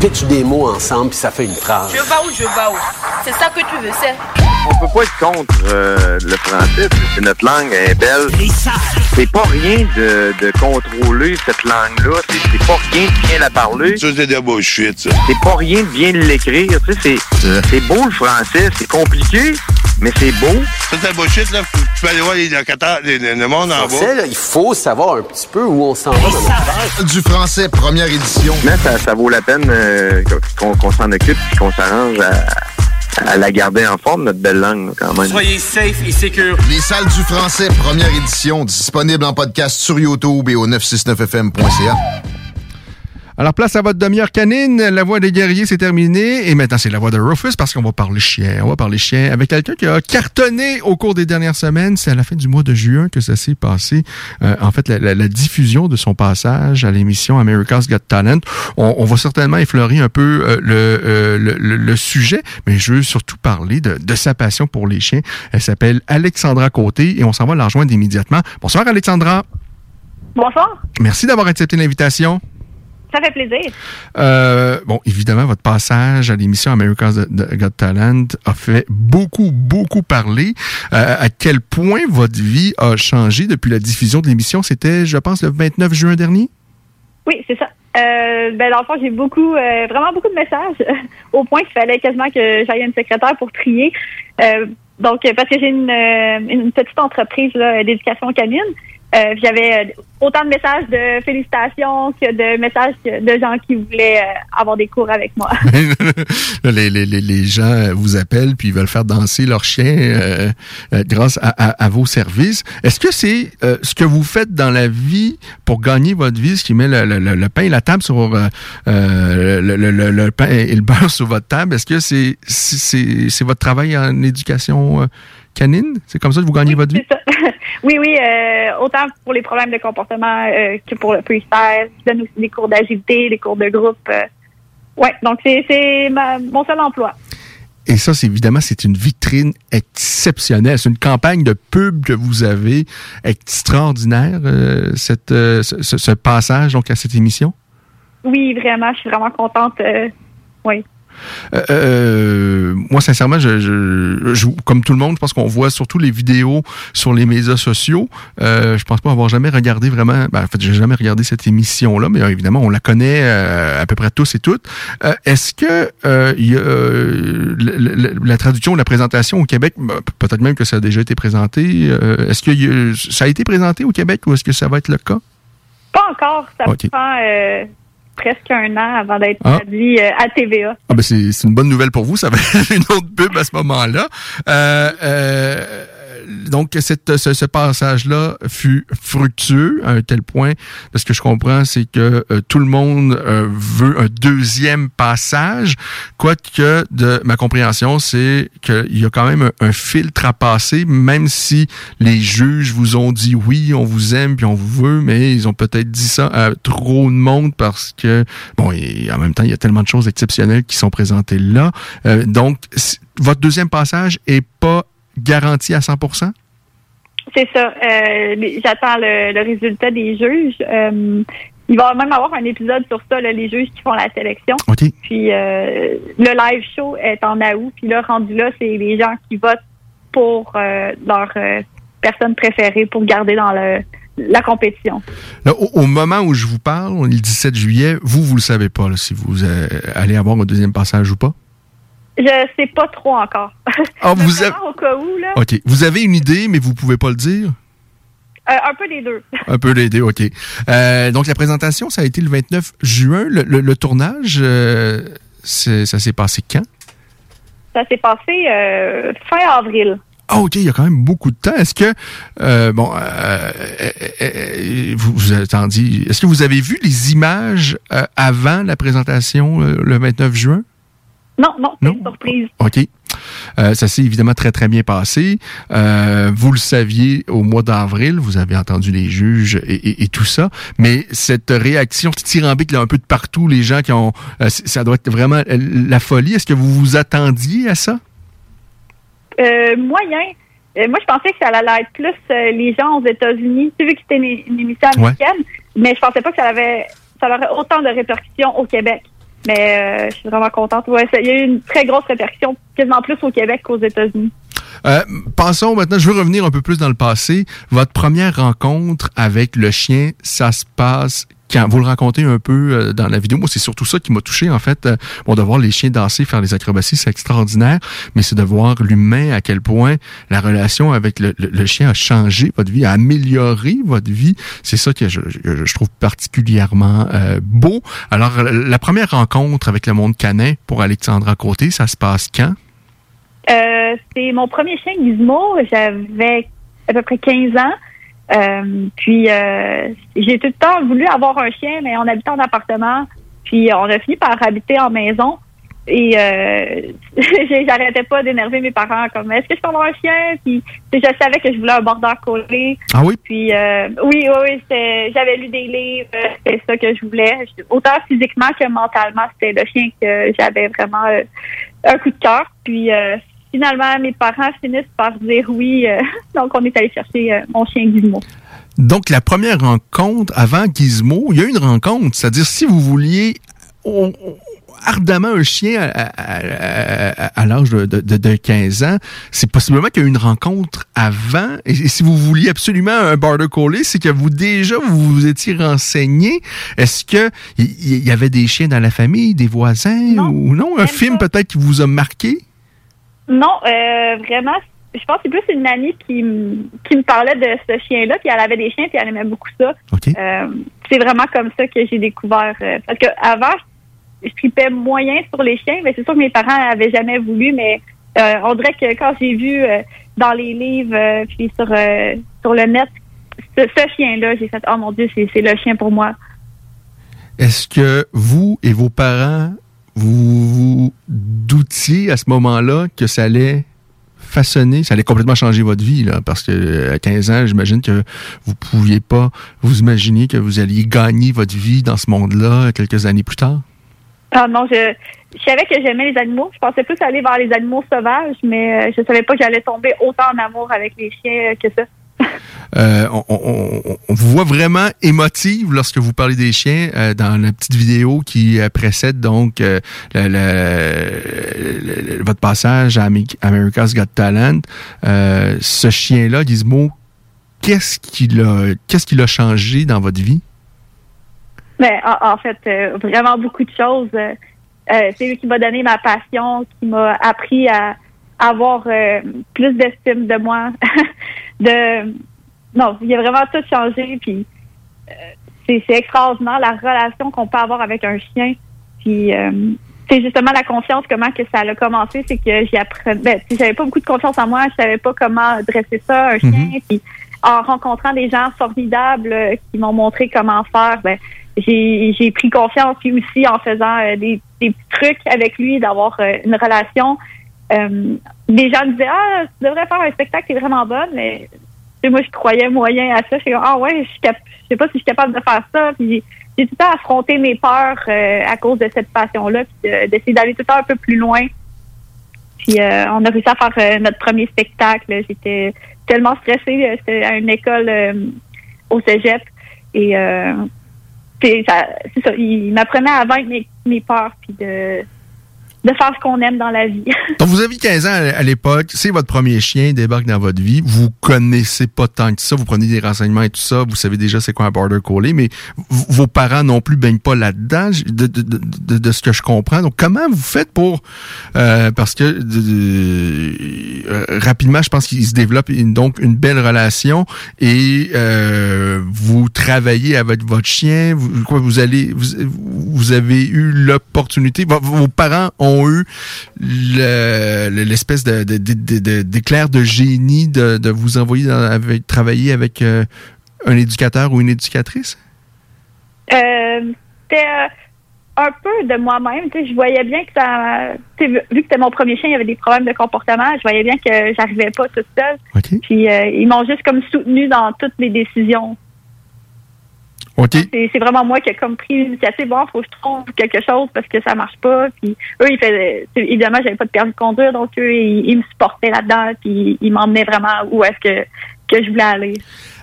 Pitche des mots ensemble, puis ça fait une phrase. Je vais où, je vais où? C'est ça que tu veux, c'est. On peut pas être contre euh, le français. C'est notre langue, elle est belle. C'est pas rien de, de contrôler cette langue-là. C'est c'est pas rien de bien la parler. Ça, c'est de la bullshit, ça. C'est pas rien de bien l'écrire. Tu sais, c'est c'est beau le français. C'est compliqué, mais c'est beau. Ça, c'est de la bullshit, là. Tu peux aller voir les locataires, le monde en Français, bas. là, il faut savoir un petit peu où on s'en va dans. Du français, première édition. Mais ça, ça vaut la peine euh, qu'on qu'on s'en occupe et qu'on s'arrange à, à la garder en forme, notre belle langue, quand même. Soyez safe et secure. Les salles du français, première édition, disponible en podcast sur YouTube et au 969fm.ca. Alors, place à votre demi-heure canine. La voix des guerriers, c'est terminé. Et maintenant, c'est la voix de Rufus parce qu'on va parler chien. On va parler chien avec quelqu'un qui a cartonné au cours des dernières semaines. C'est à la fin du mois de juin que ça s'est passé. Euh, en fait, la, la- la diffusion de son passage à l'émission America's Got Talent. On, on va certainement effleurer un peu euh, le, euh, le, le- le sujet, mais je veux surtout parler de, de sa passion pour les chiens. Elle s'appelle Alexandra Côté et on s'en va la rejoindre immédiatement. Bonsoir, Alexandra. Bonsoir, Merci d'avoir accepté l'invitation. Ça fait plaisir. Euh, bon, évidemment, votre passage à l'émission America's Got Talent a fait beaucoup, beaucoup parler. Euh, à quel point votre vie a changé depuis la diffusion de l'émission? C'était, je pense, le 29 juin dernier? Oui, c'est ça. Euh, ben, dans le fond, j'ai beaucoup, euh, vraiment beaucoup de messages, au point qu'il fallait quasiment que j'aille une secrétaire pour trier. Donc, parce que j'ai une, une petite entreprise d'éducation canine. Euh, J'avais euh, autant de messages de félicitations que de messages de gens qui voulaient euh, avoir des cours avec moi. les, les, les, gens euh, vous appellent puis ils veulent faire danser leur chien euh, euh, grâce à, vos services. Est-ce que c'est euh, ce que vous faites dans la vie pour gagner votre vie, ce qui met le, le- pain et la table sur euh, euh, le, le- pain et le beurre sur votre table? Est-ce que c'est c'est- votre travail en éducation euh, canine? C'est comme ça que vous gagnez votre vie? oui, oui, euh, autant pour les problèmes de comportement euh, que pour le freestyle. Je donne aussi des cours d'agilité, des cours de groupe. euh. ouais, donc c'est mon seul emploi. Et ça, c'est évidemment, c'est une vitrine exceptionnelle. C'est une campagne de pub que vous avez extraordinaire, cette, ce, ce- passage donc à cette émission? Oui, vraiment, je suis vraiment contente. oui. Euh, euh, moi, sincèrement, je, je, je- comme tout le monde, je pense qu'on voit surtout les vidéos sur les médias sociaux. Euh, je pense pas avoir jamais regardé vraiment. Ben, en fait, j'ai jamais regardé cette émission-là, mais euh, évidemment, on la connaît à peu près tous et toutes. Est-ce que il y a, le- le- la traduction, la présentation au Québec, ben, peut-être même que ça a déjà été présenté. est-ce que il y a- ça a été présenté au Québec ou est-ce que ça va être le cas? Pas encore, ça Ok. prend euh, presque un an avant d'être Ah. traduit euh, à TVA. Ah ben c'est c'est une bonne nouvelle pour vous, ça va être une autre pub à ce moment-là. Euh, euh, donc cette, ce, ce passage-là fut fructueux à un tel point, parce que je comprends, c'est que euh, tout le monde euh, veut un deuxième passage, quoique de ma compréhension, c'est qu'il y a quand même un, filtre à passer, même si les juges vous ont dit oui, on vous aime, puis on vous veut, mais ils ont peut-être dit ça à trop de monde parce que, bon, et en même temps, il y a tellement de choses exceptionnelles qui sont présentées là. Euh, donc, votre deuxième passage est pas garanti à 100%? C'est ça. Euh, J'attends le, le résultat des juges. Euh, il va même avoir un épisode sur ça, là, les juges qui font la sélection. Puis euh, le live show est en août. Puis là, rendu là, c'est les gens qui votent pour euh, leur euh, personne préférée pour garder dans le, la compétition. Là, au, au moment où je vous parle, on est le 17 juillet, vous, vous le savez pas là, si vous allez avoir un deuxième passage ou pas? Je sais pas trop encore. Ah, vous avez- au cas où, là, OK. Vous avez une idée, mais vous pouvez pas le dire? euh, un peu les deux. Un peu l'aider, OK. Euh, donc, la présentation, ça a été le 29 juin. Le, le- le tournage, euh, ça s'est passé quand? Ça s'est passé euh, fin avril. Ah, OK, il y a quand même beaucoup de temps. Est-ce que, euh, bon, euh, vous, vous attendiez, est-ce que vous avez vu les images avant la présentation le 29 juin? Non, non, c'est une surprise. OK. Euh, ça s'est évidemment très, très bien passé. Euh, vous le saviez au mois d'avril, vous avez entendu les juges et, et- et tout ça, mais cette réaction tyrambique là, un peu de partout, les gens qui ont... euh, ça doit être vraiment la folie. Est-ce que vous vous attendiez à ça? Euh, moyen. Moi, je pensais que ça allait être plus les gens aux États-Unis, tu vu que c'était une, une émission américaine, mais je pensais pas que ça avait, ça aurait autant de répercussions au Québec. Mais euh, je suis vraiment contente. Ouais, il y a eu une très grosse répercussion, quasiment plus au Québec qu'aux États-Unis. Euh, passons maintenant, je veux revenir un peu plus dans le passé. Votre première rencontre avec le chien, ça se passe quand vous le rencontrez un peu euh, dans la vidéo. Moi, c'est surtout ça qui m'a touché, en fait. Euh, bon, de voir les chiens danser, faire des acrobaties, c'est extraordinaire, mais c'est de voir l'humain, à quel point la relation avec le, le- le chien a changé votre vie, a amélioré votre vie. C'est ça que je, je- je trouve particulièrement euh, beau. Alors, la première rencontre avec le monde canin pour Alexandra Côté, ça se passe quand? Euh, c'est mon premier chien Gizmo. J'avais à peu près 15 ans. Euh, puis euh, j'ai tout le temps voulu avoir un chien, mais on habitait en appartement. Puis on a fini par habiter en maison. Et euh, j'arrêtais pas d'énerver mes parents comme est-ce que je peux avoir un chien? Puis je savais que je voulais un border collé. Ah oui? Puis euh, oui, oui, oui, c'était- j'avais lu des livres, c'était ça que je voulais. Autant physiquement que mentalement, c'était le chien que j'avais vraiment un coup de cœur. Puis euh, finalement, mes parents finissent par dire oui. euh, donc on est allé chercher euh, mon chien Gizmo. Donc, la première rencontre avant Gizmo, il y a eu une rencontre. C'est-à-dire, si vous vouliez on- on- ardemment un chien à, à- à- à- l'âge de, de- de- de 15 ans, c'est possiblement qu'il y a eu une rencontre avant. Et, et si vous vouliez absolument un border collie, c'est que vous déjà vous vous étiez renseigné. Est-ce que il y, y avait des chiens dans la famille, des voisins ou non? Un film peut-être qui vous a marqué? Non, euh, vraiment, je pense que c'est plus une amie qui, qui me parlait de ce chien-là, puis elle avait des chiens, puis elle aimait beaucoup ça. Euh, c'est vraiment comme ça que j'ai découvert. euh, parce que avant, je tripais moyen sur les chiens, mais c'est sûr que mes parents avaient jamais voulu, mais euh, on dirait que quand j'ai vu euh, dans les livres, puis sur, sur le net, ce, ce chien-là, j'ai fait, oh mon Dieu, c'est le chien pour moi. Est-ce que vous et vos parents, vous vous doutiez à ce moment-là que ça allait façonner, ça allait complètement changer votre vie, là, parce que euh, à 15 ans, j'imagine que vous pouviez pas vous imaginer que vous alliez gagner votre vie dans ce monde-là quelques années plus tard? Ah non, je, je savais que j'aimais les animaux. Je pensais plus aller vers les animaux sauvages, mais euh, je savais pas que j'allais tomber autant en amour avec les chiens euh, que ça. Euh, on, vous voit vraiment émotive lorsque vous parlez des chiens euh, dans la petite vidéo qui euh, précède donc votre passage à America's Got Talent. Ce chien-là, Gizmo, qu'est-ce qu'il a, qu'est-ce qu'il a changé dans votre vie? Mais en, fait, vraiment beaucoup de choses. C'est lui qui m'a donné ma passion, qui m'a appris à avoir plus d'estime de moi. non, il a vraiment tout changé. Puis euh, c'est c'est extraordinaire la relation qu'on peut avoir avec un chien. Puis euh, c'est justement la confiance, comment que ça a commencé, c'est que j'y apprenais. Ben, j'avais pas beaucoup de confiance en moi, je savais pas comment dresser ça, un chien. Puis en rencontrant des gens formidables euh, qui m'ont montré comment faire, ben j'ai j'ai pris confiance puis aussi en faisant euh, des, des petits trucs avec lui, d'avoir euh, une relation. Euh, des gens me disaient Ah, tu devrais faire un spectacle, t'es vraiment bonne, mais moi je croyais moyen à ça. Je suis Ah ouais, je sais pas si je suis capable de faire ça. Puis j'ai- tout le temps affronté mes peurs euh, à cause de cette passion-là, puis de- d'essayer d'aller tout le temps un peu plus loin. Puis euh, on a réussi à faire euh, notre premier spectacle. J'étais tellement stressée. euh, C'était à une école au cégep. Et ça- c'est ça. Il m'apprenait à vaincre mes, mes peurs puis de, de faire ce qu'on aime dans la vie. Donc, vous avez 15 ans à l'époque, c'est votre premier chien, débarque dans votre vie. Vous connaissez pas tant que ça, vous prenez des renseignements et tout ça, vous savez déjà c'est quoi un border collie, mais vos parents non plus baignent pas là-dedans, de, de, de, de- ce que je comprends. Donc, comment vous faites pour... euh, parce que euh, rapidement, je pense qu'il se développe une, donc une belle relation et euh, vous travaillez avec votre chien, vous, quoi, vous allez... Vous, vous avez eu l'opportunité, vos parents ont eu le- le- l'espèce de, de- de- de- de- d'éclair de génie de, vous envoyer dans- avec, travailler avec euh, un éducateur ou une éducatrice? Euh, c'était euh, un peu de moi-même. Je voyais bien que ça. vu que c'était mon premier chien, il y avait des problèmes de comportement. Je voyais bien que j'arrivais pas toute seule. Puis euh, ils m'ont juste comme soutenu dans toutes mes décisions. OK. C'est c'est vraiment moi qui ai comme pris l'initiative. Bon, faut que je trouve quelque chose parce que ça marche pas. Puis eux, ils faisaient. Évidemment, j'avais pas de permis de conduire, donc eux, ils, ils me supportaient là-dedans. Puis ils m'emmenaient vraiment où est-ce que que je voulais aller.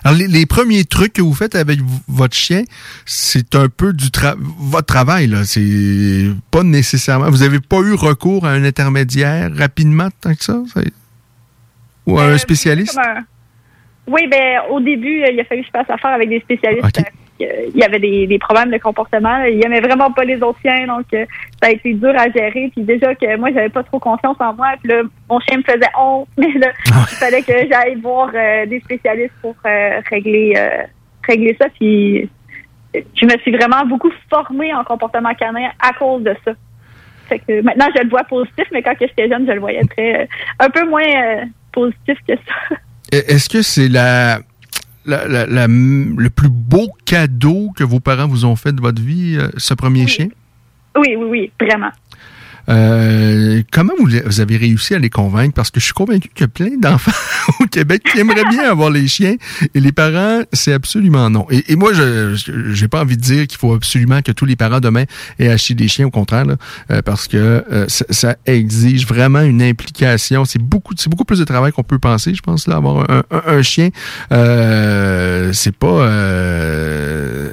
Alors, les, les premiers trucs que vous faites avec v- votre chien, c'est un peu du tra votre travail, là. C'est pas nécessairement. Vous avez pas eu recours à un intermédiaire rapidement, tant que ça? Ou à un spécialiste? Comme un- Oui, ben au début, euh, il a fallu que je fasse affaire avec des spécialistes. Euh, Il y avait des, des problèmes de comportement. là. Il aimait vraiment pas les autres chiens, donc euh, ça a été dur à gérer. Puis déjà que moi, j'avais pas trop confiance en moi. Puis là, mon chien me faisait honte. Mais là, il fallait que j'aille voir euh, des spécialistes pour euh, régler régler ça. Puis je me suis vraiment beaucoup formée en comportement canin à cause de ça. Fait que maintenant, je le vois positif, mais quand j'étais jeune, je le voyais très un peu moins positif que ça. E- Est-ce que c'est la, la, la- la- le plus beau cadeau que vos parents vous ont fait de votre vie, euh, ce premier chien? Oui, oui, oui, vraiment. Euh, comment vous, avez réussi à les convaincre? Parce que je suis convaincu qu'il y a plein d'enfants au Québec qui aimeraient bien avoir les chiens et les parents, c'est absolument non. Et, moi, je j'ai pas envie de dire qu'il faut absolument que tous les parents demain aient acheté des chiens, au contraire, là, euh, parce que euh, ça, exige vraiment une implication. C'est beaucoup, c'est beaucoup plus de travail qu'on peut penser, je pense, là, avoir un, chien. C'est pas,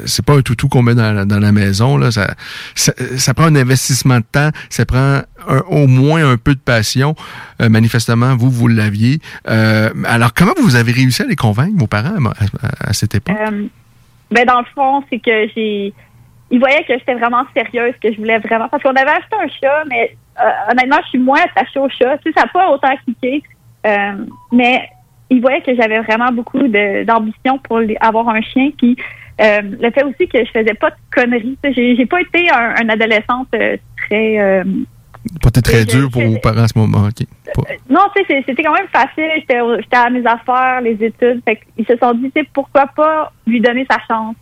c'est pas un toutou qu'on met dans, la- maison. Là, ça, ça, ça prend un investissement de temps, ça prend au moins un peu de passion. Euh, manifestement, vous, vous l'aviez. Euh, alors, comment vous avez réussi à les convaincre, vos parents, à, à- à cette époque? Euh, ben dans le fond, c'est que j'ai. Ils voyaient que j'étais vraiment sérieuse, que je voulais vraiment. Parce qu'on avait acheté un chat, mais honnêtement, je suis moins attachée au chat. Tu sais, ça n'a pas autant cliqué. Mais ils voyaient que j'avais vraiment beaucoup d'ambition pour avoir un chien. Puis le fait aussi que je faisais pas de conneries. J'ai pas été un, adolescente très. Pas été très je- dur pour vos parents à ce moment. OK. Pas- non, tu sais, c'était quand même facile. J'étais à mes affaires, les études. Fait ils se sont dit, tu sais, pourquoi pas lui donner sa chance?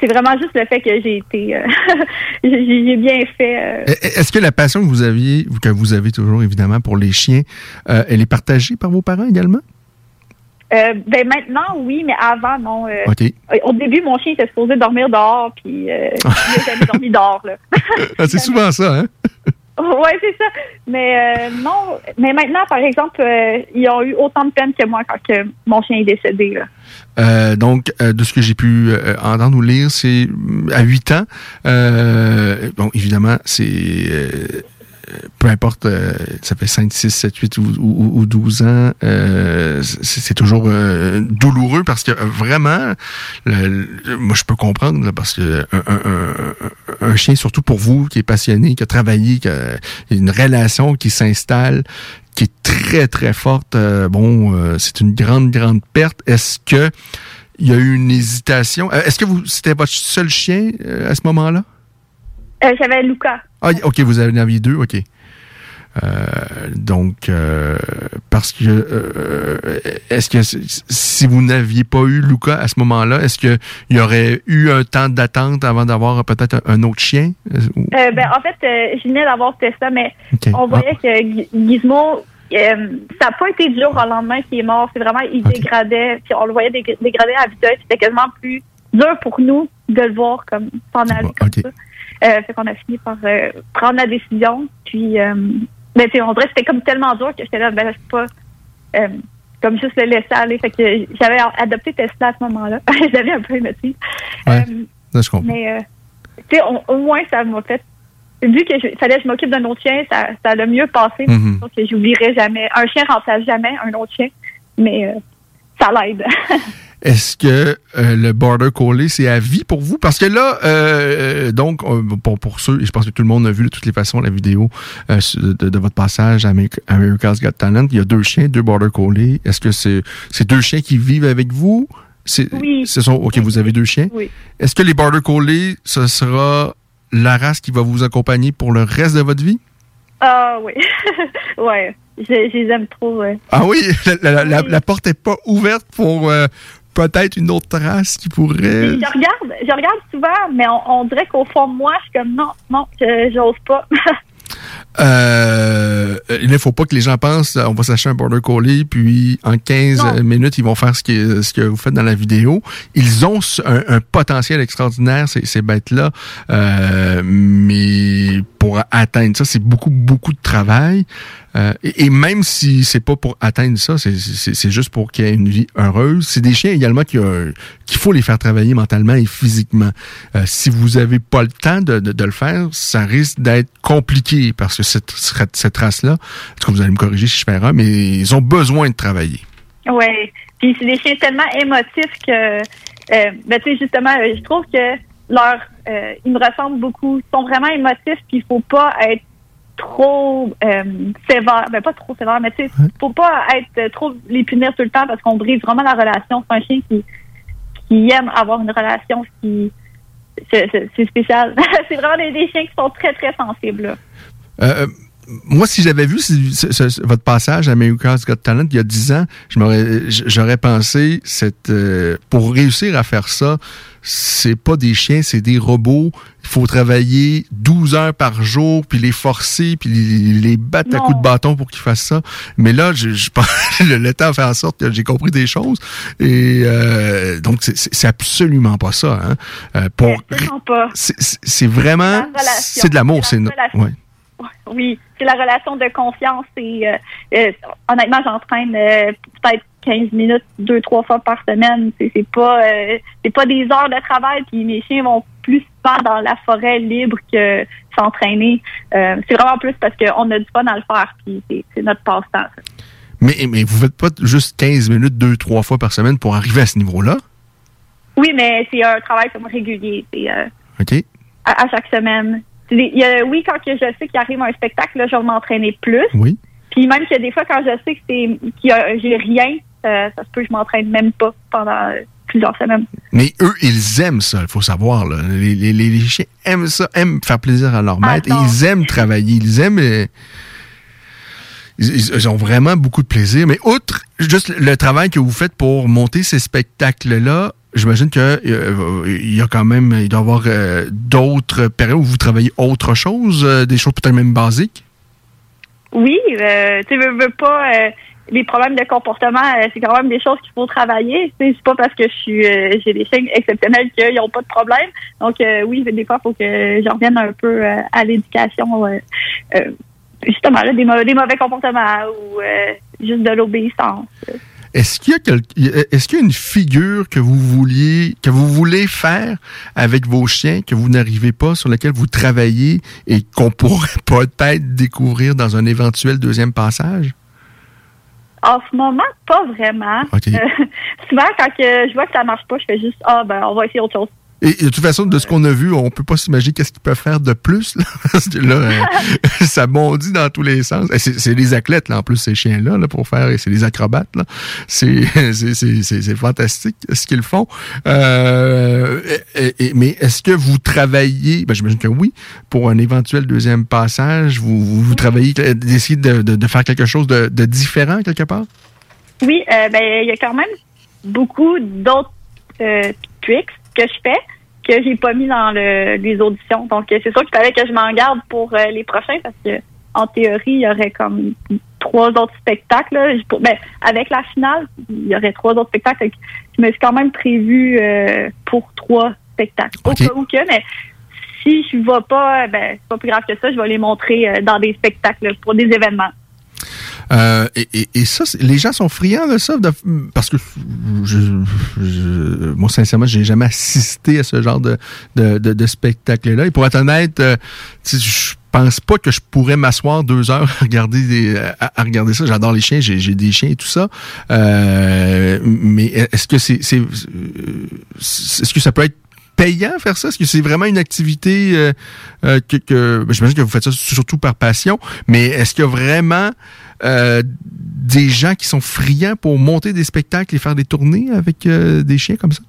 C'est vraiment juste le fait que j'ai été, euh, j'ai bien fait. euh, E- Est-ce que la passion que vous aviez, que vous avez toujours évidemment pour les chiens, euh, elle est partagée par vos parents également? Euh, ben maintenant, oui, mais avant, non. euh, euh, Au début, mon chien était supposé dormir dehors, puis euh, il dormi dehors. Là. Ah, c'est souvent ça, hein? ouais, c'est ça. Mais euh, non, mais maintenant, par exemple, euh, ils ont eu autant de peine que moi quand que mon chien est décédé. Là. Euh, donc, euh, de ce que j'ai pu euh, entendre ou lire, c'est à 8 ans. Euh, bon, évidemment, c'est... peu importe, euh, ça fait 5, 6, 7, 8 ou, ou, ou 12 ans, euh, c'est toujours euh, douloureux parce que vraiment, le- le- moi je peux comprendre là, parce que un, un- un- un chien, surtout pour vous qui est passionné, qui a travaillé, qui a une relation qui s'installe, qui est très très forte, euh, bon, euh, c'est une grande grande perte. Est-ce que il y a eu une hésitation? Euh, Est-ce que vous c'était votre seul chien à ce moment-là? Euh, J'avais Luca. ah, ok, vous en aviez deux, ok. Euh, donc, euh, parce que euh, est-ce que si- vous n'aviez pas eu Luca à ce moment-là, est-ce qu'il y aurait eu un temps d'attente avant d'avoir peut-être un, autre chien? Euh, Euh, ben, en fait, je venais d'avoir Tessa, mais on voyait que Gizmo, ça n'a pas été du jour au lendemain qu'il est mort. C'est vraiment, il dégradait, puis on le voyait dég- dégrader à vitesse. C'était quasiment plus dur pour nous de le voir comme s'en aller comme ça. Euh, fait qu'on a fini par euh, prendre la décision. Puis, euh, ben, on dirait que c'était comme tellement dur que j'étais là, ben, je peux pas, euh, comme juste le laisser aller. Fait que j'avais adopté Tesla à ce moment-là. je l'avais un peu émotive. Ouais, ça, je comprends. Mais, euh, tu sais, au moins, ça m'a fait. Vu que je, fallait que je m'occupe d'un autre chien, ça, ça a le mieux passé. Mhm. Donc, j'oublierai jamais. Un chien remplace jamais un autre chien, mais euh, ça l'aide. Est-ce que euh, le Border Collie, c'est à vie pour vous? Parce que là, euh, euh, donc, euh, pour, pour ceux, et je pense que tout le monde a vu de toutes les façons la vidéo euh, de, de votre passage à Ameri- America's Got Talent, il y a deux chiens, deux Border Collie. Est-ce que c'est c'est deux chiens qui vivent avec vous? Oui. Ce sont, OK, vous avez deux chiens. Oui. Est-ce que les Border Collie, ce sera la race qui va vous accompagner pour le reste de votre vie? Ah oui. ouais. Je, je les aime trop. ouais. Ah oui, la, la- la- la porte est pas ouverte pour euh, peut-être une autre race qui pourrait... Je regarde, je regarde souvent, mais on, on dirait qu'au fond de moi, je suis comme non, non, j'ose pas. Euh, il ne faut pas que les gens pensent on va s'acheter un border collie puis en 15 Non. minutes ils vont faire ce, qui- ce que vous faites dans la vidéo. Ils ont un, un potentiel extraordinaire ces, ces bêtes là, mais pour atteindre ça c'est beaucoup beaucoup de travail. Euh, et, même si c'est pas pour atteindre ça, c'est- juste pour qu'il y ait une vie heureuse. C'est des chiens également euh, qu'il faut les faire travailler mentalement et physiquement. Euh, si vous avez pas le temps de, de- le faire, ça risque d'être compliqué parce que cette, cette, race-là, en tout cas, vous allez me corriger si je fais erreur, mais ils ont besoin de travailler. Oui. Puis c'est des chiens tellement émotifs que, ben, tu sais, justement, je trouve que leur, ils me ressemblent beaucoup. Ils sont vraiment émotifs, puis il faut pas être trop euh, sévère. Ben, pas trop sévère, mais tu sais, faut pas être euh, trop les punir tout le temps parce qu'on brise vraiment la relation. C'est un chien qui, qui aime avoir une relation qui, c'est spécial. c'est vraiment des, des chiens qui sont très, très sensibles, là. Euh, euh, moi, si j'avais vu ce- ce- ce- votre passage à America's Got Talent il y a 10 ans, je m'aurais- j- j'aurais pensé, cette, euh, pour réussir à faire ça, c'est pas des chiens, c'est des robots. Il faut travailler 12 heures par jour, puis les forcer, puis les, les battre à coups de bâton pour qu'ils fassent ça. Mais là, je, je pense le, temps a fait en sorte que j'ai compris des choses. Et euh, donc, c'est- absolument pas ça. Hein. Euh, pour, c'est- vraiment... C'est de l'amour. C'est ouais. Oui, c'est la relation de confiance. Et euh, euh, honnêtement, j'entraîne euh, peut-être 15 minutes, deux, trois fois par semaine. C'est c'est pas c'est pas des heures de travail. Puis mes chiens vont plus souvent dans la forêt libre que s'entraîner. C'est vraiment plus parce qu'on a du fun à le faire. Puis c'est- c'est notre passe-temps. ça. Mais, mais vous faites pas juste 15 minutes deux, trois fois par semaine pour arriver à ce niveau-là? Oui, mais c'est un travail comme régulier. C'est OK? à, à chaque semaine. Y a- oui, quand que je sais qu'il arrive un spectacle, là, je vais m'entraîner plus. Oui. Puis même que des fois, quand je sais que c'est qu'il j'ai rien, euh, ça se peut que je m'entraîne même pas pendant plusieurs semaines. Mais eux, ils aiment ça, il faut savoir. Là. Les, les- les- les chiens aiment ça, aiment faire plaisir à leur maître et ils aiment travailler. Ils aiment. euh, ils- ils ont vraiment beaucoup de plaisir. Mais outre juste le travail que vous faites pour monter ces spectacles-là, j'imagine que euh, il y a quand même, il doit y avoir euh, d'autres périodes où vous travaillez autre chose, euh, des choses peut-être même basiques? Oui, tu veux, veux pas les problèmes de comportement, c'est quand même des choses qu'il faut travailler. C'est pas parce que je suis j'ai des signes exceptionnels qu'ils n'ont pas de problème. Donc oui, des fois, il faut que je revienne un peu à l'éducation. justement, là, des, mau- des mauvais comportements ou juste de l'obéissance. Est-ce qu'il y a quel- est-ce qu'il y a une figure que vous vouliez que vous voulez faire avec vos chiens que vous n'arrivez pas sur laquelle vous travaillez et qu'on pourrait peut-être découvrir dans un éventuel deuxième passage? En ce moment, pas vraiment. Euh, souvent, quand que je vois que ça marche pas, je fais juste ah ben on va essayer autre chose. Et de toute façon, de ce qu'on a vu, on peut pas s'imaginer qu'est-ce qu'ils peuvent faire de plus. Là, parce que là, euh, ça bondit dans tous les sens. C'est des athlètes, là, en plus, ces chiens-là, là, pour faire. C'est des acrobates. là. C'est fantastique ce qu'ils font. Euh, mais est-ce que vous travaillez, ben, j'imagine que oui, pour un éventuel deuxième passage, vous, vous, vous travaillez, d'essayer de, de, de faire quelque chose de, de différent quelque part? Oui, euh, ben il y a quand même beaucoup d'autres euh, tricks que je fais que j'ai pas mis dans le, les auditions. Donc euh, c'est sûr qu'il fallait que je m'en garde pour euh, les prochains parce que en théorie il y aurait comme trois autres spectacles. là. Je- ben, avec la finale, il y aurait trois autres spectacles. Je me suis quand même prévu euh, pour trois spectacles. Au cas où que, mais si je vois pas, ben c'est pas plus grave que ça. Je vais les montrer euh, dans des spectacles pour des événements. Euh, et, et- et ça, les gens sont friands de ça, parce que je, je- moi, sincèrement, j'ai jamais assisté à ce genre de, de, de- spectacle-là. Et pour être honnête, euh, je pense pas que je pourrais m'asseoir deux heures à regarder, des, à, regarder ça. J'adore les chiens, j'ai des chiens et tout ça. Euh, mais est-ce que c'est, c'est, euh, est-ce que ça peut être payant faire ça? Est-ce que c'est vraiment une activité euh, euh, que, que ben, j'imagine que vous faites ça surtout par passion, mais est-ce qu'il y a vraiment euh, des gens qui sont friands pour monter des spectacles et faire des tournées avec euh, des chiens comme ça?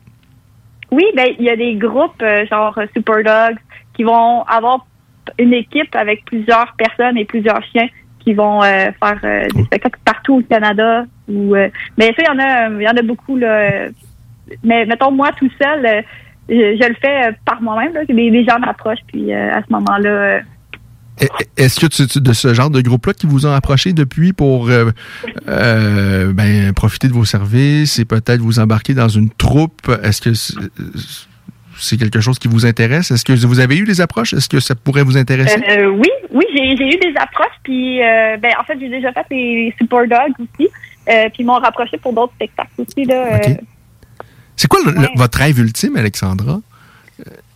Oui, ben il y a des groupes euh, genre Super Dogs qui vont avoir une équipe avec plusieurs personnes et plusieurs chiens qui vont euh, faire euh, des spectacles partout au Canada. Ou, euh, mais ça, il y en a, il y en a beaucoup là. Mais mettons moi tout seul, je, je le fais par moi-même. là. Les, les gens m'approchent puis à ce moment-là. Est-ce que tu- de ce genre de groupe-là qui vous ont approché depuis pour euh, euh, ben, profiter de vos services et peut-être vous embarquer dans une troupe, est-ce que c'est- c'est quelque chose qui vous intéresse? Est-ce que vous avez eu des approches? Est-ce que ça pourrait vous intéresser? Euh, oui, oui, j'ai eu des approches, puis euh, ben en fait j'ai déjà fait les Super Dogs aussi, euh, puis ils m'ont rapproché pour d'autres spectacles aussi là. C'est quoi le- le- votre rêve ultime, Alexandra?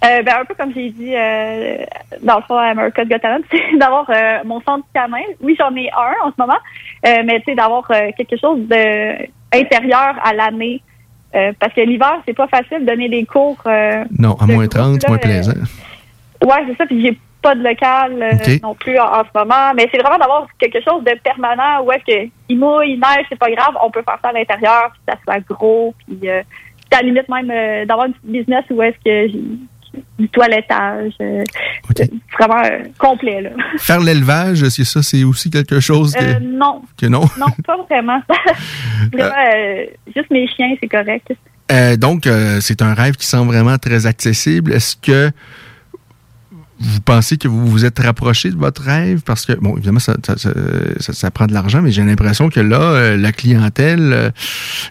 Euh, ben, un peu comme j'ai dit euh, dans le fond à America's Got Talent, c'est d'avoir euh, mon centre canin. Oui, j'en ai un en ce moment, mais tu sais, d'avoir quelque chose de intérieur à l'année. Parce que l'hiver, c'est pas facile de donner des cours. Non, à de moins groupe, 30, c'est là, moins plaisant. Ouais, c'est ça. Puis j'ai pas de local non plus en, en ce moment. Mais c'est vraiment d'avoir quelque chose de permanent où est-ce que il mouille, il neige, c'est pas grave. On peut faire ça à l'intérieur, puis ça soit gros. Puis à la limite même euh, d'avoir une petite business où est-ce que j'ai du toilettage. euh, c'est vraiment euh, complet là. Faire l'élevage, que ça, c'est aussi quelque chose que, Euh, non. que non? Non, pas vraiment. vraiment, juste mes chiens, c'est correct. Donc, c'est un rêve qui semble vraiment très accessible. Est-ce que vous pensez que vous vous êtes rapproché de votre rêve? Parce que, bon, évidemment, ça, ça, ça- ça- prend de l'argent, mais j'ai l'impression que là, euh, la clientèle, euh,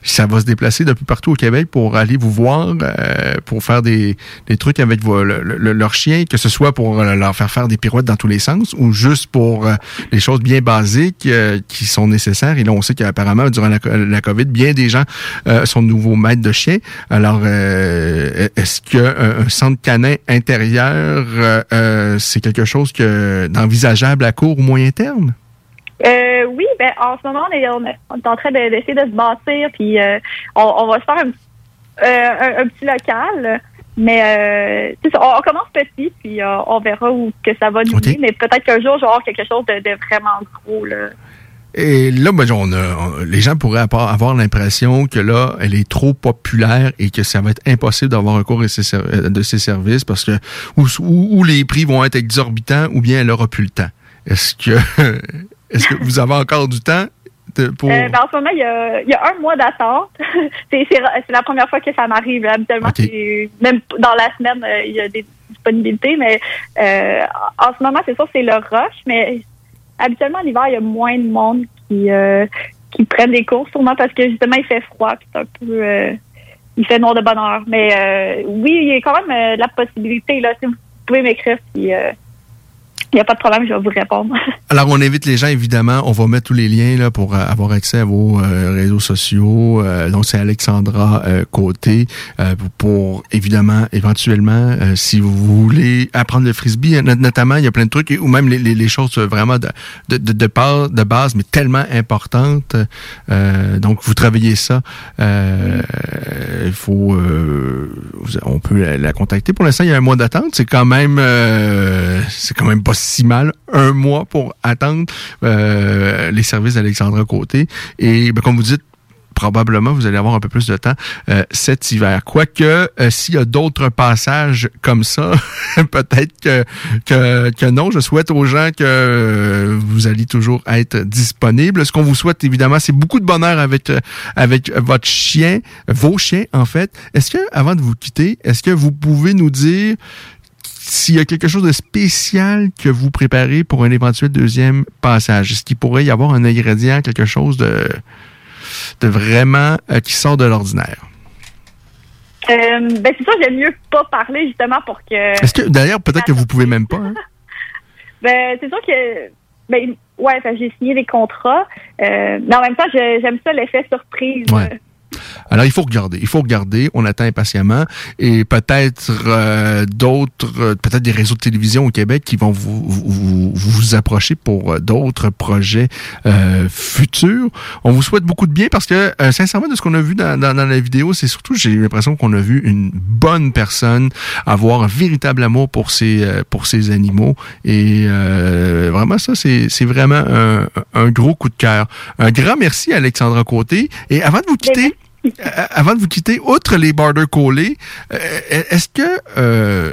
ça va se déplacer d'un peu partout au Québec pour aller vous voir, euh, pour faire des, des trucs avec vos, le- le- leur chien, que ce soit pour euh, leur faire faire des pirouettes dans tous les sens ou juste pour les choses bien basiques qui sont nécessaires. Et là, on sait qu'apparemment, durant la, la COVID, bien des gens sont de nouveaux maîtres de chiens. Alors, est-ce qu'un un centre canin intérieur, euh, c'est quelque chose que d'envisageable à court ou moyen terme? Euh, oui, ben en ce moment, on est, on est- en train de- d'essayer de, se bâtir, puis euh, on, on va se faire un, euh, un, un petit local. Mais euh, on, on commence petit, puis on verra où que ça va nous mener. Mais peut-être qu'un jour, je vais avoir quelque chose de, de vraiment gros. Là. Et là, ben, on a- on- les gens pourraient avoir avoir l'impression que là, elle est trop populaire et que ça va être impossible d'avoir recours à ses euh, de ses services parce que ou, ou- ou les prix vont être exorbitants ou bien elle aura plus le temps. Est-ce que est-ce que vous avez encore du temps de- pour Euh, ben, en ce moment, il y a, il y a un mois d'attente. c'est la première fois que ça m'arrive. Habituellement, même dans la semaine, euh, il y a des disponibilités, mais euh, en ce moment, c'est sûr, c'est le rush, mais habituellement, l'hiver, il y a moins de monde qui, euh, qui prennent des cours, sûrement parce que justement, il fait froid, puis c'est un peu... euh, il fait noir de bonheur. Mais euh, oui, il y a quand même euh, la possibilité. Là, si vous pouvez m'écrire, puis il n'y a pas de problème, je vais vous répondre. Alors, on invite les gens, évidemment. On va mettre tous les liens là, pour euh, avoir accès à vos euh, réseaux sociaux. Euh, donc, c'est Alexandra euh, Côté. pour, pour, évidemment, éventuellement, si vous voulez apprendre le frisbee, not- notamment, il y a plein de trucs, ou même les, choses vraiment de, de, de, base, mais tellement importantes. Donc, vous travaillez ça. Il faut... on peut la, contacter. Pour l'instant, il y a un mois d'attente. C'est quand même... c'est quand même pas si mal. Un mois pour attendre euh, les services d'Alexandra Côté. Et ben, comme vous dites, probablement vous allez avoir un peu plus de temps euh, cet hiver. Quoique, euh, s'il y a d'autres passages comme ça, peut-être que, que, que non. Je souhaite aux gens que vous allez toujours être disponible. Ce qu'on vous souhaite, évidemment, c'est beaucoup de bonheur avec, avec votre chien, vos chiens, en fait. Est-ce que, avant de vous quitter, est-ce que vous pouvez nous dire s'il y a quelque chose de spécial que vous préparez pour un éventuel deuxième passage? Est-ce qu'il pourrait y avoir un ingrédient, quelque chose de, de vraiment euh, qui sort de l'ordinaire? Euh, ben c'est sûr, j'aime mieux pas parler justement pour que. Est-ce que, d'ailleurs, peut-être que vous pouvez même pas, hein? Ben c'est sûr que. Ben ouais, que j'ai signé des contrats. Euh, mais en même temps, j'aime ça l'effet surprise. Ouais. Alors, il faut regarder. Il faut regarder. On attend impatiemment. Et peut-être euh, d'autres, euh, peut-être des réseaux de télévision au Québec qui vont vous, vous, vous approcher pour euh, d'autres projets euh, futurs. On vous souhaite beaucoup de bien parce que, euh, sincèrement, de ce qu'on a vu dans, dans, dans la vidéo, c'est surtout, j'ai eu l'impression qu'on a vu une bonne personne avoir un véritable amour pour ses, pour ses animaux. Et euh, vraiment, ça, c'est c'est vraiment un, un gros coup de cœur. Un grand merci à Alexandra Côté. Et avant de vous quitter, euh, avant de vous quitter, outre les border collés, euh, est-ce que euh,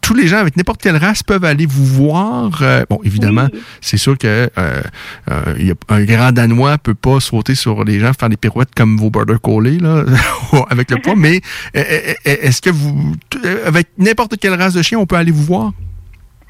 tous les gens avec n'importe quelle race peuvent aller vous voir? Euh, bon, évidemment, c'est sûr que euh, euh, un grand Danois peut pas sauter sur les gens, faire des pirouettes comme vos border collés là, avec le poids, mais euh, euh, est-ce que vous, euh, avec n'importe quelle race de chien, on peut aller vous voir?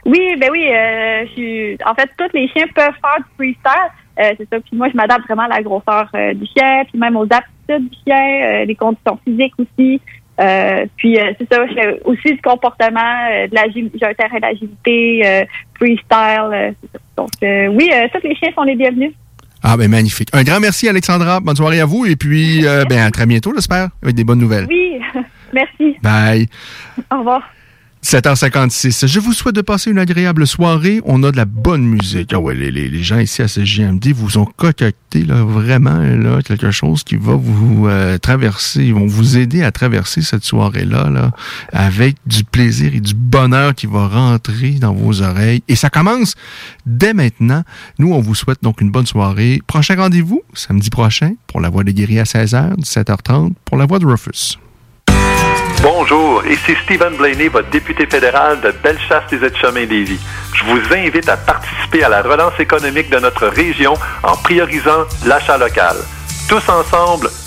Oui, ben oui. Euh, je suis- en fait, tous les chiens peuvent faire du freestyle. Euh, c'est ça. Puis moi, je m'adapte vraiment à la grosseur euh, du chien, puis même aux aptitudes du chien, euh, les conditions physiques aussi. Euh, puis euh, c'est ça, je fais aussi du comportement, euh, de j'ai un terrain d'agilité, freestyle. Donc oui, tous les chiens sont les bienvenus. Ah, ben magnifique. Un grand merci, Alexandra. Bonne soirée à vous. Et puis, ben, à très bientôt, j'espère, avec des bonnes nouvelles. Oui, merci. Bye. Au revoir. 7h56. Je vous souhaite de passer une agréable soirée. On a de la bonne musique. Ah ouais, les, gens ici à CGMD vous ont concocté là, vraiment là, quelque chose qui va vous euh, traverser, ils vont vous aider à traverser cette soirée-là là, avec du plaisir et du bonheur qui va rentrer dans vos oreilles. Et ça commence dès maintenant. Nous, on vous souhaite donc une bonne soirée. Prochain rendez-vous, samedi prochain, pour la Voix des guerriers à 16h, 17h30, pour la Voix de Rufus. Bonjour, ici Stephen Blaney, votre député fédéral de Bellechasse-les-Etchemins-Lévis. Je vous invite à participer à la relance économique de notre région en priorisant l'achat local. Tous ensemble,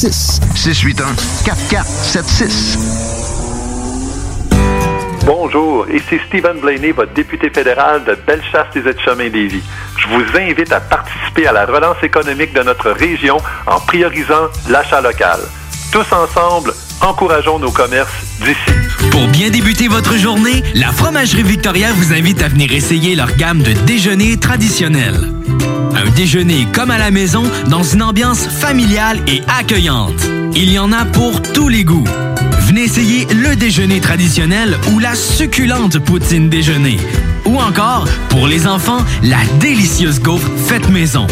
681 4476. Bonjour, ici Stephen Blaney, votre député fédéral de Bellechasse-les-Etchemins-Lévis. Je vous invite à participer à la relance économique de notre région en priorisant l'achat local. Tous ensemble, encourageons nos commerces d'ici. Pour bien débuter votre journée, la Fromagerie Victoria vous invite à venir essayer leur gamme de déjeuners traditionnels. Un déjeuner comme à la maison dans une ambiance familiale et accueillante. Il y en a pour tous les goûts. Venez essayer le déjeuner traditionnel ou la succulente poutine déjeuner. Ou encore, pour les enfants, la délicieuse gaufre faite maison.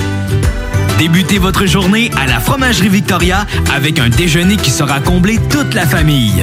Débutez votre journée à la Fromagerie Victoria avec un déjeuner qui sera comblé toute la famille.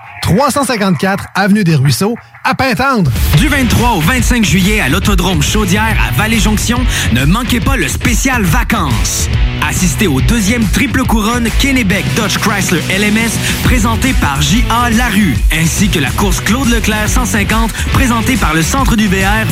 354 Avenue des Ruisseaux, à Pintendre. Du 23 au 25 juillet à l'Autodrome Chaudière à Vallée-Jonction, ne manquez pas le spécial vacances. Assistez au deuxième triple couronne Kennebec Dodge Chrysler LMS présenté par J.A. Larue, ainsi que la course Claude Leclerc 150 présentée par le Centre du VR